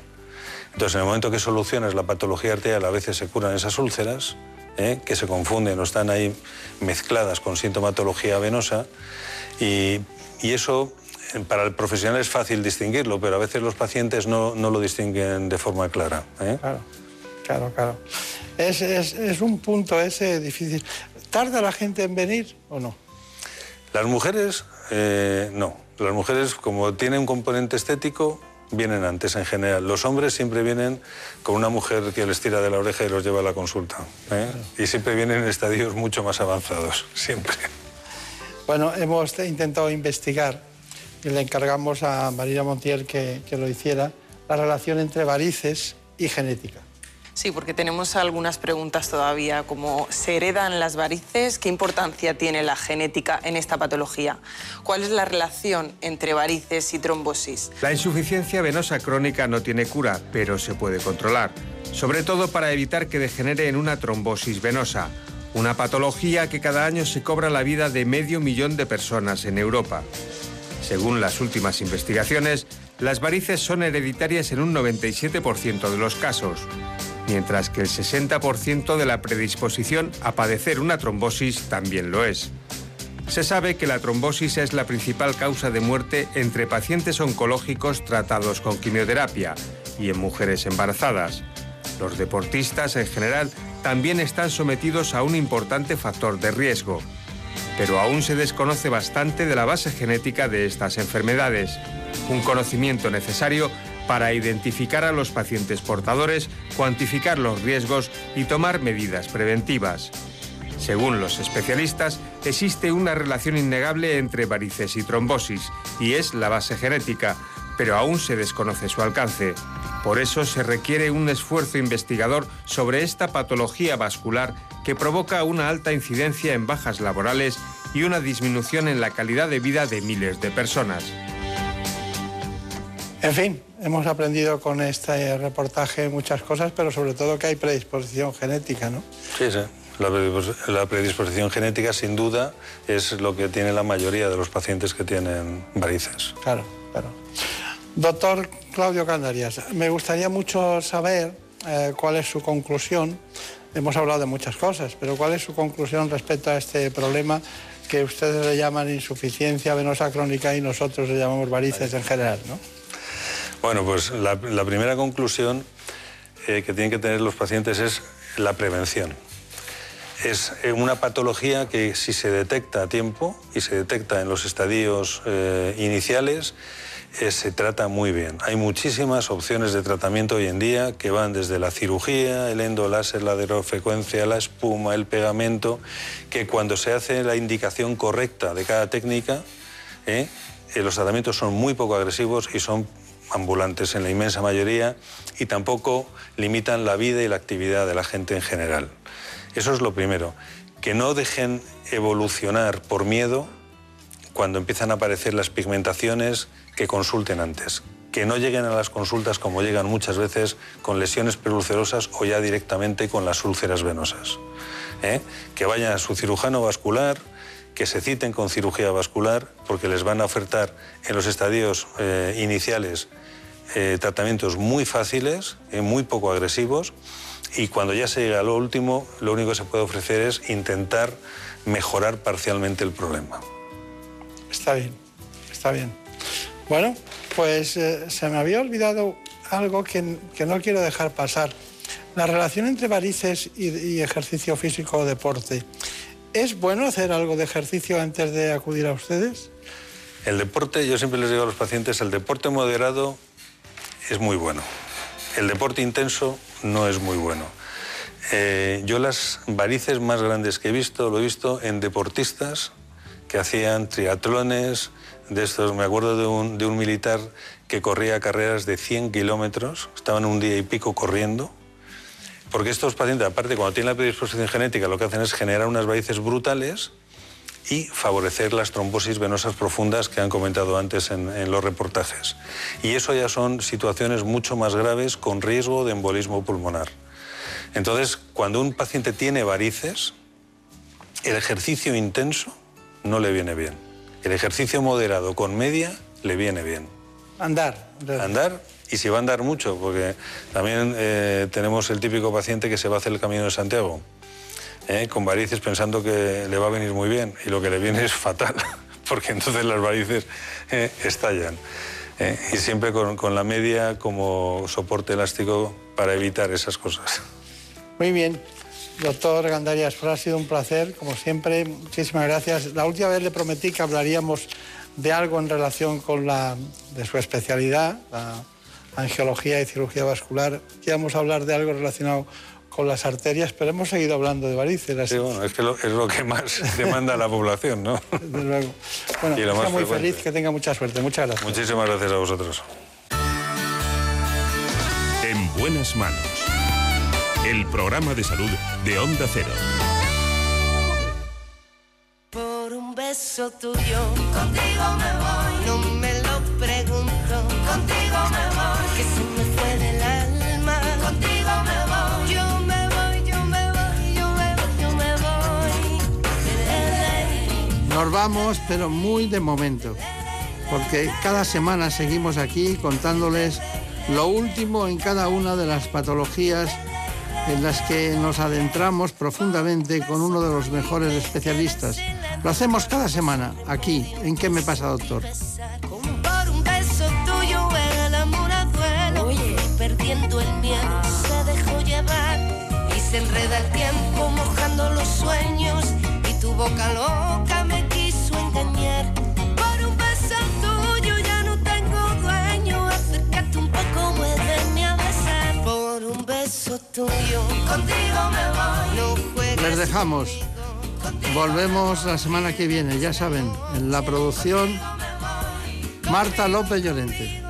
Entonces, en el momento que solucionas la patología arterial, a veces se curan esas úlceras, eh, que se confunden o están ahí mezcladas con sintomatología venosa, y, eso para el profesional es fácil distinguirlo, pero a veces los pacientes no, lo distinguen de forma clara. Claro, claro, claro. Es, es un punto ese difícil. ¿Tarda la gente en venir o no? Las mujeres eh, no, las mujeres como tienen un componente estético vienen antes en general. Los hombres siempre vienen con una mujer que les tira de la oreja y los lleva a la consulta. ¿eh? Y siempre vienen en estadios mucho más avanzados, siempre. Bueno, hemos intentado investigar y le encargamos a María Montiel que, que lo hiciera, la relación entre varices y genética. Sí, porque tenemos algunas preguntas todavía, como ¿se heredan las varices? ¿Qué importancia tiene la genética en esta patología? ¿Cuál es la relación entre varices y trombosis? La insuficiencia venosa crónica no tiene cura, pero se puede controlar, sobre todo para evitar que degenere en una trombosis venosa, una patología que cada año se cobra la vida de medio millón de personas en Europa. Según las últimas investigaciones, las varices son hereditarias en un 97% de los casos, mientras que el 60% de la predisposición a padecer una trombosis también lo es. Se sabe que la trombosis es la principal causa de muerte entre pacientes oncológicos tratados con quimioterapia y en mujeres embarazadas. Los deportistas en general también están sometidos a un importante factor de riesgo. Pero aún se desconoce bastante de la base genética de estas enfermedades, un conocimiento necesario para identificar a los pacientes portadores, cuantificar los riesgos y tomar medidas preventivas. Según los especialistas, existe una relación innegable entre varices y trombosis, y es la base genética, pero aún se desconoce su alcance. Por eso se requiere un esfuerzo investigador sobre esta patología vascular que provoca una alta incidencia en bajas laborales y una disminución en la calidad de vida de miles de personas. En fin, hemos aprendido con este reportaje muchas cosas, pero sobre todo que hay predisposición genética, ¿no? Sí, sí. La predispos- la predisposición genética, sin duda, es lo que tiene la mayoría de los pacientes que tienen varices. Claro, claro. Doctor Claudio Candarias, me gustaría mucho saber eh, cuál es su conclusión. Hemos hablado de muchas cosas, pero cuál es su conclusión respecto a este problema que ustedes le llaman insuficiencia venosa crónica y nosotros le llamamos varices en general, ¿no? Bueno, pues la, primera conclusión eh, que tienen que tener los pacientes es la prevención. Es eh, una patología que si se detecta a tiempo y se detecta en los estadios eh, iniciales, se trata muy bien. Hay muchísimas opciones de tratamiento hoy en día que van desde la cirugía, el endoláser, la radiofrecuencia, la espuma, el pegamento, que cuando se hace la indicación correcta de cada técnica, los tratamientos son muy poco agresivos y son ambulantes en la inmensa mayoría y tampoco limitan la vida y la actividad de la gente en general. Eso es lo primero. Que no dejen evolucionar por miedo cuando empiezan a aparecer las pigmentaciones, que consulten antes. Que no lleguen a las consultas como llegan muchas veces con lesiones preulcerosas o ya directamente con las úlceras venosas. ¿eh? Que vayan a su cirujano vascular, que se citen con cirugía vascular, porque les van a ofertar en los estadios eh, iniciales eh, tratamientos muy fáciles, eh, muy poco agresivos, y cuando ya se llega a lo último, lo único que se puede ofrecer es intentar mejorar parcialmente el problema. Está bien, está bien. Bueno, pues eh, se me había olvidado algo que, que no quiero dejar pasar. La relación entre varices y, y ejercicio físico o deporte. ¿Es bueno hacer algo de ejercicio antes de acudir a ustedes? El deporte, yo siempre les digo a los pacientes, el deporte moderado es muy bueno. El deporte intenso no es muy bueno. Eh, yo las varices más grandes que he visto, lo he visto en deportistas que hacían triatlones, de estos, me acuerdo de un, de un militar que corría carreras de 100 kilómetros, estaban un día y pico corriendo, porque estos pacientes, aparte, cuando tienen la predisposición genética, lo que hacen es generar unas varices brutales y favorecer las trombosis venosas profundas que han comentado antes en, en los reportajes. Y eso ya son situaciones mucho más graves con riesgo de embolismo pulmonar. Entonces, cuando un paciente tiene varices, el ejercicio intenso no le viene bien. El ejercicio moderado con media le viene bien. Andar. Andar y si va a andar mucho, porque también eh, tenemos el típico paciente que se va a hacer el Camino de Santiago eh, con varices pensando que le va a venir muy bien y lo que le viene es fatal, porque entonces las varices eh, estallan. Eh, y siempre con, con la media como soporte elástico para evitar esas cosas. Muy bien. Doctor Gandarias, pues ha sido un placer, como siempre. Muchísimas gracias. La última vez le prometí que hablaríamos de algo en relación con la de su especialidad, la angiología y cirugía vascular. Íbamos a hablar de algo relacionado con las arterias, pero hemos seguido hablando de varices. así- Sí, bueno, es que lo- es lo que más demanda la población, ¿no? Desde luego. Bueno, Y lo está más muy frecuente. feliz, que tenga mucha suerte. Muchas gracias. Muchísimas gracias a vosotros. En buenas manos. el programa de salud de Onda Cero. Por un beso tuyo, contigo me voy. No me Nos vamos, pero muy de momento, porque cada semana seguimos aquí contándoles lo último en cada una de las patologías en las que nos adentramos profundamente con uno de los mejores especialistas. Lo hacemos cada semana, aquí, en ¿Qué me pasa, doctor? Por un beso tuyo el amor a duelo. Y perdiendo el miedo se dejó llevar. Y se enreda el tiempo mojando los sueños. Y tu boca loca Por un beso tuyo, contigo me voy. Les dejamos. Volvemos la semana que viene, ya saben, en la producción Marta López Llorente.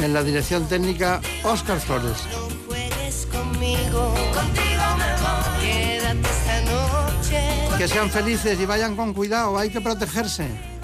En la dirección técnica Óscar Flores. juegues conmigo. Contigo me voy. Quédate esta noche. Que sean felices y vayan con cuidado, hay que protegerse.